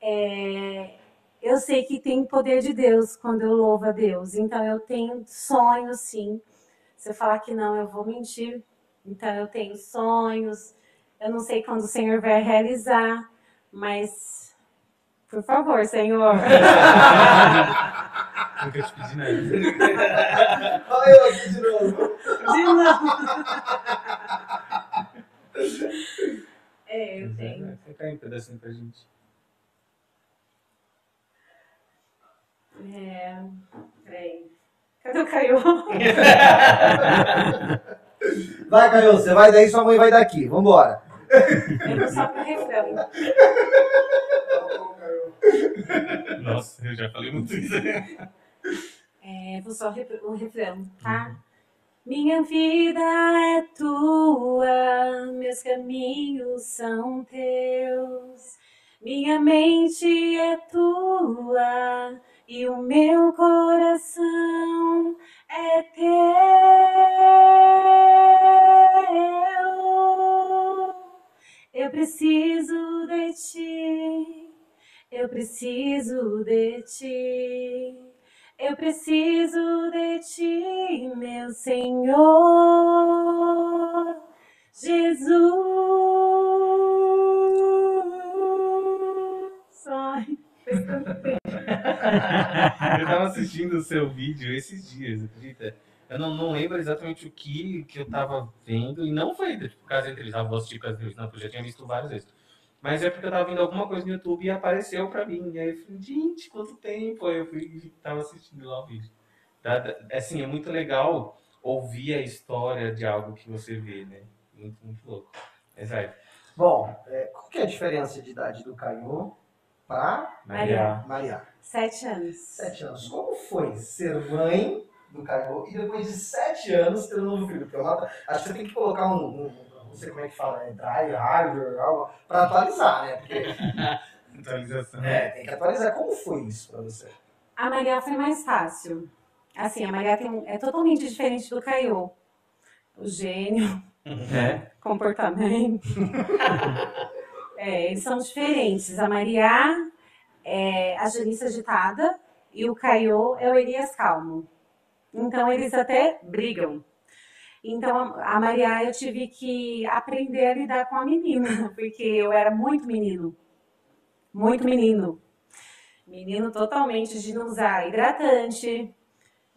[SPEAKER 2] é, eu sei que tem poder de Deus quando eu louvo a Deus. Então eu tenho sonhos, sim. Se eu falar que não, eu vou mentir. Então eu tenho sonhos. Eu não sei quando o Senhor vai realizar, mas por favor, Senhor.
[SPEAKER 1] Nunca te pedi nada.
[SPEAKER 3] Olha eu aqui de novo.
[SPEAKER 2] De novo. É, eu tenho.
[SPEAKER 1] Fica aí um pedacinho pra gente.
[SPEAKER 2] É, peraí. Cadê o Caio?
[SPEAKER 3] Vai, Caio, você vai daí, sua mãe vai daqui. Vambora.
[SPEAKER 2] Eu vou só pro refrão.
[SPEAKER 1] Nossa, eu já falei muito isso.
[SPEAKER 2] É, vou só o refrão, tá? Minha vida é tua, meus caminhos são teus. Minha mente é tua e o meu coração é teu. Eu preciso de ti, eu preciso de ti. Eu preciso de ti, meu Senhor Jesus. Ai,
[SPEAKER 1] Eu tava assistindo o seu vídeo esses dias, acredita? Eu não, não lembro exatamente o que, que eu tava vendo, e não foi tipo, por causa entrevista, voz da entrevista, não, porque eu já tinha visto várias vezes. Mas é porque eu tava vendo alguma coisa no YouTube e apareceu pra mim. E aí eu falei, gente, quanto tempo! Aí eu fui tava assistindo lá o vídeo. Tá? Assim, é muito legal ouvir a história de algo que você vê, né? Muito, muito louco. Vai,
[SPEAKER 3] Bom, é, qual que é a diferença de idade do Caio para
[SPEAKER 2] Maria.
[SPEAKER 3] Maria?
[SPEAKER 2] Sete anos.
[SPEAKER 3] Sete anos. Como foi ser mãe do Caio e depois de sete anos ter um novo filho? Porque eu noto- acho que você tem que colocar um, um- não sei como é que fala, é dry, hardware, algo, para atualizar, né? Porque
[SPEAKER 1] atualização.
[SPEAKER 3] é, tem que atualizar. Como foi isso para você?
[SPEAKER 2] A Maria foi mais fácil. Assim, a Maria tem é totalmente diferente do Caiô. O gênio,
[SPEAKER 5] É.
[SPEAKER 2] comportamento. É, eles são diferentes. A Maria é a Janice agitada e o Caiô é o Elias calmo. Então eles até brigam. Então a Maria eu tive que aprender a lidar com a menina, porque eu era muito menino. Muito menino. Menino totalmente de não usar hidratante,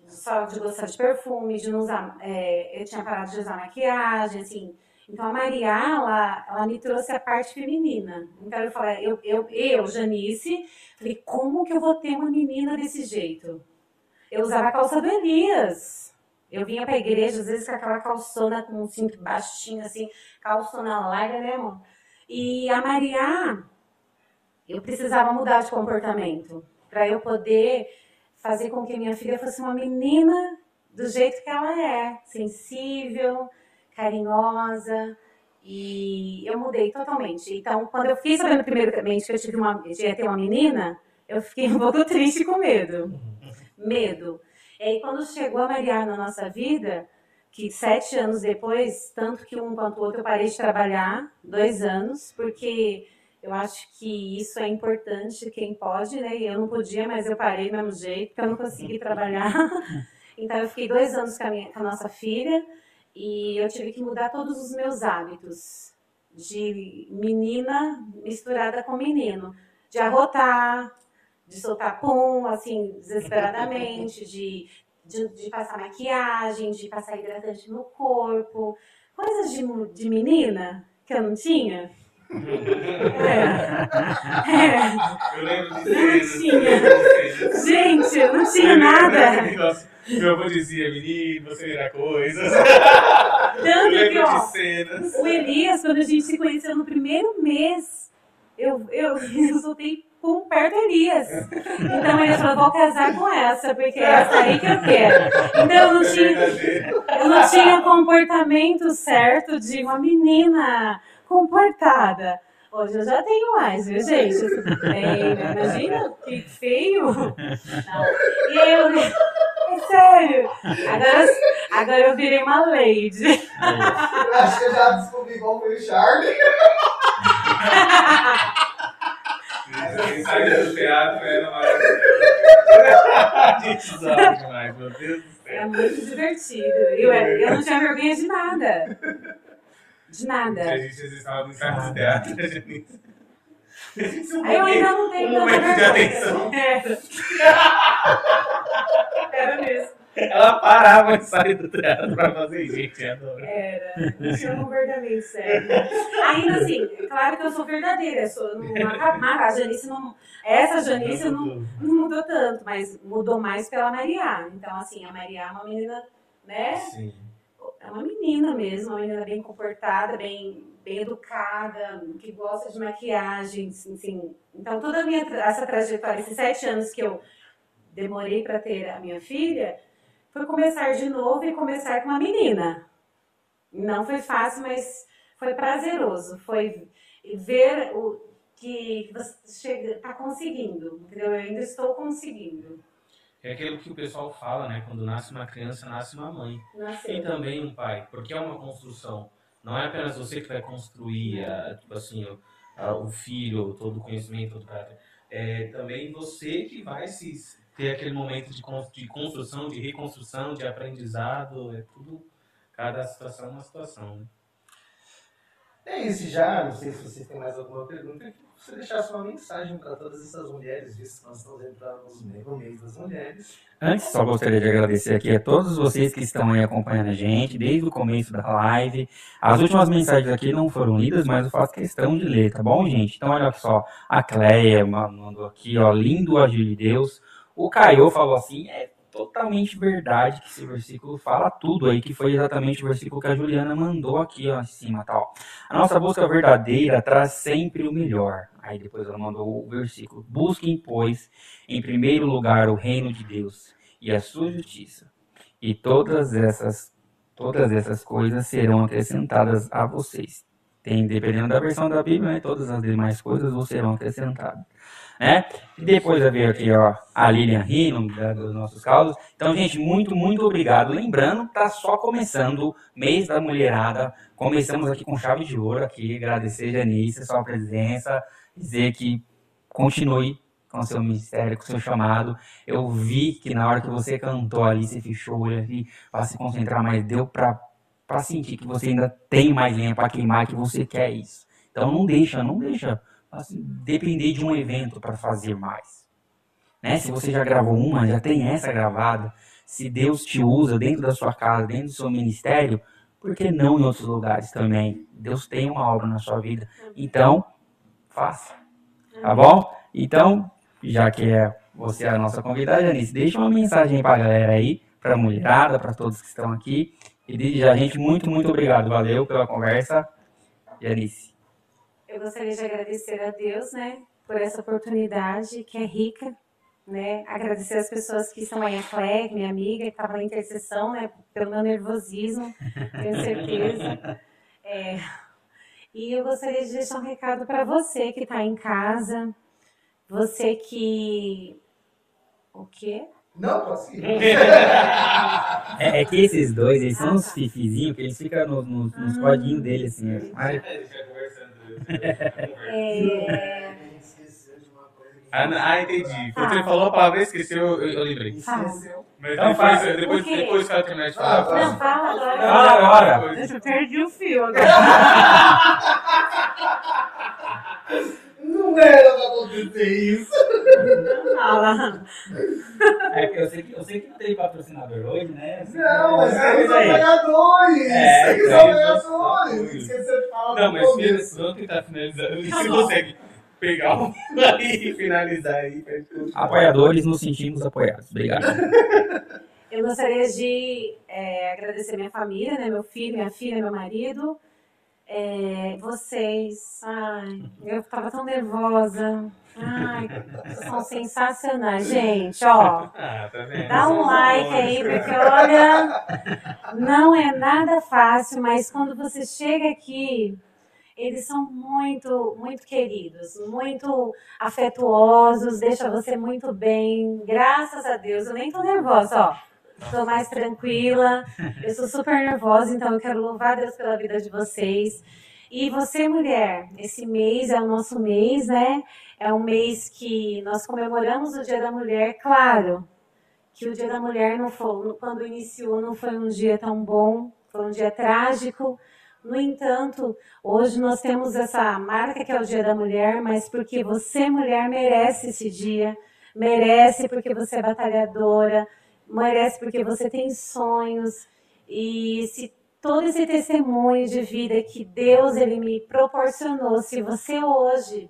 [SPEAKER 2] só de gostar de perfume, de não usar. é, eu tinha parado de usar maquiagem, assim. Então a Maria, ela, ela me trouxe a parte feminina. Então eu falei, eu, eu, eu, Janice, falei, como que eu vou ter uma menina desse jeito? Eu usava a calça do Elias. Eu vinha pra igreja, às vezes, com aquela calçona com um cinto baixinho, assim, calçona larga, né, amor? E a Maria, eu precisava mudar de comportamento para eu poder fazer com que minha filha fosse uma menina do jeito que ela é, sensível, carinhosa. E eu mudei totalmente. Então, quando eu fiquei sabendo primeiramente que eu tive uma, ia ter uma menina, eu fiquei um pouco triste com medo. Medo. E aí, quando chegou a Maria na nossa vida, que sete anos depois, tanto que um quanto o outro, eu parei de trabalhar, dois anos, porque eu acho que isso é importante, quem pode, né? E eu não podia, mas eu parei do mesmo jeito, porque eu não consegui trabalhar. Então, eu fiquei dois anos com a, minha, com a nossa filha e eu tive que mudar todos os meus hábitos de menina misturada com menino, de arrotar, de soltar pum, assim, desesperadamente, de, de, de passar maquiagem, de passar hidratante no corpo, coisas de, de menina que eu não tinha. É. É.
[SPEAKER 1] Eu lembro de
[SPEAKER 2] Não tinha. Gente, eu não tinha nada.
[SPEAKER 1] Meu avô dizia, menino, você era coisas.
[SPEAKER 2] Tanto que, ó,
[SPEAKER 1] cenas.
[SPEAKER 2] O Elias, quando a gente se conheceu no primeiro mês, eu, eu, eu soltei pum perto do Elias. Então ele falou, vou casar com essa, porque é essa aí que eu quero. Então eu não tinha, eu não tinha o comportamento certo de uma menina comportada. Hoje eu já tenho mais, viu, gente? Bem, né? Imagina que feio. Não. E eu, é sério. Agora, agora eu virei uma lady.
[SPEAKER 3] Eu acho que eu já descobri qual foi o Charlie.
[SPEAKER 1] Quem saiu do teatro era demais, meu Deus do
[SPEAKER 2] É
[SPEAKER 1] céu.
[SPEAKER 2] muito divertido. Eu, eu não tinha vergonha de nada. De
[SPEAKER 1] A
[SPEAKER 2] nada.
[SPEAKER 1] gente às vezes estava no ensaio do teatro, a gente...
[SPEAKER 2] Aí eu ainda não tenho
[SPEAKER 1] Um momento de atenção.
[SPEAKER 2] Era. Era mesmo.
[SPEAKER 1] Ela parava de sair do teatro pra fazer gente, eu adoro.
[SPEAKER 2] Era. Tinha um comportamento sério. Ainda assim, é claro que eu sou verdadeira. Sou uma, a Janice não. Essa Janice não, não mudou tanto, mas mudou mais pela Maria. Então, assim, a Maria é uma menina, né?
[SPEAKER 1] Sim.
[SPEAKER 2] É uma menina mesmo, menina bem comportada, bem, bem educada, que gosta de maquiagem, enfim. Então, toda minha essa trajetória, esses sete anos que eu demorei para ter a minha filha, foi começar de novo e começar com uma menina. Não foi fácil, mas foi prazeroso. Foi ver o que você está conseguindo. Entendeu? Eu ainda estou conseguindo.
[SPEAKER 1] É aquilo que o pessoal fala, né? Quando nasce uma criança, nasce uma mãe. E
[SPEAKER 2] Nascer.
[SPEAKER 1] também um pai, porque é uma construção. Não é apenas você que vai construir, a, tipo assim, o, a- o filho, todo o conhecimento, todo o caráter. É também você que vai se ter aquele momento de, de construção, de reconstrução, de aprendizado. É tudo, cada situação é uma situação. Né?
[SPEAKER 3] É isso já, não sei se vocês têm mais alguma pergunta, você deixasse uma mensagem para todas essas mulheres, visto que nós estamos entrando no mês das mulheres.
[SPEAKER 5] Antes, só gostaria de agradecer aqui a todos vocês que estão aí acompanhando a gente desde o começo da live. As últimas mensagens aqui não foram lidas, mas eu faço questão de ler, tá bom, gente? Então, olha só, a Cleia ma- mandou aqui, ó, lindo agir de Deus. O Caio falou assim, é totalmente verdade que esse versículo fala tudo aí, que foi exatamente o versículo que a Juliana mandou aqui, ó, em cima, tal. A nossa busca verdadeira traz sempre o melhor. Aí depois ela mandou o versículo, busquem, pois, em primeiro lugar o reino de Deus e a sua justiça. E todas essas todas essas coisas serão acrescentadas a vocês. Tem, dependendo da versão da Bíblia, né, todas as demais coisas vos serão acrescentadas. Né? E depois veio aqui ó, a Lilian Rino, dos nossos causos. Então, gente, muito, muito obrigado. Lembrando, tá só começando o mês da mulherada. Começamos aqui com chave de ouro aqui. Agradecer, Janice, sua presença. Dizer que continue com o seu ministério, com o seu chamado. Eu vi que na hora que você cantou ali, você fechou o ali para se concentrar, mas deu para para sentir que você ainda tem mais lenha para queimar, que você quer isso. Então não deixa, não deixa assim, depender de um evento para fazer mais. Né? Se você já gravou uma, já tem essa gravada, se Deus te usa dentro da sua casa, dentro do seu ministério, por que não em outros lugares também? Deus tem uma obra na sua vida. Então, faça. Tá bom? Então, já que é você a nossa convidada, Janice, deixa uma mensagem aí pra galera aí, pra mulherada, pra todos que estão aqui. E desde já, gente, muito, muito obrigado. Valeu pela conversa. Janice.
[SPEAKER 2] Eu gostaria de agradecer a Deus, né, por essa oportunidade que é rica, né? Agradecer as pessoas que estão aí, a Clé, minha amiga, que estava na intercessão, né, pelo meu nervosismo, tenho certeza. É, e eu gostaria de deixar um recado para você que está em casa, você que. O quê?
[SPEAKER 3] Não, posso ir.
[SPEAKER 5] É, é que esses dois, eles são uns fifizinhos, que eles ficam no- no- nos codinhos deles, assim. Mas,
[SPEAKER 2] É,
[SPEAKER 1] Ah, não- ah, entendi. Quando ele falou a palavra, esqueceu, eu, eu lembrei.
[SPEAKER 3] Esqueceu.
[SPEAKER 1] Mas
[SPEAKER 5] Então
[SPEAKER 1] depois,
[SPEAKER 5] fala.
[SPEAKER 1] depois, depois que ela terminar de
[SPEAKER 3] Ah,
[SPEAKER 1] falar,
[SPEAKER 3] tá.
[SPEAKER 2] não, fala agora.
[SPEAKER 5] Fala agora.
[SPEAKER 2] Eu perdi o fio agora.
[SPEAKER 3] Não era pra acontecer isso.
[SPEAKER 2] Fala.
[SPEAKER 5] é que eu sei que, eu sei que não tem patrocinador hoje, né?
[SPEAKER 3] Não, mas
[SPEAKER 5] é
[SPEAKER 3] eles são
[SPEAKER 5] aí.
[SPEAKER 3] ganhadores.
[SPEAKER 1] É,
[SPEAKER 3] eles
[SPEAKER 1] é
[SPEAKER 3] são ganhadores. Esqueceu de falar
[SPEAKER 1] Não,
[SPEAKER 3] no
[SPEAKER 1] mas filho,
[SPEAKER 3] começo.
[SPEAKER 1] vamos tentar finalizar.
[SPEAKER 2] Tá
[SPEAKER 1] Você
[SPEAKER 2] bom.
[SPEAKER 1] consegue pegar um aí e finalizar aí.
[SPEAKER 5] Apoiadores, nos sentimos apoiados. Obrigado.
[SPEAKER 2] Eu gostaria de é, agradecer minha família, né? Meu filho, minha filha, meu marido. É, vocês, ai, eu tava tão nervosa. Ai, são sensacionais, gente, ó.
[SPEAKER 1] Ah, tá?
[SPEAKER 2] Dá um like aí, porque olha, não é nada fácil, mas quando você chega aqui, eles são muito, muito queridos, muito afetuosos, deixa você muito bem. Graças a Deus, eu nem tô nervosa, ó. Tô mais tranquila. Eu sou super nervosa, então eu quero louvar Deus pela vida de vocês. E você, mulher, esse mês é o nosso mês, né? É um mês que nós comemoramos o Dia da Mulher, claro. Que o Dia da Mulher não foi, quando iniciou, não foi um dia tão bom, foi um dia trágico. No entanto, hoje nós temos essa marca que é o Dia da Mulher, mas porque você, mulher, merece esse dia, merece porque você é batalhadora, merece porque você tem sonhos e se todo esse testemunho de vida que Deus ele me proporcionou, se você hoje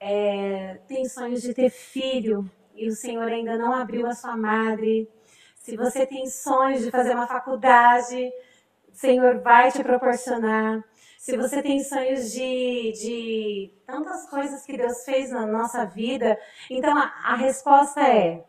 [SPEAKER 2] é, tem sonhos de ter filho e o Senhor ainda não abriu a sua madre, se você tem sonhos de fazer uma faculdade, o Senhor vai te proporcionar. Se você tem sonhos de, de tantas coisas que Deus fez na nossa vida, então a, a resposta é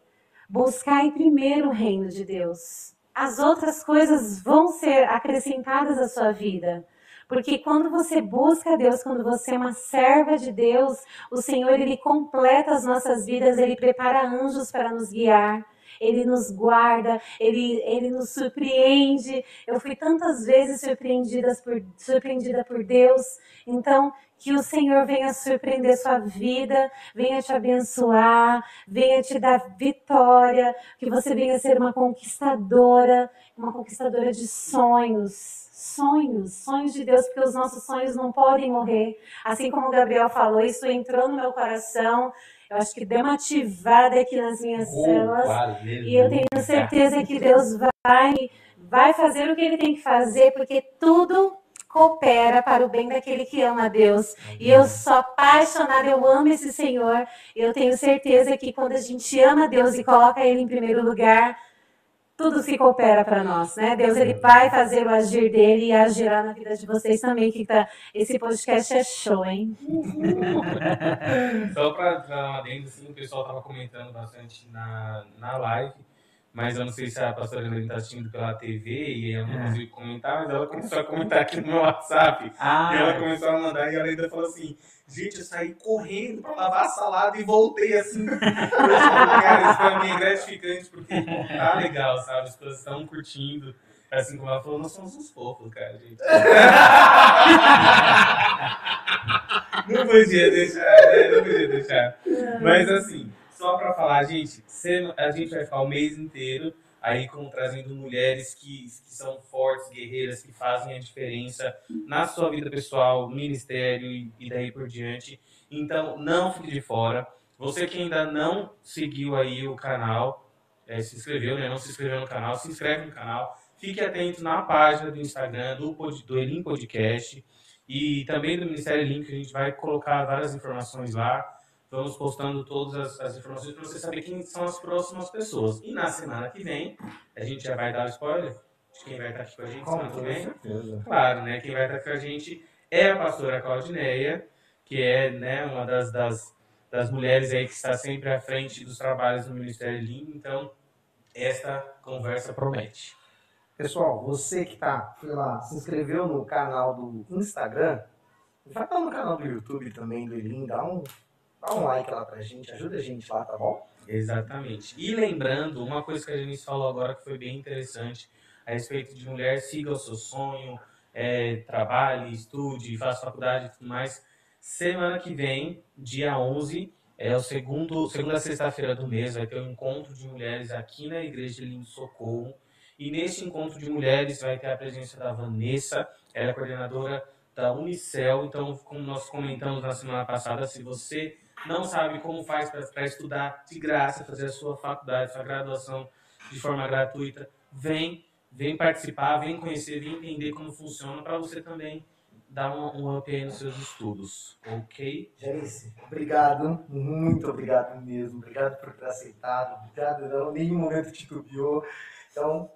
[SPEAKER 2] buscar em primeiro o reino de Deus. As outras coisas vão ser acrescentadas à sua vida. Porque quando você busca Deus, quando você é uma serva de Deus, o Senhor ele completa as nossas vidas, ele prepara anjos para nos guiar. Ele nos guarda, ele, ele nos surpreende. Eu fui tantas vezes surpreendidas por, surpreendida por Deus. Então, que o Senhor venha surpreender sua vida, venha te abençoar, venha te dar vitória, que você venha ser uma conquistadora, uma conquistadora de sonhos. Sonhos, sonhos de Deus, porque os nossos sonhos não podem morrer. Assim como o Gabriel falou, isso entrou no meu coração. Eu acho que deu uma ativada aqui nas minhas
[SPEAKER 1] Oh,
[SPEAKER 2] células.
[SPEAKER 1] aleluia.
[SPEAKER 2] E eu tenho certeza que Deus vai, vai fazer o que Ele tem que fazer, porque tudo coopera para o bem daquele que ama Deus. E eu sou apaixonada, eu amo esse Senhor. Eu tenho certeza que quando a gente ama Deus e coloca Ele em primeiro lugar, tudo se coopera para nós, né? Deus ele vai fazer o agir dele e agirá na vida de vocês também, que tá, esse podcast é show, hein?
[SPEAKER 1] Só pra dar uma adendo, assim, o pessoal tava comentando bastante na, na live, mas eu não sei se a pastora Helena tá assistindo pela TV e ela não
[SPEAKER 5] É.
[SPEAKER 1] conseguiu comentar, mas ela começou a comentar aqui no meu WhatsApp.
[SPEAKER 5] Ah,
[SPEAKER 1] E ela começou a mandar e ela ainda falou assim: gente, eu saí correndo pra lavar a salada e voltei assim. Eu cara, isso pra mim é gratificante porque tá legal, sabe? As pessoas estão curtindo. Assim como ela falou, nós somos uns fofos, cara, gente. Não podia deixar, né? Não podia deixar. Mas assim, só pra falar, gente, a gente vai ficar o mês inteiro aí com, trazendo mulheres que, que são fortes, guerreiras, que fazem a diferença na sua vida pessoal, ministério e, daí por diante. Então, não fique de fora. Você que ainda não seguiu aí o canal, é, se inscreveu, né? Não se inscreveu no canal, se inscreve no canal. Fique atento na página do Instagram do, do Elim Podcast e também do Ministério Link, a gente vai colocar várias informações lá. Vamos postando todas as, as informações para você saber quem são as próximas pessoas. E na semana que vem, a gente já vai dar o spoiler de quem vai estar aqui com a gente semana que vem.
[SPEAKER 3] certeza.
[SPEAKER 1] Claro, né? Quem vai estar com a gente é a pastora Claudineia, que é né, uma das, das, das mulheres aí que está sempre à frente dos trabalhos do Ministério Link. Então, esta conversa promete.
[SPEAKER 3] Pessoal, você que tá, sei lá, se inscreveu no canal do Instagram, vai lá no canal do YouTube também do Elim, dá um, dá um like lá pra gente, ajuda a gente lá, tá bom?
[SPEAKER 1] Exatamente. E lembrando, uma coisa que a gente falou agora que foi bem interessante a respeito de mulher, siga o seu sonho, é, trabalhe, estude, faça faculdade e tudo mais. Semana que vem, dia 11, é o segundo, segunda sexta-feira do mês, vai ter um encontro de mulheres aqui na Igreja de Lindo Socorro. E nesse encontro de mulheres vai ter a presença da Vanessa, ela é coordenadora da Unicel. Então, como nós comentamos na semana passada, se você não sabe como faz para estudar de graça, fazer a sua faculdade, sua graduação de forma gratuita, vem, vem participar, vem conhecer, vem entender como funciona para você também dar um, um up aí nos seus estudos, ok?
[SPEAKER 3] Janice, obrigado, muito obrigado mesmo, obrigado por ter aceitado, obrigado, não, nenhum momento titubeou. Então,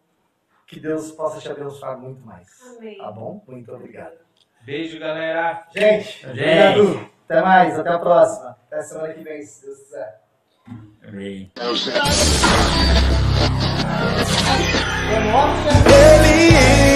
[SPEAKER 3] que Deus possa te abençoar muito mais.
[SPEAKER 2] Amém.
[SPEAKER 3] Tá bom? Muito obrigado.
[SPEAKER 1] Beijo, galera.
[SPEAKER 3] Gente,
[SPEAKER 5] Gente.
[SPEAKER 3] obrigado. Até mais, até a próxima. Até semana que vem, se Deus quiser.
[SPEAKER 5] Amém.
[SPEAKER 3] Lá?
[SPEAKER 4] Ele